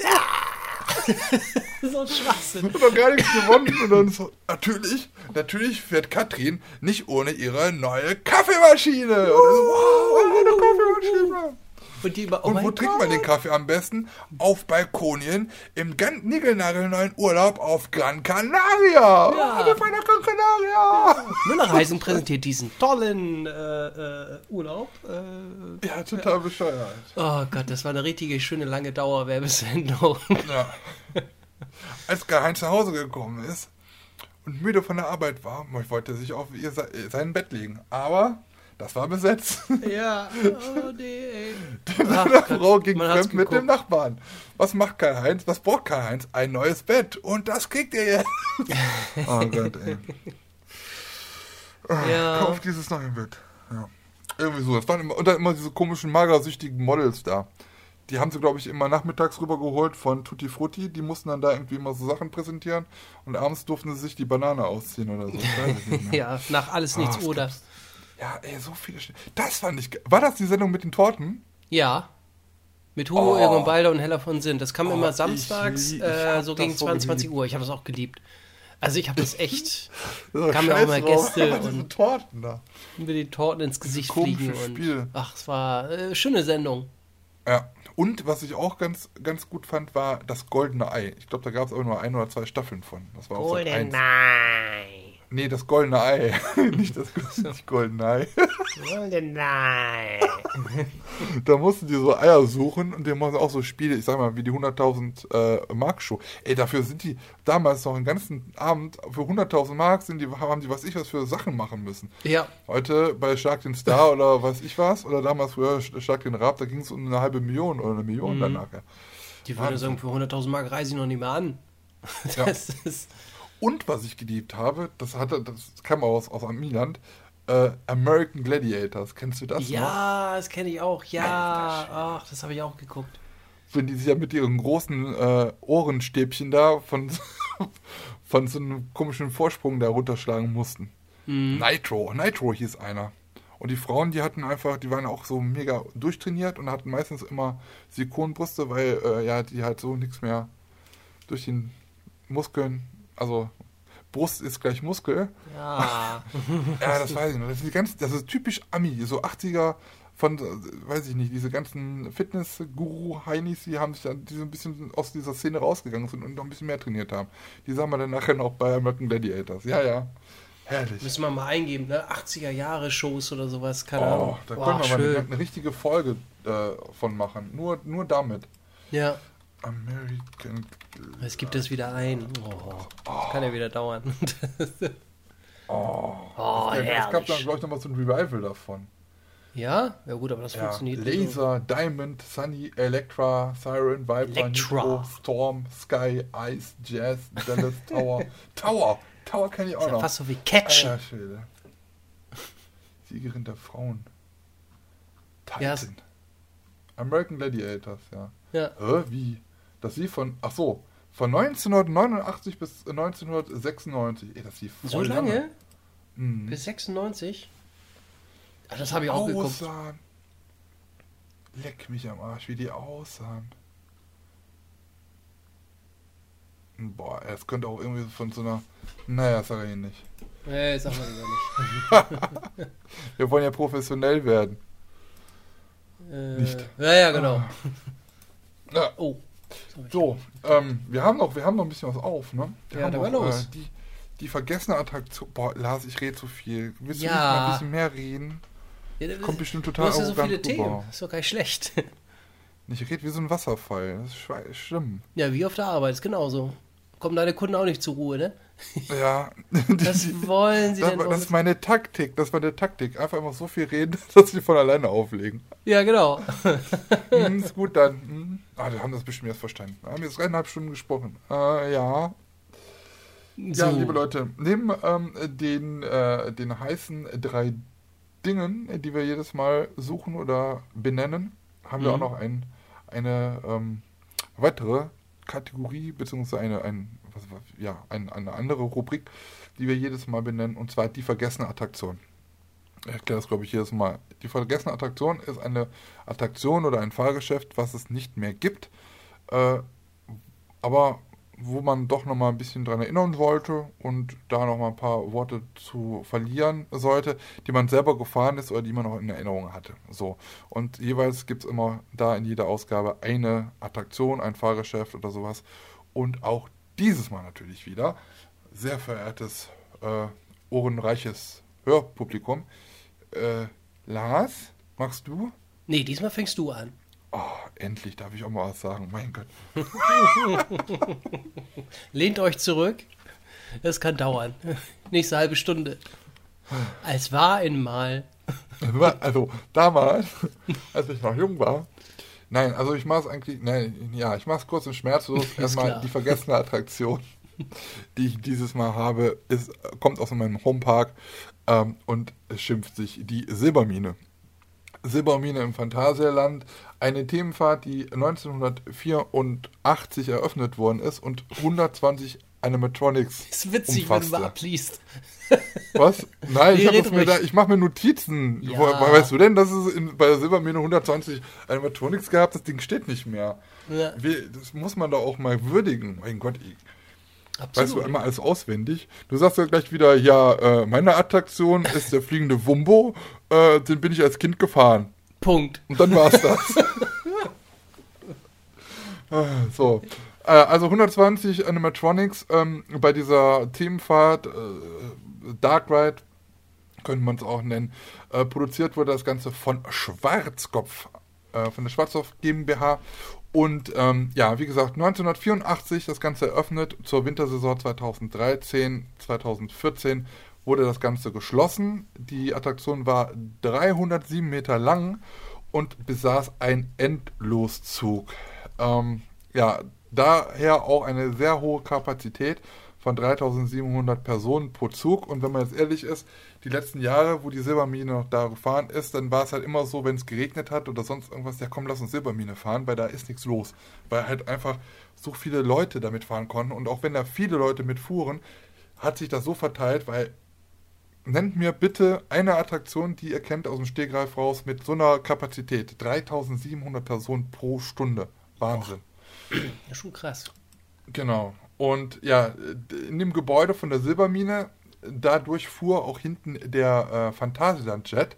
so ein Schwachsinn. hat doch gar nichts gewonnen. Und dann so, natürlich, natürlich fährt Katrin nicht ohne ihre neue Kaffeemaschine. Und dann so, wow, eine Kaffeemaschine. Und die immer, oh Und wo trinkt man den Kaffee am besten? Auf Balkonien im ganz niegelnagelneuen Urlaub auf Gran Canaria. Ja. Wir fahren nach Gran Canaria. Müllerreisen präsentiert diesen tollen äh, äh, Urlaub. Äh, Ja, total bescheuert. oh Gott, das war eine richtige schöne lange Dauerwerbesendung. Ja. Als Karl-Heinz nach Hause gekommen ist und müde von der Arbeit war, wollte er sich auf ihr, sein Bett legen. Aber das war besetzt. ja, oh nee. ey. Die Ach Frau ging fremd mit dem. Nachbarn. Was macht Karl-Heinz? Was braucht Karl-Heinz? Ein neues Bett. Und das kriegt ihr jetzt. oh Gott, ey. Ja. Kauf dieses neue Bett. Ja. Irgendwie so. Das waren immer, und dann immer diese komischen, magersüchtigen Models da. Die haben sie, glaube ich, immer nachmittags rübergeholt von Tutti Frutti. Die mussten dann da irgendwie immer so Sachen präsentieren. Und abends durften sie sich die Banane ausziehen oder so. Ja, nach alles Ah, nichts was oder. gibt's? Ja, ey, so viele. Sch- Das fand ich. War das die Sendung mit den Torten? Ja. Mit Hugo Oh. Egon Balder und Hella von Sinn. Das kam Oh, immer ich samstags, lieb- ich äh, so gegen so 22 geliebt. Uhr. Ich habe das auch geliebt. Also ich habe das echt Das Kamen ja auch immer drauf. Gäste und- Torten da. mit den Torten ins Gesicht fliegen. Und, Spiel. Ach, es war äh, schöne Sendung. Ja. Und was ich auch ganz, ganz gut fand, war das Goldene Ei. Ich glaube, da gab es aber nur ein oder zwei Staffeln von. Das war auch Sat. 1. Nein. Nee, das Goldene Ei. nicht das nicht Goldene Ei. Nein. da mussten die so Eier suchen und die machen auch so Spiele, ich sag mal, wie die 100.000 äh, Mark Show. Ey, dafür sind die damals noch einen ganzen Abend für 100.000 Mark sind die, haben die was ich was für Sachen machen müssen. Ja, Heute bei Shark den Star oder weiß ich was, oder damals früher Shark den Rab, da ging es um eine halbe Million oder eine Million dann nachher. die würde sagen, für 100.000 Mark reise ich noch nicht mehr an. Ja. Das ist. Und was ich geliebt habe, das hatte, das kam aus, aus Amiland, äh, American Gladiators. Kennst du das noch? Ja, das kenne ich auch. Ja, ach, das habe ich auch geguckt. Wenn die sich ja mit ihren großen äh, Ohrenstäbchen da von, von so einem komischen Vorsprung da runterschlagen mussten. Nitro, Nitro hieß einer. Und die Frauen, die hatten einfach, die waren auch so mega durchtrainiert und hatten meistens immer Silikonbrüste, weil äh, ja, die halt so nichts mehr durch den Muskeln, also Brust ist gleich Muskel. Ja. Ja, das weiß ich noch. Das ist, ganz, das ist typisch Ami, so 80er von, weiß ich nicht, diese ganzen Fitness-Guru-Heinis, die haben sich dann, die so ein bisschen aus dieser Szene rausgegangen sind und noch ein bisschen mehr trainiert haben. Die sahen wir dann nachher noch bei American Gladiators. Ja, ja. Herrlich. Müssen wir mal eingeben, ne? 80er Jahre Shows oder sowas, keine Oh, Ahnung. da können wir mal eine, eine richtige Folge äh, von machen. Nur, nur damit. Ja, American. es gibt das wieder ein. Oh, das kann ja wieder dauern. Oh, Oh, es gab herrlich. dann, glaube ich, noch mal so ein Revival davon. Ja? Ja gut, aber das Ja, funktioniert nicht. Laser, Diamond, Sunny, Electra, Siren, Viper. Nitro, Storm, Sky, Ice, Jazz, Dallas, Tower. Tower! Tower kenne ich auch noch. fast so wie. Alter Schwede. Siegerin der Frauen. Titan. American Gladiators, ja. Ja. Hä, wie? Das lief von, ach so, von 1989 bis 1996. Ey, das lief voll So lange? Mhm. Bis 96? Ah, das habe ich auch geguckt. aussahen. Leck mich am Arsch, wie die aussahen. Boah, es könnte auch irgendwie von so einer. Naja, sag ich nicht. Nee, sag mal lieber nicht. Wir wollen ja professionell werden. Äh, Nicht. Ja, ja, genau. Ja, Oh. So, ähm, wir haben noch, wir haben noch ein bisschen was auf, ne? Wir Ja, noch, mal los. Äh, die, die vergessene Attraktion. Boah, Lars, ich rede zu viel. Willst du Ja. nicht mal ein bisschen mehr reden? Ja, das- Kommt bestimmt du total hast ja so viele Themen. rüber. Ist doch gar nicht schlecht. Ich rede wie so ein Wasserfall. Das ist schlimm. Ja, wie auf der Arbeit, ist genauso. Kommen deine Kunden auch nicht zur Ruhe, ne? Ja. Was wollen sie Das, denn? das ist meine Taktik, das ist meine Taktik. Einfach immer so viel reden, dass sie von alleine auflegen. ja, genau. hm, ist gut dann. Hm. Ah, wir haben das bestimmt jetzt verstanden. Wir haben jetzt dreieinhalb Stunden gesprochen. Äh, ja. So. Ja, liebe Leute, neben ähm, den, äh, den heißen drei Dingen, die wir jedes Mal suchen oder benennen, haben wir Mhm. auch noch ein, eine ähm, weitere Kategorie, beziehungsweise eine, ein, was, ja, ein, eine andere Rubrik, die wir jedes Mal benennen, und zwar die vergessene Attraktion. Ich erkläre das, glaube ich, jedes Mal. Die vergessene Attraktion ist eine Attraktion oder ein Fahrgeschäft, was es nicht mehr gibt, äh, aber wo man doch nochmal ein bisschen dran erinnern wollte und da nochmal ein paar Worte zu verlieren sollte, die man selber gefahren ist oder die man noch in Erinnerung hatte. So. Und jeweils gibt es immer da in jeder Ausgabe eine Attraktion, ein Fahrgeschäft oder sowas. Und auch dieses Mal natürlich wieder, sehr verehrtes, äh, ohrenreiches Hörpublikum. Äh, Lars, magst du? Nee, diesmal fängst du an. Oh, endlich darf ich auch mal was sagen. Mein Gott. Lehnt euch zurück. Das kann dauern. Nächste halbe Stunde. Als war einmal. Also damals, als ich noch jung war. Nein, also ich mache es eigentlich, nein, ja, ich mache es kurz und schmerzlos. Erstmal klar. die vergessene Attraktion, die ich dieses Mal habe, ist, kommt aus meinem Homepark ähm, und schimpft sich die Silbermine. Silbermine im Phantasialand, eine Themenfahrt, die 1984 eröffnet worden ist und 120 Animatronics Ist witzig, wenn du umfasste. mal abliest. Was? Nein, ich, Nee, das mir da, ich mache mir Notizen. Ja. Wo, weißt du denn, dass es in, bei der Silbermine 120 Animatronics gab? Das Ding steht nicht mehr. Ja. Wie, das muss man doch auch mal würdigen. Mein Gott, ich, weißt du Absolut. einmal alles auswendig? Du sagst ja gleich wieder, ja, äh, meine Attraktion ist der fliegende Wumbo, äh, den bin ich als Kind gefahren. Punkt. Und dann war's das. Ah, so. Äh, Also 120 Animatronics ähm, bei dieser Themenfahrt, äh, Dark Ride, könnte man es auch nennen. Äh, produziert wurde das Ganze von Schwarzkopf, äh, von der Schwarzkopf GmbH. Und ähm, ja, wie gesagt, 1984 das Ganze eröffnet, zur Wintersaison 2013, 2014 wurde das Ganze geschlossen. Die Attraktion war 307 Meter lang und besaß einen Endloszug. Ähm, ja, daher auch eine sehr hohe Kapazität von 3700 Personen pro Zug. Und wenn man jetzt ehrlich ist, die letzten Jahre, wo die Silbermine noch da gefahren ist, dann war es halt immer so, wenn es geregnet hat oder sonst irgendwas, ja komm, lass uns Silbermine fahren, weil da ist nichts los. Weil halt einfach so viele Leute damit fahren konnten. Und auch wenn da viele Leute mitfuhren, hat sich das so verteilt, weil nennt mir bitte eine Attraktion, die ihr kennt aus dem Stegreif raus mit so einer Kapazität. 3700 Personen pro Stunde. Wahnsinn. Ja, schon krass. Genau. Und ja, in dem Gebäude von der Silbermine, dadurch fuhr auch hinten der äh, Phantasialand-Jet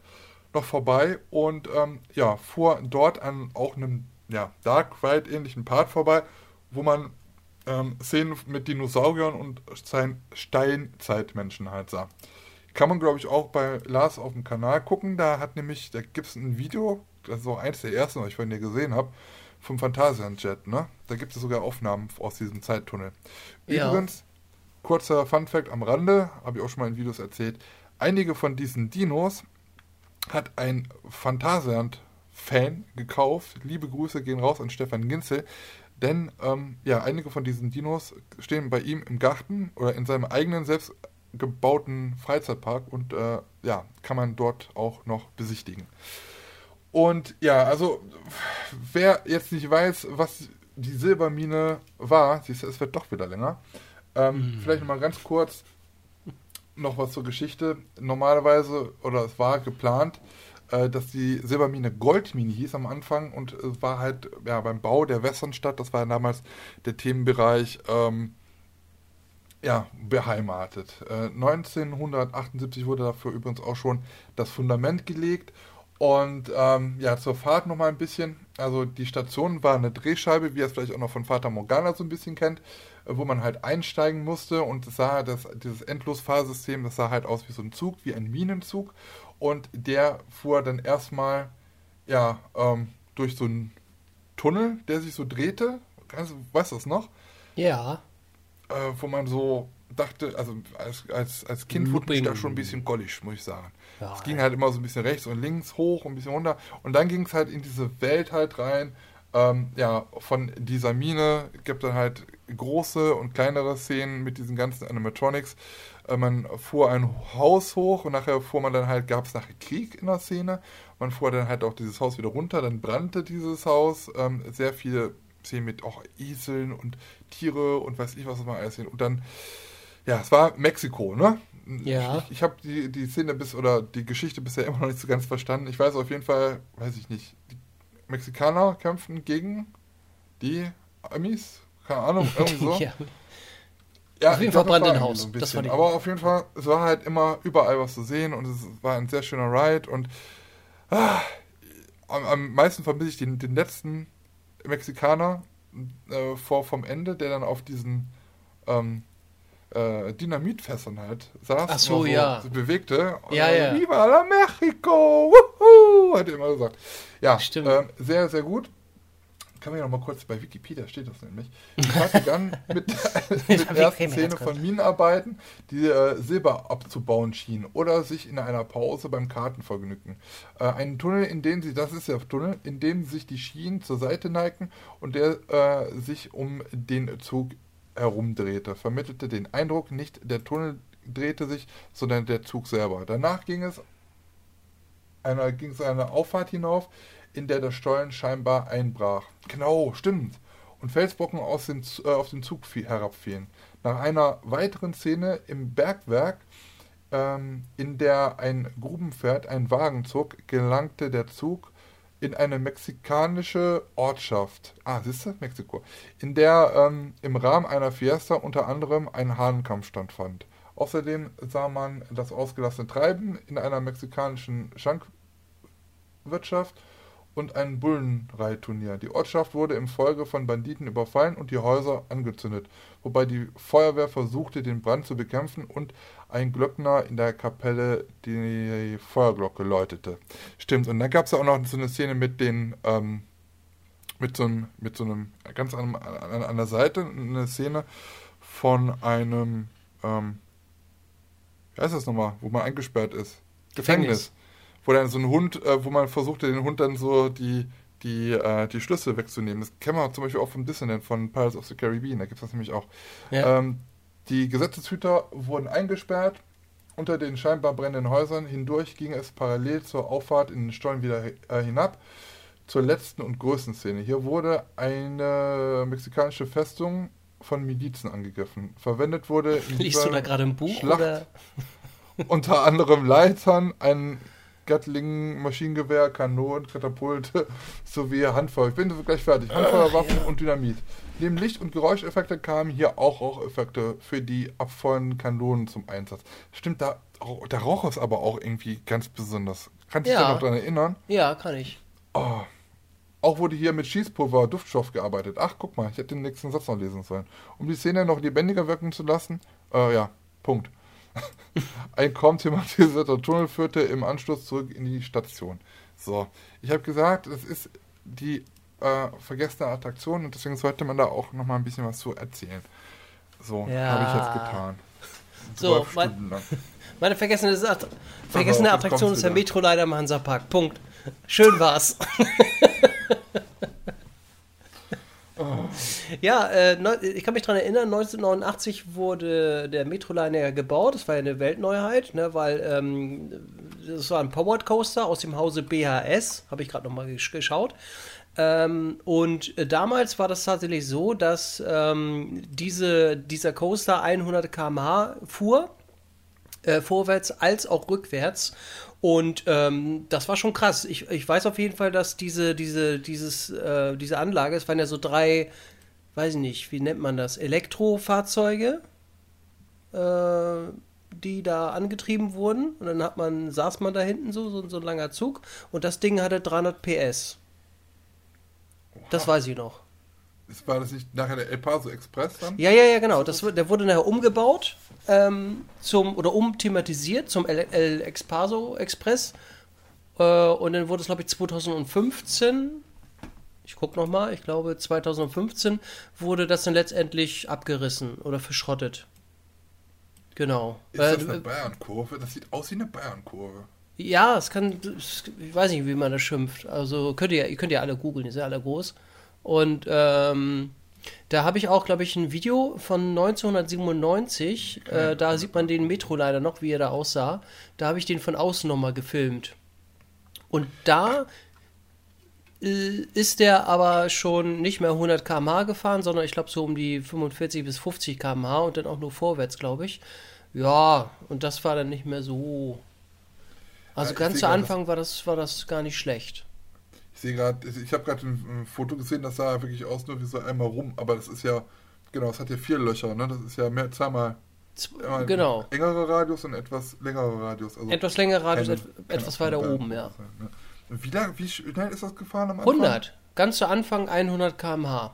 noch vorbei und ähm, ja, fuhr dort an auch einem ja, Dark Ride-ähnlichen Part vorbei, wo man ähm, Szenen mit Dinosauriern und Stein Steinzeitmenschen halt sah. Kann man, glaube ich, auch bei Lars auf dem Kanal gucken. Da hat nämlich, da gibt es ein Video, das ist auch eins der ersten, was ich von dir gesehen habe, vom Phantasialand-Jet, ne? Da gibt es sogar Aufnahmen aus diesem Zeittunnel. Ja. Übrigens, kurzer Fun-Fact am Rande, habe ich auch schon mal in Videos erzählt. Einige von diesen Dinos hat ein Phantasialand-Fan gekauft. Liebe Grüße gehen raus an Stefan Ginzel. Denn ähm, ja, einige von diesen Dinos stehen bei ihm im Garten oder in seinem eigenen selbstgebauten Freizeitpark und äh, ja, kann man dort auch noch besichtigen. Und ja, also wer jetzt nicht weiß, was die Silbermine war, siehst du, es wird doch wieder länger. Ähm, Vielleicht nochmal ganz kurz noch was zur Geschichte. Normalerweise, oder es war geplant, äh, dass die Silbermine Goldmine hieß am Anfang und es war halt ja, beim Bau der Westernstadt, das war damals der Themenbereich, ähm, ja, beheimatet. Äh, 1978 wurde dafür übrigens auch schon das Fundament gelegt. Und ähm, ja, zur Fahrt nochmal ein bisschen. Also die Station war eine Drehscheibe, wie ihr es vielleicht auch noch von Fata Morgana so ein bisschen kennt, äh, wo man halt einsteigen musste und es sah das, dieses Endlosfahrsystem, das sah halt aus wie so ein Zug, wie ein Minenzug. Und der fuhr dann erstmal ja, ähm, durch so einen Tunnel, der sich so drehte. Weißt du weißt das noch? Ja. äh, wo man so dachte, also als, als, als Kind wurde ich da schon ein bisschen gollisch, muss ich sagen. Ja, es ging halt immer so ein bisschen rechts und links hoch und ein bisschen runter. Und dann ging es halt in diese Welt halt rein. Ähm, ja, von dieser Mine gibt dann halt große und kleinere Szenen mit diesen ganzen Animatronics. Äh, man fuhr ein Haus hoch und nachher fuhr man dann halt, gab es nachher Krieg in der Szene. Man fuhr dann halt auch dieses Haus wieder runter, dann brannte dieses Haus. Ähm, sehr viele Szenen mit auch Eseln und Tiere und weiß ich was man alles sehen. Und dann, ja, es war Mexiko, ne? Ja. Ich, ich habe die, die Szene bis oder die Geschichte bisher immer noch nicht so ganz verstanden. Ich weiß auf jeden Fall, weiß ich nicht, die Mexikaner kämpften gegen die Amis. keine Ahnung, irgendwie so. Ja. Ja, Auf jeden Fall Brandenhaus. irgendwie Das So war ein bisschen. Aber auf jeden Fall, es war halt immer überall was zu sehen und es war ein sehr schöner Ride und ah, am, am meisten vermisse ich den, den letzten Mexikaner äh, vor vom Ende, der dann auf diesen ähm, äh, Dynamitfässern halt saß. Ach so, und ja. bewegte. Ja, dann, ja. Viva la Mexico! Wuhu! Hat er immer gesagt. Ja, Stimmt. ähm, sehr, sehr gut. Kann man ja noch mal kurz bei Wikipedia steht das nämlich. Fahrt begann mit, mit der ersten Szene von Minenarbeiten, die äh, Silber abzubauen schienen oder sich in einer Pause beim Karten vergnügten. Äh, einen Tunnel, in dem sie, das ist der Tunnel, in dem sich die Schienen zur Seite neigten und der äh, sich um den Zug herumdrehte, vermittelte den Eindruck, nicht der Tunnel drehte sich, sondern der Zug selber. Danach ging es einer, ging es eine Auffahrt hinauf, in der der Stollen scheinbar einbrach. Genau, stimmt. Und Felsbrocken aus dem, äh, auf den Zug fiel, herabfielen. Nach einer weiteren Szene im Bergwerk, ähm, in der ein Grubenpferd einen Wagen zog, gelangte der Zug in eine mexikanische Ortschaft, ah, siehst du, Mexiko, in der ähm, im Rahmen einer Fiesta unter anderem ein Hahnenkampf stattfand. Außerdem sah man das ausgelassene Treiben in einer mexikanischen Schankwirtschaft und ein Bullenreitturnier. Die Ortschaft wurde im Folge von Banditen überfallen und die Häuser angezündet, wobei die Feuerwehr versuchte, den Brand zu bekämpfen und ein Glöckner in der Kapelle die Feuerglocke läutete. Stimmt, und dann gab es ja auch noch so eine Szene mit den, ähm, mit so einem, mit so einem, ganz an, an, an der Seite, eine Szene von einem, ähm, wie heißt das nochmal, wo man eingesperrt ist? Gefängnis. Wo dann so ein Hund, äh, wo man versuchte, den Hund dann so die, die, äh, die Schlüssel wegzunehmen. Das kennen wir zum Beispiel auch vom Disneyland, von Pirates of the Caribbean, da gibt es das nämlich auch. Ja. Ähm, die Gesetzeshüter wurden eingesperrt. Unter den scheinbar brennenden Häusern hindurch ging es parallel zur Auffahrt in den Stollen wieder äh, hinab. Zur letzten und größten Szene. Hier wurde eine mexikanische Festung von Milizen angegriffen. Verwendet wurde in Liest du da gerade ein Buch Schlacht oder? unter anderem Leitern, ein Gatling, Maschinengewehr, Kanonen, Katapulte sowie Handfeuer. Ich bin gleich fertig. Handfeuerwaffen und Dynamit. Neben Licht- und Geräuscheffekte kamen hier auch Raucheffekte für die abfeuernden Kanonen zum Einsatz. Stimmt, da, der Rauch ist aber auch irgendwie ganz besonders. Kannst du dich Ja. da noch dran erinnern? Ja, kann ich. Oh. Auch wurde hier mit Schießpulver, Duftstoff gearbeitet. Ach, guck mal, ich hätte den nächsten Satz noch lesen sollen. Um die Szene noch lebendiger wirken zu lassen, äh, ja, Punkt. Ein kaum thematisierter Tunnel führte im Anschluss zurück in die Station. So, ich habe gesagt, es ist die äh, vergessene Attraktion und deswegen sollte man da auch noch mal ein bisschen was zu erzählen. So, Ja. habe ich jetzt getan. So, mein-. Meine vergessene, Att- vergessene jetzt Attraktion ist der wieder. Metro leider im Hansapark. Punkt. Schön war's. Ja, äh, ich kann mich daran erinnern, 1989 wurde der Metroliner gebaut. Das war ja eine Weltneuheit, ne, weil ähm, das war ein Powered Coaster aus dem Hause BHS, habe ich gerade nochmal gesch geschaut. Ähm, und äh, damals war das tatsächlich so, dass ähm, diese, dieser Coaster 100 km/h fuhr äh, vorwärts als auch rückwärts. Und ähm, das war schon krass. Ich, ich weiß auf jeden Fall, dass diese, diese, dieses, äh, diese Anlage, es waren ja so drei, weiß ich nicht, wie nennt man das, Elektrofahrzeuge, äh, die da angetrieben wurden. Und dann hat man, saß man da hinten so, so, so ein langer Zug. Und das Ding hatte 300 PS. Das weiß ich noch. War das nicht nachher der El Paso Express dann? Ja, ja, ja, genau. Das, der wurde nachher umgebaut ähm, zum oder umthematisiert zum El, El Expaso Express. Äh, und dann wurde es, glaube ich, 2015. Ich gucke nochmal, ich glaube 2015 wurde das dann letztendlich abgerissen oder verschrottet. Genau. Ist das Äh, eine Bayernkurve? Das sieht aus wie eine Bayernkurve. Ja, es kann, ich weiß nicht, wie man das schimpft. Also könnt ihr, ihr könnt ja alle googeln, die sind ja alle groß. Und ähm, da habe ich auch, glaube ich, ein Video von 1997. Äh, da sieht man den Metro leider noch, wie er da aussah. Da habe ich den von außen nochmal gefilmt. Und da äh, ist der aber schon nicht mehr 100 km/h gefahren, sondern ich glaube so um die 45 bis 50 km/h und dann auch nur vorwärts, glaube ich. Ja, und das war dann nicht mehr so. Also Ja, ich ganz zu Anfang war das, war das gar nicht schlecht. Ich sehe gerade, ich habe gerade ein, ein Foto gesehen, das sah wirklich aus nur wie so einmal rum, aber das ist ja, genau, es hat ja vier Löcher, ne? Das ist ja mehr, zweimal Genau. ein Engere Radius und etwas längere Radius. Also Etwas längere Radius, keine- keine etwas weiter oben, ja. ne? Und Wie lang, wie schnell ist das gefahren am Anfang? 100. Ganz zu Anfang 100 km/h.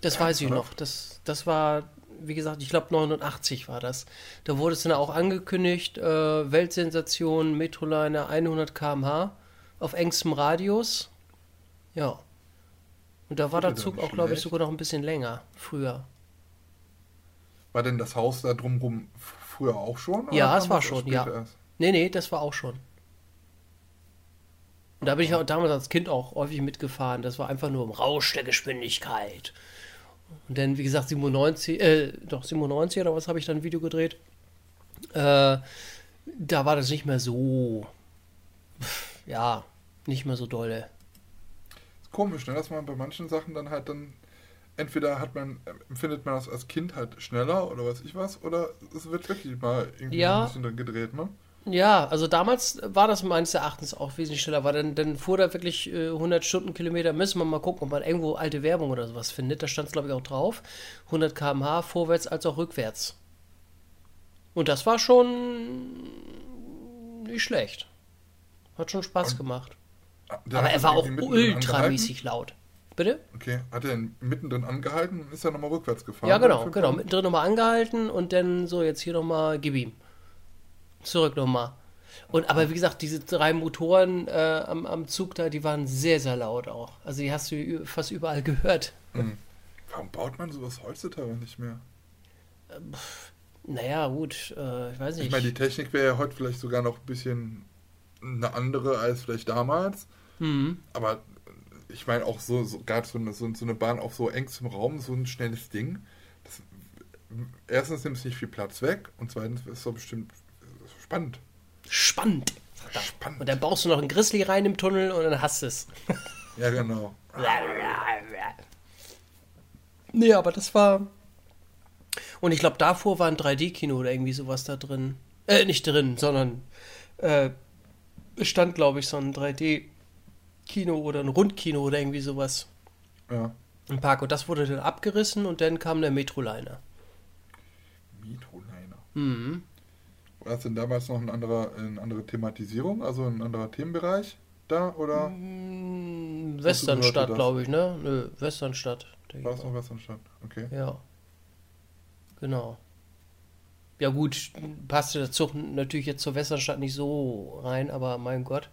Das weiß ich noch. Das, das war, wie gesagt, ich glaube 89 war das. Da wurde es dann auch angekündigt, äh, Weltsensation, Metroliner 100 km/h auf engstem Radius. Ja. Und da war der Zug auch, glaube ich, sogar noch ein bisschen länger, früher. War denn das Haus da drumrum früher auch schon? Ja, es war schon, ja. erst? Nee, nee, das war auch schon. Und da bin ich auch damals als Kind auch häufig mitgefahren. Das war einfach nur im Rausch der Geschwindigkeit. Und dann, wie gesagt, 97, äh, doch 97 oder was habe ich dann ein Video gedreht. Äh, da war das nicht mehr so, ja, nicht mehr so dolle. Ist komisch, ne? dass man bei manchen Sachen dann halt dann entweder hat man, empfindet man das als Kind halt schneller oder weiß ich was, oder es wird wirklich mal irgendwie Ja. ein bisschen dran gedreht, ne? Ja, also damals war das meines Erachtens auch wesentlich schneller, weil dann, dann fuhr da wirklich äh, 100 Stundenkilometer. Müssen wir mal gucken, ob man irgendwo alte Werbung oder sowas findet. Da stand es, glaube ich, auch drauf. 100 km/h vorwärts als auch rückwärts. Und das war schon nicht schlecht. Hat schon Spaß gemacht. Ah, der Aber er war auch ultramäßig laut. Bitte? Okay, hat er ihn mittendrin angehalten und ist dann nochmal rückwärts gefahren? Ja, genau, genau. Mittendrin nochmal angehalten und dann so, jetzt hier nochmal, gib ihm. Zurück nochmal. Und aber wie gesagt, diese drei Motoren äh, am, am Zug da, die waren sehr, sehr laut auch. Also die hast du fast überall gehört. Warum baut man sowas heutzutage nicht mehr? Naja, gut, äh, ich weiß nicht. Ich meine, die Technik wäre ja heute vielleicht sogar noch ein bisschen eine andere als vielleicht damals. Mhm. Aber ich meine auch so, so gerade so eine, so, so eine Bahn auf so engstem Raum, so ein schnelles Ding. Das, erstens nimmt es nicht viel Platz weg und zweitens ist es so bestimmt spannend. Spannend. Spannend. Und dann baust du noch einen Grizzly rein im Tunnel und dann hast du es. Ja, genau. Nee, aber das war. Und ich glaube, davor war ein 3D-Kino oder irgendwie sowas da drin. Äh, nicht drin, sondern äh, es stand, glaube ich, so ein 3D-Kino oder ein Rundkino oder irgendwie sowas Ja. im Park. Und das wurde dann abgerissen und dann kam der Metroliner. Metroliner. Mhm. War das denn damals noch eine andere, eine andere Thematisierung, also ein anderer Themenbereich da oder Mm, Westernstadt, glaube ich, ne? Nö, Westernstadt. war ich es noch Westernstadt? Okay. Ja. Genau. Ja gut, passte der Zug natürlich jetzt zur Westernstadt nicht so rein, aber mein Gott.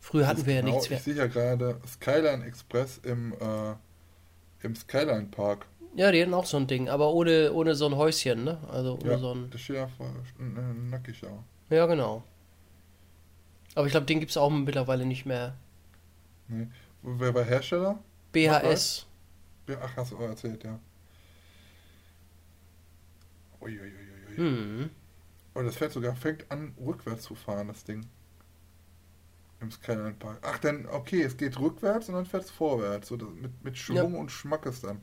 Früher hatten wir ja genau, nichts Ich mehr. sehe ja gerade Skyline Express im, äh, im Skyline Park. Ja, die hatten auch so ein Ding, aber ohne, ohne so ein Häuschen, ne? Also ohne Ja, so ein. das steht ja nackig da. Ja, genau. Aber ich glaube, den gibt es auch mittlerweile nicht mehr. Nee. Wer war Hersteller? BHS. Ja, ach, hast du auch erzählt, ja. Uiuiuiui. Hm. Und das fährt sogar, fängt an, rückwärts zu fahren, das Ding. Im Skyline Park. Ach, dann, okay, es geht rückwärts und dann fährt es vorwärts. So, mit, mit Schwung und Schmackes dann.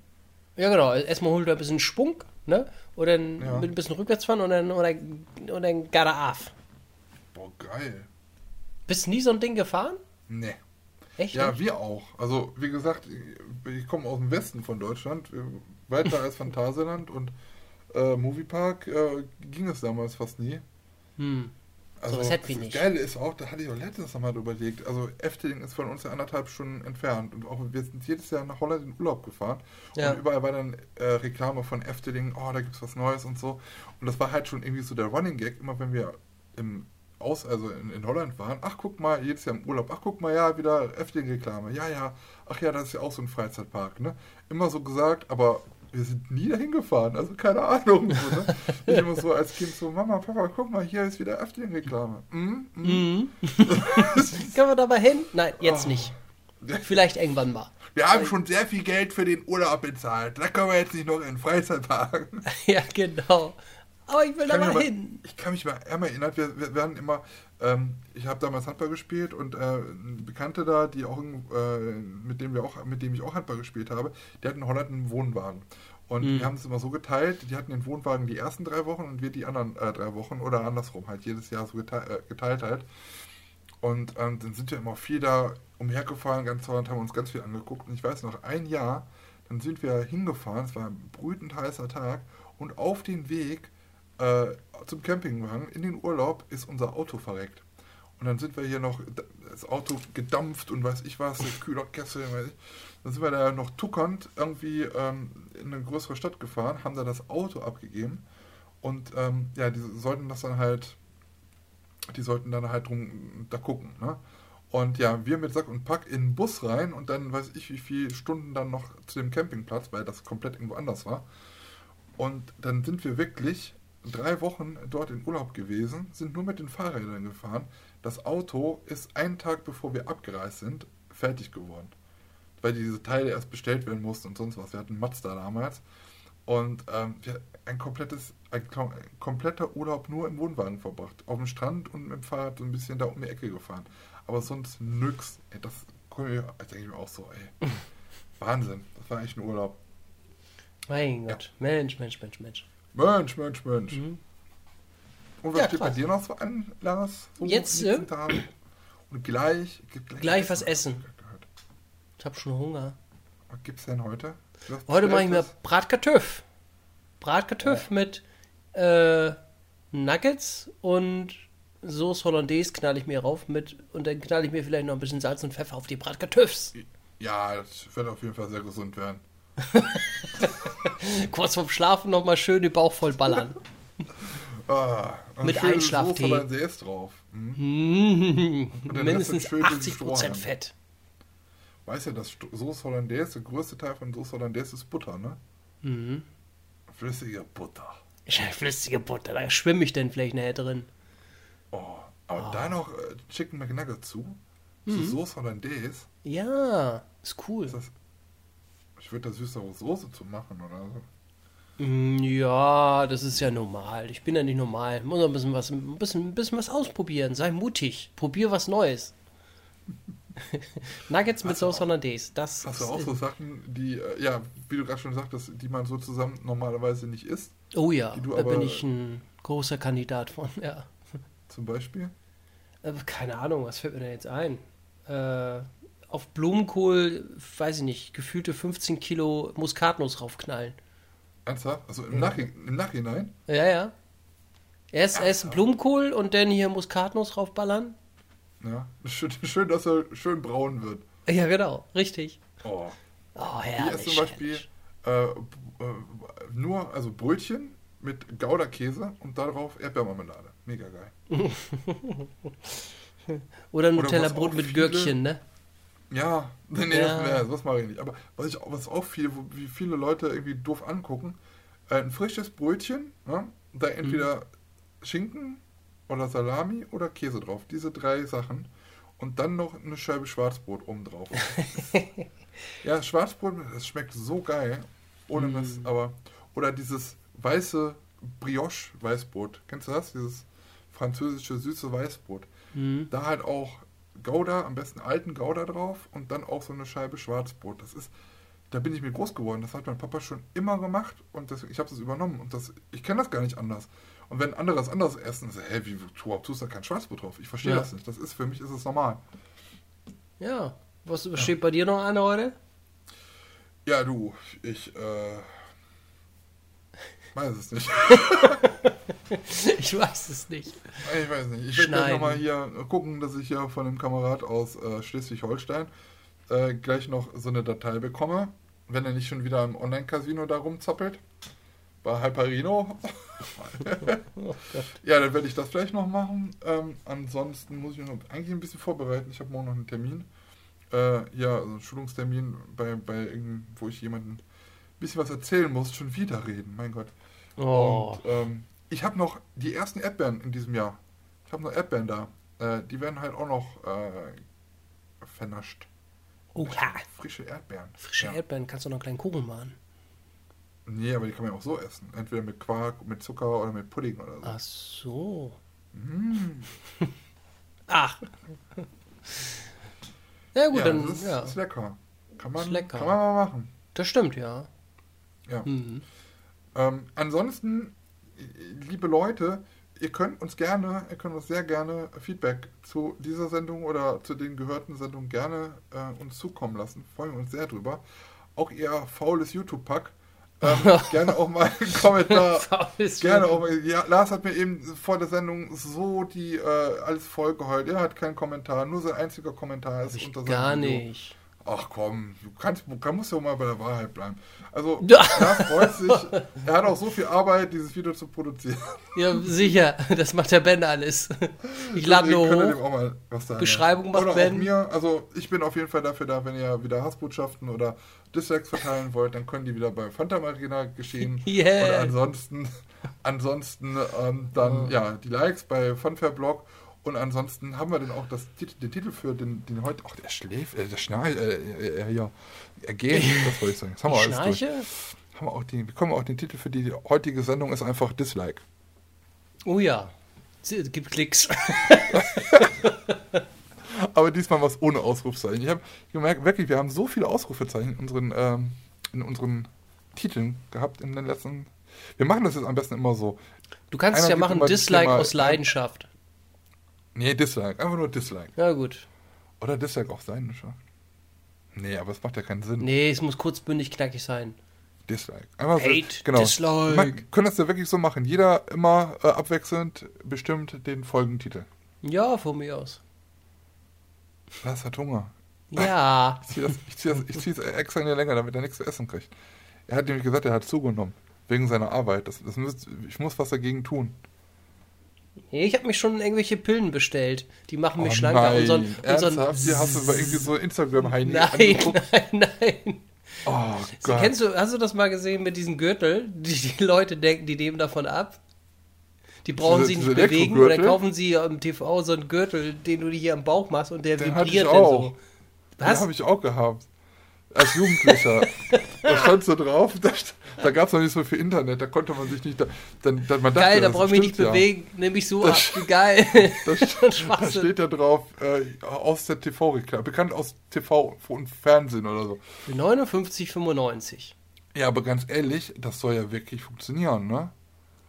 Ja, genau. Erstmal holt er ein bisschen Schwung, ne? Oder dann Ja. mit ein bisschen rückwärts fahren und dann, dann, und dann gara af. Boah, geil. Bist nie so ein Ding gefahren? Nee. Echt? Ja, wir auch. Also, wie gesagt, ich komme aus dem Westen von Deutschland, weiter als Phantasialand und äh, Moviepark äh, ging es damals fast nie. Hm. Also, Sowas hätten wir das nicht. Geile ist auch, da hatte ich auch letztens nochmal überlegt, also Efteling ist von uns ja anderthalb Stunden entfernt und auch wir sind jedes Jahr nach Holland in Urlaub gefahren Ja. und überall war dann äh, Reklame von Efteling, oh, da gibt's was Neues und so und das war halt schon irgendwie so der Running Gag, immer wenn wir im aus, also in, in Holland waren, ach guck mal, jedes Jahr im Urlaub, ach guck mal, ja, wieder Efteling-Reklame, ja, ja, ach ja, das ist ja auch so ein Freizeitpark, ne? Immer so gesagt, aber wir sind nie dahin gefahren, also keine Ahnung. So, ne? Ich immer so als Kind so, Mama, Papa, guck mal, hier ist wieder Efteling-Reklame. Mm, mm. Mhm. Können wir da mal hin? Nein, jetzt Oh. nicht. Vielleicht irgendwann mal. Wir haben schon sehr viel Geld für den Urlaub bezahlt. Da können wir jetzt nicht noch in den Freizeitpark. ja, genau. Aber ich will da kann mich mal hin. Ich kann mich mal erinnern, wir, wir werden immer, ähm, ich habe damals Handball gespielt und äh, ein Bekannter da, die auch, äh, mit dem wir auch, mit dem ich auch Handball gespielt habe, der hat in Holland einen Wohnwagen. Und Mhm. wir haben es immer so geteilt, die hatten den Wohnwagen die ersten drei Wochen und wir die anderen äh, drei Wochen oder andersrum halt, jedes Jahr so geteilt, äh, geteilt halt. Und ähm, dann sind wir immer viel da umhergefahren, ganz toll und haben uns ganz viel angeguckt. Und ich weiß noch, ein Jahr, dann sind wir hingefahren, es war ein brütend heißer Tag. Und auf dem Weg äh, zum Campingwagen in den Urlaub ist unser Auto verreckt. Und dann sind wir hier noch, das Auto gedampft und weiß ich was, der Kühlerkessel, weiß ich. Dann sind wir da noch tuckernd irgendwie ähm, in eine größere Stadt gefahren, haben da das Auto abgegeben und ähm, ja, die sollten das dann halt, die sollten dann halt drum da gucken, ne? Und ja, wir mit Sack und Pack in den Bus rein und dann weiß ich wie viele Stunden dann noch zu dem Campingplatz, weil das komplett irgendwo anders war. Und dann sind wir wirklich drei Wochen dort in Urlaub gewesen, sind nur mit den Fahrrädern gefahren. Das Auto ist einen Tag bevor wir abgereist sind, fertig geworden. Weil diese Teile erst bestellt werden mussten und sonst was. Wir hatten Mazda damals. Und ähm, wir ein komplettes, ein, kom- ein kompletter Urlaub nur im Wohnwagen verbracht. Auf dem Strand und mit dem Fahrrad so ein bisschen da um die Ecke gefahren. Aber sonst nix. Ey, das denke ich mir auch so, ey. Wahnsinn. Das war echt ein Urlaub. Mein Gott. Mensch, Mensch, Mensch, Mensch. Mensch, Mensch, Mensch. Und was Mhm. Ja, steht bei krass. dir noch so an, Lars? So Jetzt, Tagen? Und gleich, gleich, Gleich was essen. Ich hab schon Hunger. Was gibt's denn heute? Was Heute mache ich mir bestelltes? Bratkartöff. Bratkartöff mit äh, Nuggets und Sauce Hollandaise knall ich mir rauf mit und dann knall ich mir vielleicht noch ein bisschen Salz und Pfeffer auf die Bratkartöffs. Ja, das wird auf jeden Fall sehr gesund werden. Kurz vorm Schlafen nochmal schön den Bauch voll ballern. Ah, Mit Einschlaftee. Hollandaise drauf. Mhm. Und dann Mindestens hast du schön diesen 80% Strohhalm. Fett. Weißt ja, dass Sto- Soße Hollandaise, der größte Teil von Soße Hollandaise ist Butter, ne? Mhm. Flüssige Butter. Flüssige Butter, da schwimme ich denn vielleicht nachher drin. Oh, aber da noch äh, Chicken McNugget zu. Mhm. Zu Soße Hollandaise. Ja, ist cool. Ist das, ich würde da süßere Soße zu machen oder so. Mm, Ja, das ist ja normal. Ich bin ja nicht normal. Muss noch ein bisschen was, ein bisschen, ein bisschen was ausprobieren. Sei mutig. Probier was Neues. Nuggets mit Sauce Hollandaise. Das Hast du auch so Sachen, die, äh, ja, wie du gerade schon sagtest, die man so zusammen normalerweise nicht isst? Oh ja, da aber- bin ich ein großer Kandidat von. Ja. Zum Beispiel? Äh, Keine Ahnung, was fällt mir da jetzt ein? Äh, auf Blumenkohl, weiß ich nicht, gefühlte 15 Kilo Muskatnuss raufknallen. Ernsthaft? Also im, Nachhi im Nachhinein? Ja, ja. Erst, erst Blumenkohl und dann hier Muskatnuss raufballern. Ja. Schön, schön, dass er schön braun wird. Ja, genau, richtig. Oh. Oh, Ich herrlich. esse zum Beispiel äh, äh, nur, also Brötchen mit Gouda-Käse und darauf Erdbeermarmelade. Mega geil. Oder Nutella-Brot mit viele- Gürkchen, ne? Ja, nee, nee, Ja. Das, nee, das mache ich nicht. Aber was, ich, was auch viel, wo- wie viele Leute irgendwie doof angucken, äh, ein frisches Brötchen, ne? da entweder Schinken oder Salami oder Käse drauf. Diese drei Sachen. Und dann noch eine Scheibe Schwarzbrot oben drauf. ja, Schwarzbrot, das schmeckt so geil. Ohne Mist, aber. Oder dieses weiße Brioche-Weißbrot. Kennst du das? Dieses französische süße Weißbrot. Da halt auch Gouda, am besten alten Gouda drauf und dann auch so eine Scheibe Schwarzbrot. Das ist, da bin ich mit groß geworden. Das hat mein Papa schon immer gemacht und das, ich habe das übernommen und das, ich kenne das gar nicht anders. Und wenn andere das anders essen, so, hä, wie du tust da kein Schwarzbrot drauf? Ich verstehe Ja. das nicht. Das ist für mich ist es normal. Ja. Was steht bei dir noch an heute? Ja, du, ich äh, weiß es nicht. Ich weiß es nicht. Ich weiß nicht. Ich werde gleich nochmal hier gucken, dass ich hier von dem Kamerad aus äh, Schleswig-Holstein äh, gleich noch so eine Datei bekomme. Wenn er nicht schon wieder im Online-Casino da rumzappelt. Bei Hyperino. Oh ja, dann werde ich das gleich noch machen. Ähm, ansonsten muss ich mich noch eigentlich ein bisschen vorbereiten. Ich habe morgen noch einen Termin. Äh, ja, also einen Schulungstermin, bei, bei wo ich jemandem ein bisschen was erzählen muss. Schon wieder reden, mein Gott. Oh. Und ähm, ich habe noch die ersten Erdbeeren in diesem Jahr. Ich habe noch Erdbeeren da. Äh, die werden halt auch noch äh, vernascht. Oha. Frische Erdbeeren. Frische ja. Erdbeeren kannst du noch einen kleinen Kuchen machen. Nee, aber die kann man ja auch so essen. Entweder mit Quark, mit Zucker oder mit Pudding oder so. Ach so. Mm. Ach. Ja gut, ja, dann das ist, ja. ist lecker. Kann man, Ist lecker. kann man mal machen. Das stimmt, ja. Ja. Mhm. Ähm, ansonsten, liebe Leute, ihr könnt uns gerne, ihr könnt uns sehr gerne Feedback zu dieser Sendung oder zu den gehörten Sendungen gerne äh, uns zukommen lassen. Freuen wir uns sehr drüber. Auch ihr faules YouTube-Pack. Ähm, gerne auch mal einen Kommentar. Gerne auch mal. Ja, Lars hat mir eben vor der Sendung so die äh, alles voll geheult. Er hat keinen Kommentar, nur sein einziger Kommentar ist unter seinem gar Video. Ach komm, du kannst, kann- musst ja auch mal bei der Wahrheit bleiben. Also, Ja. Lars freut sich. Er hat auch so viel Arbeit, dieses Video zu produzieren. Ja, sicher. Das macht der Ben alles. Ich lade nur hoch. auch mal was sagen. Beschreibung macht oder Ben. Auch mir. Also, ich bin auf jeden Fall dafür da, wenn ihr wieder Hassbotschaften oder Dislikes verteilen wollt, dann können die wieder bei Phantom Arena geschehen. Yeah. Und ansonsten, ansonsten ähm, dann, ja, die Likes bei Funfair Blog. Und ansonsten haben wir dann auch das, den Titel für den, den heute. Ach, der schläft, äh, der schnarcht, äh, äh, äh, ja, er geht, das wollte ich sagen. Das haben wir alles durch. schnarche? Haben wir auch den, bekommen wir auch den Titel für die heutige Sendung, ist einfach Dislike. Oh ja. Es gibt Klicks. Aber diesmal was ohne Ausrufzeichen. Ich habe gemerkt, wirklich, wir haben so viele Ausrufezeichen in unseren, ähm, in unseren Titeln gehabt in den letzten. Wir machen das jetzt am besten immer so. Du kannst Einer ja gibt machen Dislike aus Leidenschaft. Nee, Dislike. Einfach nur Dislike. Ja, gut. Oder Dislike auf Seidenschaft. Nee, aber es macht ja keinen Sinn. Nee, es muss kurzbündig knackig sein. Dislike. Einfach so- Hate, genau. Dislike. Man können das ja wirklich so machen. Jeder immer äh, abwechselnd bestimmt den Folgentitel. Ja, von mir aus. Lars hat Hunger. Ja. Ich ziehe das, ich zieh das, ich zieh's extra in die Länge, damit er nichts zu essen kriegt. Er hat nämlich gesagt, er hat zugenommen. Wegen seiner Arbeit. Das, das müsst, ich muss was dagegen tun. Nee, Ich habe mich schon irgendwelche Pillen bestellt. Die machen mich Oh schlanker. nein, Unseren, unseren ernsthaft? Hier hast du über irgendwie so Instagram-Heini Nein, nein, nein. Oh Gott. kennst du, hast du das mal gesehen mit diesem Gürtel? Die, die Leute denken, die nehmen davon ab. Die brauchen sie nicht diese bewegen oder kaufen sie im TV so einen Gürtel, den du dir hier am Bauch machst und der Den hatte vibriert ich dann auch. so. Den Was? habe ich auch gehabt. Als Jugendlicher. da stand so drauf, da, da gab es noch nicht so viel Internet, da konnte man sich nicht. Da, dann, dann, man dachte, Geil, da das brauche ich mich nicht ja. bewegen. Nehme ich so Das- ab. Geil. Da, st- da steht ja drauf, äh, aus der TV-Reklame, bekannt aus TV und Fernsehen oder so. Für 59,95. Ja, aber ganz ehrlich, das soll ja wirklich funktionieren, ne?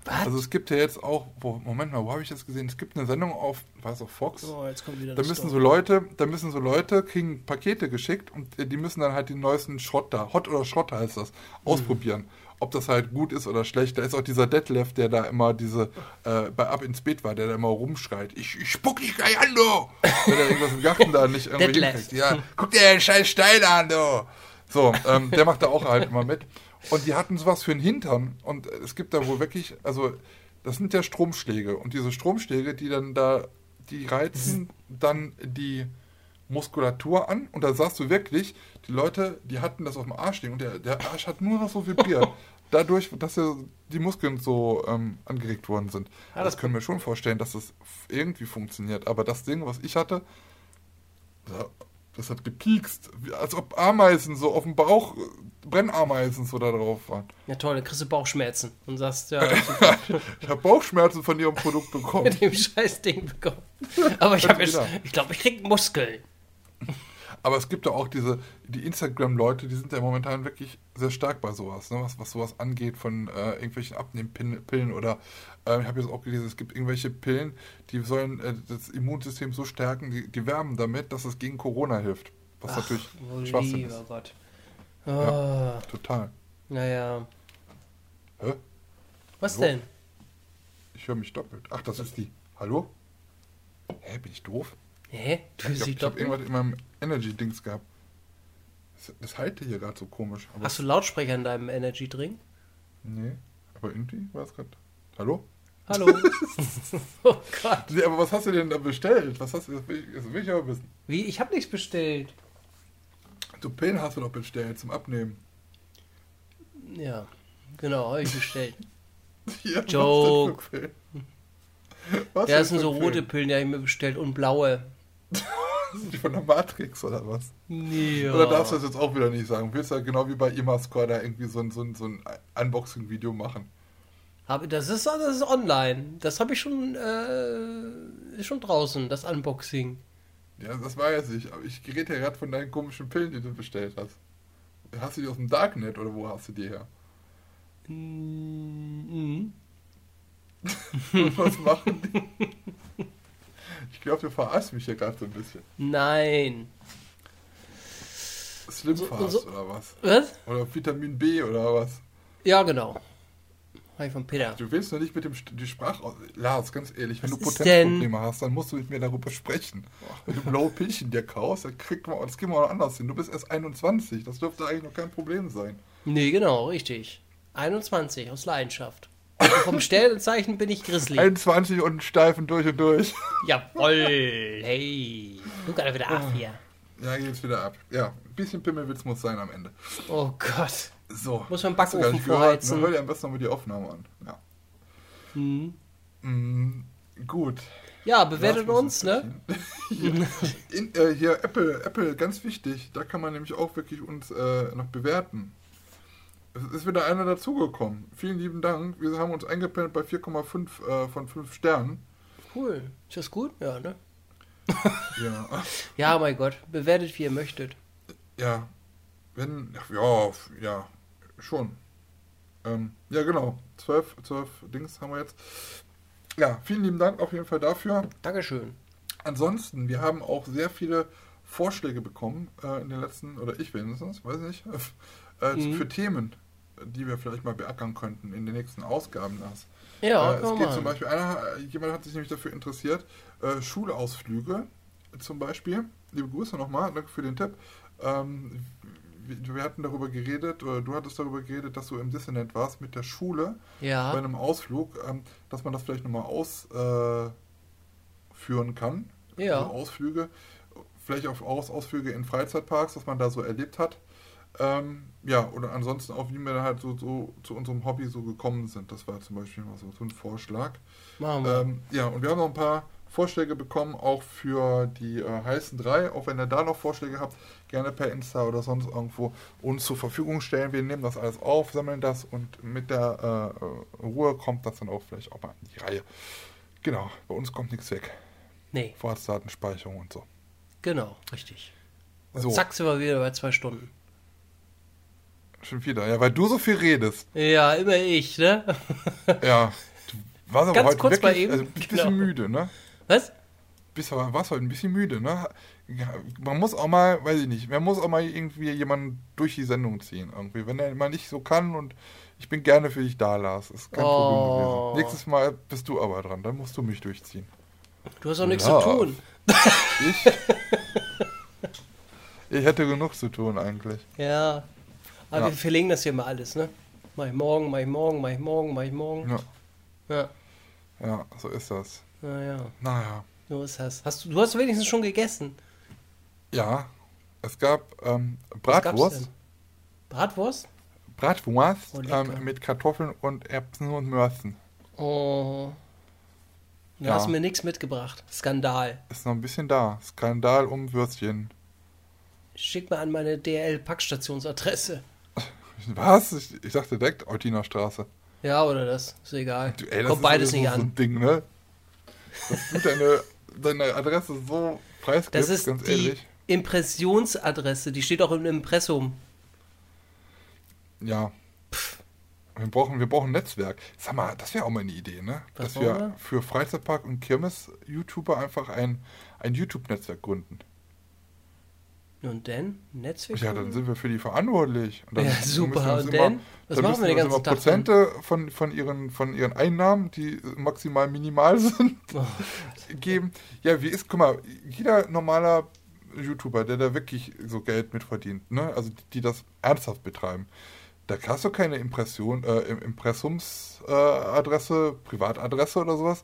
Was? Also es gibt ja jetzt auch, wo, Moment mal, wo habe ich das gesehen? Es gibt eine Sendung auf, war es auf Fox? oh, jetzt kommt wieder Da müssen so Story. Leute, da müssen so Leute, kriegen Pakete geschickt und die müssen dann halt den neuesten Schrott da, Hot oder Schrott heißt das, ausprobieren. Ob das halt gut ist oder schlecht. Da ist auch dieser Detlef, der da immer diese, äh, bei Ab ins Bett war, der da immer rumschreit. Ich, ich spuck dich gleich an, du! Wenn er irgendwas im Garten da nicht irgendwie hinkriegt. Ja, guck dir den scheiß Stein an, du! So, ähm, der macht da auch halt immer mit. Und die hatten sowas für den Hintern. Und es gibt da wohl wirklich, also das sind ja Stromschläge. Und diese Stromschläge, die dann da, die reizen dann die Muskulatur an. Und da sagst du wirklich, die Leute, die hatten das auf dem Arsch liegen und der, der Arsch hat nur noch so vibriert. Dadurch, dass ja die Muskeln so ähm, angeregt worden sind. Ja, das das- können wir schon vorstellen, dass das irgendwie funktioniert. Aber das Ding, was ich hatte, da- das hat gepiekst. Als ob Ameisen so auf dem Bauch, äh, Brennameisen so da drauf waren. Ja toll, dann kriegst du Bauchschmerzen und sagst, ja, Ich habe Bauchschmerzen von ihrem Produkt bekommen. mit dem Scheißding bekommen. Aber ich habe jetzt, ich glaube, ich krieg Muskeln. Aber es gibt ja auch diese, die Instagram-Leute, die sind ja momentan wirklich sehr stark bei sowas, ne? was, was sowas angeht von äh, irgendwelchen Abnehmpillen oder äh, ich habe jetzt auch gelesen, es gibt irgendwelche Pillen, die sollen äh, das Immunsystem so stärken, die, die werben damit, dass es gegen Corona hilft. Was natürlich Oh, Schwachsinn lieber ist. Gott. Ah, Total. Naja. Hä? Was Hallo? denn? Ich höre mich doppelt. Ach, das ist die. Hallo? Hä, bin ich doof? Hä? Du Ich habe hab irgendwas in meinem Energy-Dings gehabt. Das, das halte hier gerade so komisch. Aber Hast du Lautsprecher in deinem Energy Drink? Nee, aber irgendwie war es gerade. Hallo? Hallo? oh Gott. Nee, aber was hast du denn da bestellt? Was hast du, das will ich, das will ich aber wissen. Wie? Ich habe nichts bestellt. Du Pillen hast du doch bestellt zum Abnehmen. Ja, genau, habe ich bestellt. Hier, Joke. Was denn Ja, das sind so rote Pillen, die habe ich mir bestellt und blaue. Von der Matrix oder was? Ja. Oder darfst du das jetzt auch wieder nicht sagen? Willst du ja genau wie bei Imascore da irgendwie so ein, so ein, so ein Unboxing-Video machen? Hab, das, ist, das ist online. Das habe ich schon, äh, schon draußen, das Unboxing. Ja, das weiß ich. Aber ich rede ja gerade von deinen komischen Pillen, die du bestellt hast. Hast du die aus dem Darknet oder wo hast du die her? Mhm. Und was machen die? Ich glaube, du verarschst mich hier gerade so ein bisschen. Nein. Slim So- so- oder was? Was? Oder Vitamin B oder was? Ja, genau. Habe ich von Peter. Du willst doch nicht mit dem die Sprache. Lars, ganz ehrlich, wenn Was du Potenzprobleme hast, dann musst du mit mir darüber sprechen. Wenn du blaue Pillchen dir kaust, dann kriegt man, das kriegen wir auch anders hin. Du bist erst 21, das dürfte eigentlich noch kein Problem sein. Nee, genau, richtig. 21 aus Leidenschaft. Und vom Sternzeichen bin ich Grizzly. 21 und Steifen durch und durch. Jawoll. Hey. Guck mal wieder ab hier. Ja, geht's wieder ab. Ja, ein bisschen Pimmelwitz muss sein am Ende. Oh Gott. So. Muss man Backofen nicht gehört, vorheizen. ne? Hör dir am besten nochmal die Aufnahme an. Ja. Hm. Mm, gut. Ja, bewertet muss uns, ne? hier, in, äh, hier Apple, Apple, ganz wichtig. Da kann man nämlich auch wirklich uns äh, noch bewerten. Es ist wieder einer dazugekommen. Vielen lieben Dank. Wir haben uns eingependelt bei 4,5 äh, von 5 Sternen. Cool. Ist das gut? Ja, ne? Ja. Ja, mein Gott. Bewertet, wie ihr möchtet. Ja. Wenn, ja, ja, schon. Ähm, ja, genau. 12, 12 Dings haben wir jetzt. Ja, vielen lieben Dank auf jeden Fall dafür. Dankeschön. Ansonsten, wir haben auch sehr viele Vorschläge bekommen äh, in den letzten, oder ich wenigstens, weiß nicht, äh, Mhm. für Themen, die wir vielleicht mal beackern könnten in den nächsten Ausgaben. Das. Ja, äh, es geht zum Beispiel, einer, jemand hat sich nämlich dafür interessiert, äh, Schulausflüge zum Beispiel. Liebe Grüße nochmal, danke für den Tipp. Ähm, wir, hatten darüber geredet, oder du hattest darüber geredet, dass du im Disneyland warst mit der Schule bei Ja. einem Ausflug, ähm, dass man das vielleicht nochmal ausführen kann. Ja. Also Ausflüge, vielleicht auch Aus Ausflüge in Freizeitparks, was man da so erlebt hat. Ähm, ja, oder ansonsten auch, wie wir halt so, so zu unserem Hobby so gekommen sind. Das war zum Beispiel mal so, so ein Vorschlag. Machen wir. Ähm, ja, und wir haben noch ein paar Vorschläge bekommen, auch für die äh, heißen drei. Auch wenn ihr da noch Vorschläge habt, gerne per Insta oder sonst irgendwo uns zur Verfügung stellen. Wir nehmen das alles auf, sammeln das und mit der äh, Ruhe kommt das dann auch vielleicht auch mal in die Reihe. Genau, bei uns kommt nichts weg. nee, Vorratsdatenspeicherung und so. genau, richtig. So, Zack, sind wir wieder bei zwei Stunden. schon wieder. Ja, weil du so viel redest. Ja, immer ich, ne? Ja, du warst aber Ganz heute kurz wirklich, mal eben. also ein bisschen Genau. müde, ne? Was? bist aber, warst heute ein bisschen müde, ne? Man muss auch mal, weiß ich nicht, man muss auch mal irgendwie jemanden durch die Sendung ziehen, irgendwie. Wenn er mal nicht so kann und ich bin gerne für dich da, Lars. Ist kein Oh. Problem gewesen. Nächstes Mal bist du aber dran, dann musst du mich durchziehen. Du hast auch nichts Ja. zu tun. Ich? ich hätte genug zu tun eigentlich. Ja. Aber Ja. wir verlegen das hier mal alles, ne? Mach ich morgen, mach ich morgen, mach ich morgen, mach ich morgen. Ja, Ja. ja so ist das. Naja, Naja. so ist das. Hast du, du hast wenigstens schon gegessen. Ja, es gab ähm, Bratwurst. Bratwurst? Bratwurst Oh, ähm, mit Kartoffeln und Erbsen und Mörsen. Oh. Du Ja. hast mir nichts mitgebracht. Skandal. Ist noch ein bisschen da. Skandal um Würstchen. Schick mal an meine DL-Packstationsadresse. Was? Ich, ich dachte direkt Eutiner Straße. Ja, oder das. Ist egal. Du, ey, das Kommt ist beides so, nicht so an. ein Ding, ne? Dass du deine, deine Adresse so preisgibst, Das ist ganz die ehrlich. Impressionsadresse. Die steht auch im Impressum. Ja. Wir brauchen, wir brauchen ein Netzwerk. Sag mal, das wäre auch mal eine Idee, ne? Was Dass wir wir? für Freizeitpark und Kirmes-YouTuber einfach ein, ein YouTube-Netzwerk gründen. Und dann? Netzwerk? Ja, dann sind wir für die verantwortlich. Und dann Ja, super. Und immer- dann? Was dann machen müssen wir den uns immer ganzen Tag Prozente von, von, ihren, von ihren Einnahmen, die maximal minimal sind, Oh, geben. Ja, wie ist, guck mal, jeder normaler YouTuber, der da wirklich so Geld mit verdient, ne? also die, die das ernsthaft betreiben, da hast du keine Impression, äh, Im- Impressumsadresse, äh, Adresse, Privatadresse oder sowas.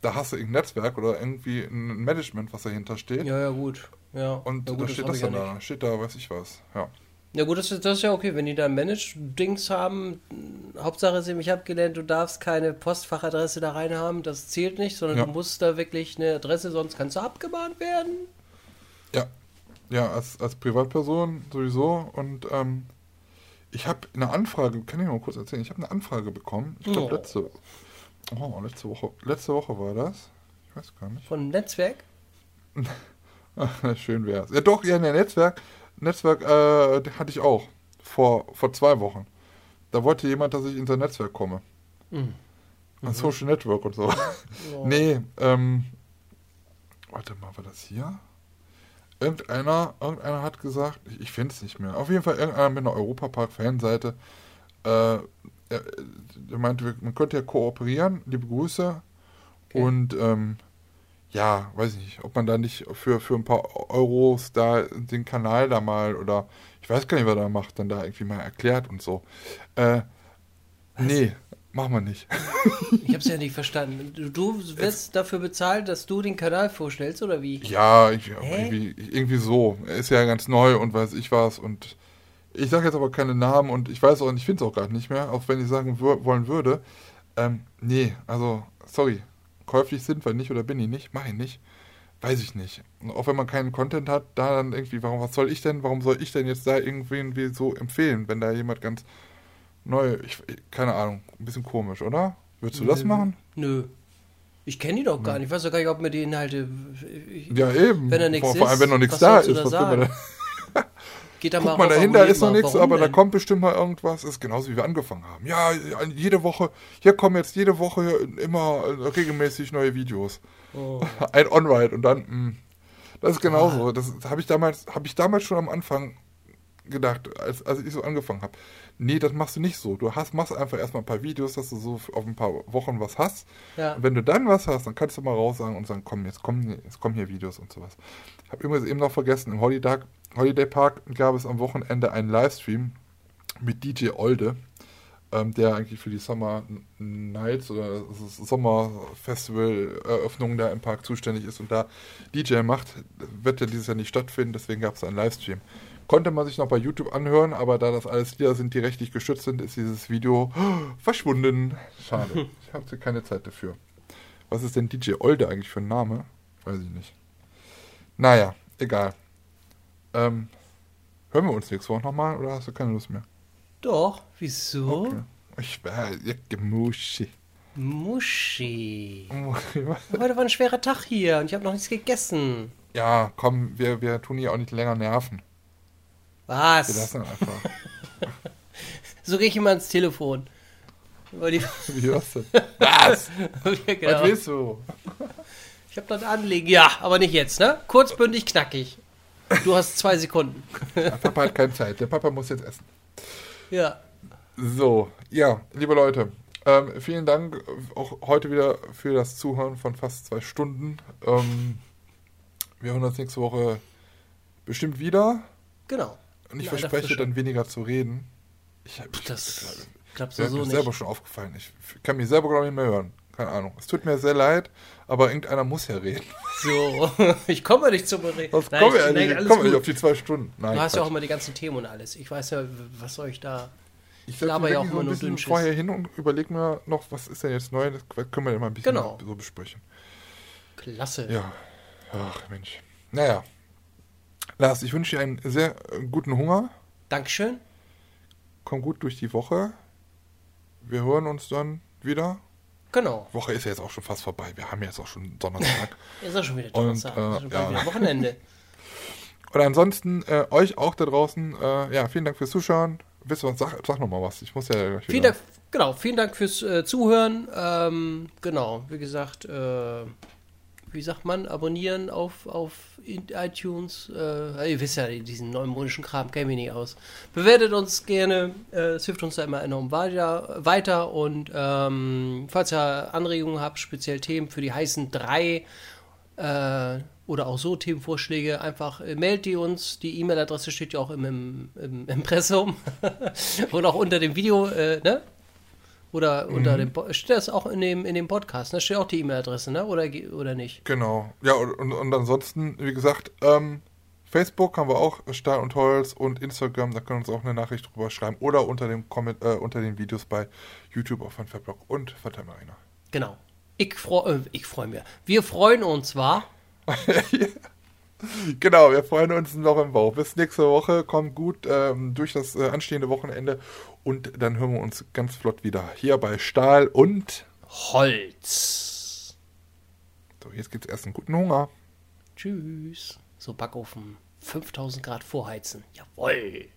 Da hast du irgendein Netzwerk oder irgendwie ein Management, was dahinter steht. ja, ja, gut. Ja. Und ja, gut, da steht das dann nicht. da. Steht da, weiß ich was. Ja. Ja gut, das ist, das ist ja okay, wenn die da Manage-Dings haben. Hauptsache sie mich abgelehnt, du darfst keine Postfachadresse da rein haben, das zählt nicht, sondern Ja. du musst da wirklich eine Adresse, sonst kannst du abgemahnt werden. Ja, ja, als, als Privatperson sowieso. Und ähm, ich habe eine Anfrage, kann ich mal kurz erzählen, ich habe eine Anfrage bekommen. Ich glaube Oh. letzte, oh, letzte Woche, letzte Woche war das. Ich weiß gar nicht. Von einem Netzwerk. Schön wär's. Ja doch, ja, ein Netzwerk, Netzwerk äh, hatte ich auch vor, vor zwei Wochen. Da wollte jemand, dass ich in sein Netzwerk komme. Mhm. Ein Social Network und so. Nee, ähm, warte mal, war das hier? Irgendeiner, irgendeiner hat gesagt, ich, ich finde es nicht mehr. Auf jeden Fall irgendeiner mit einer Europapark-Fanseite. Äh, er, er meinte, man könnte ja kooperieren. Liebe Grüße. Und ähm, ja, weiß ich nicht, ob man da nicht für, für ein paar Euros da den Kanal da mal oder ich weiß gar nicht, was er da macht, dann da irgendwie mal erklärt und so. Äh, nee, machen wir nicht. Ich hab's ja nicht verstanden. Du, du wirst dafür bezahlt, dass du den Kanal vorstellst, oder wie? Ja, ich, irgendwie, irgendwie so. Er ist ja ganz neu und weiß ich was und ich sage jetzt aber keine Namen und ich weiß auch, ich finde es auch gerade nicht mehr, auch wenn ich sagen wollen würde. Ähm, nee, also, sorry. Käuflich sind wir nicht oder bin ich nicht, mache ich nicht. Weiß ich nicht. Und auch wenn man keinen Content hat, da dann irgendwie, warum, was soll ich denn, warum soll ich denn jetzt da irgendwen wie so empfehlen, wenn da jemand ganz neu, ich, keine Ahnung, ein bisschen komisch, oder? Würdest du das machen? Nö. Ich kenne die doch gar nicht. Ich weiß doch gar nicht, ob mir die Inhalte. Ich, Ja, eben. Wenn da nichts vor, vor allem, wenn noch nichts da ist, was da da? Geht da Guck mal, rauf, dahinter ist noch mal. nichts, aber da denn? kommt bestimmt mal irgendwas. Ist genauso wie wir angefangen haben. Ja, jede Woche, hier kommen jetzt jede Woche immer äh, regelmäßig neue Videos. Oh. Ein On-Ride und dann, mh, das ist genauso. Das habe ich damals, habe ich damals schon am Anfang gedacht, als, als ich so angefangen habe. Nee, das machst du nicht so. Du hast, machst einfach erstmal ein paar Videos, dass du so auf ein paar Wochen was hast. Ja. Und wenn du dann was hast, dann kannst du mal raus sagen und sagen, komm, jetzt kommen, jetzt kommen hier Videos und sowas. Ich habe übrigens eben noch vergessen, im Holiday, Holiday Park gab es am Wochenende einen Livestream mit DJ Olde, ähm, der eigentlich für die Summer Nights oder das Sommerfestival Eröffnung da im Park zuständig ist und da DJ macht. Wird ja dieses Jahr nicht stattfinden, deswegen gab es einen Livestream. Konnte man sich noch bei YouTube anhören, aber da das alles Lieder sind, die rechtlich geschützt sind, ist dieses Video verschwunden. Schade. Ich hatte keine Zeit dafür. Was ist denn DJ Olde eigentlich für ein Name? Weiß ich nicht. Naja, egal. Ähm, hören wir uns nächste Woche nochmal oder hast du keine Lust mehr? Doch, wieso? Okay. Ich war ja, Gemuschi. Muschi. Heute war ein schwerer Tag hier und ich habe noch nichts gegessen. Ja, komm, wir, wir tun hier auch nicht länger nerven. Wir Was? lassen einfach. So gehe ich immer ans Telefon. Weil die, Wie hörst du? Was? ja, genau. Was willst du? Ich habe das Anliegen. Ja, aber nicht jetzt, ne? Kurzbündig, knackig. Du hast zwei Sekunden. Der Papa hat keine Zeit. Der Papa muss jetzt essen. Ja. So, ja, liebe Leute, ähm, vielen Dank auch heute wieder für das Zuhören von fast zwei Stunden. Ähm, wir hören uns nächste Woche bestimmt wieder. Genau. Und ich Ja, verspreche dann weniger zu reden. Ich habe Das mir du so ist selber schon aufgefallen. Ich kann mich selber glaube ich nicht mehr hören. Keine Ahnung. Es tut mir sehr leid, aber irgendeiner muss ja reden. So, ich komme nicht zum Reden. Was Nein, ich- nein, alles Kommen wir nicht gut. auf die zwei Stunden? Nein, Du hast ja auch immer die ganzen Themen und alles. Ich weiß ja, was soll ich da. Ich laber setze ja auch immer so ein nur vorher hin und überlege mir noch, was ist denn jetzt neu? Das können wir ja mal ein bisschen Genau. so besprechen. Klasse. Ja. Ach Mensch. Naja. Lars, ich wünsche dir einen sehr äh, guten Hunger. Dankeschön. Komm gut durch die Woche. Wir hören uns dann wieder. Genau. Woche ist ja jetzt auch schon fast vorbei. Wir haben jetzt auch schon Donnerstag. Ist auch schon wieder Und, Donnerstag. äh, ist schon ja. wieder Wochenende. Und ansonsten äh, euch auch da draußen. Äh, ja, vielen Dank fürs Zuschauen. Wisst ihr was? Sag, sag noch mal was. Ich muss ja gleich Vielen wieder. Dank, genau, vielen Dank fürs äh, Zuhören. Ähm, genau, wie gesagt, äh, wie sagt man, abonnieren auf, auf iTunes. Äh, ihr wisst ja, diesen neumodischen Kram kenne ich nicht aus. Bewertet uns gerne, äh, es hilft uns da immer enorm weiter. weiter. Und ähm, falls ihr Anregungen habt, speziell Themen für die heißen drei äh, oder auch so Themenvorschläge, einfach äh, meldet die uns. Die E-Mail-Adresse steht ja auch im, im, im Impressum und auch unter dem Video, äh, ne? Oder unter dem Po- steht das auch in dem, in dem Podcast, ne? Steht auch die E-Mail-Adresse, ne? Oder, oder nicht? Genau. Ja, und, und, ansonsten, wie gesagt, ähm, Facebook haben wir auch Stahl und Holz und Instagram, da können wir uns auch eine Nachricht drüber schreiben. Oder unter dem Comment, äh, unter den Videos bei YouTube auf von Fablog und Marina. Genau. Ich freue äh, ich freu mich. Wir freuen uns, war. Genau, wir freuen uns noch im Bauch. Bis nächste Woche. Kommt gut ähm, durch das äh, anstehende Wochenende und dann hören wir uns ganz flott wieder hier bei Stahl und. Holz. So, jetzt geht's erst einen guten Hunger. Tschüss. So Backofen. 5000 Grad vorheizen. Jawoll.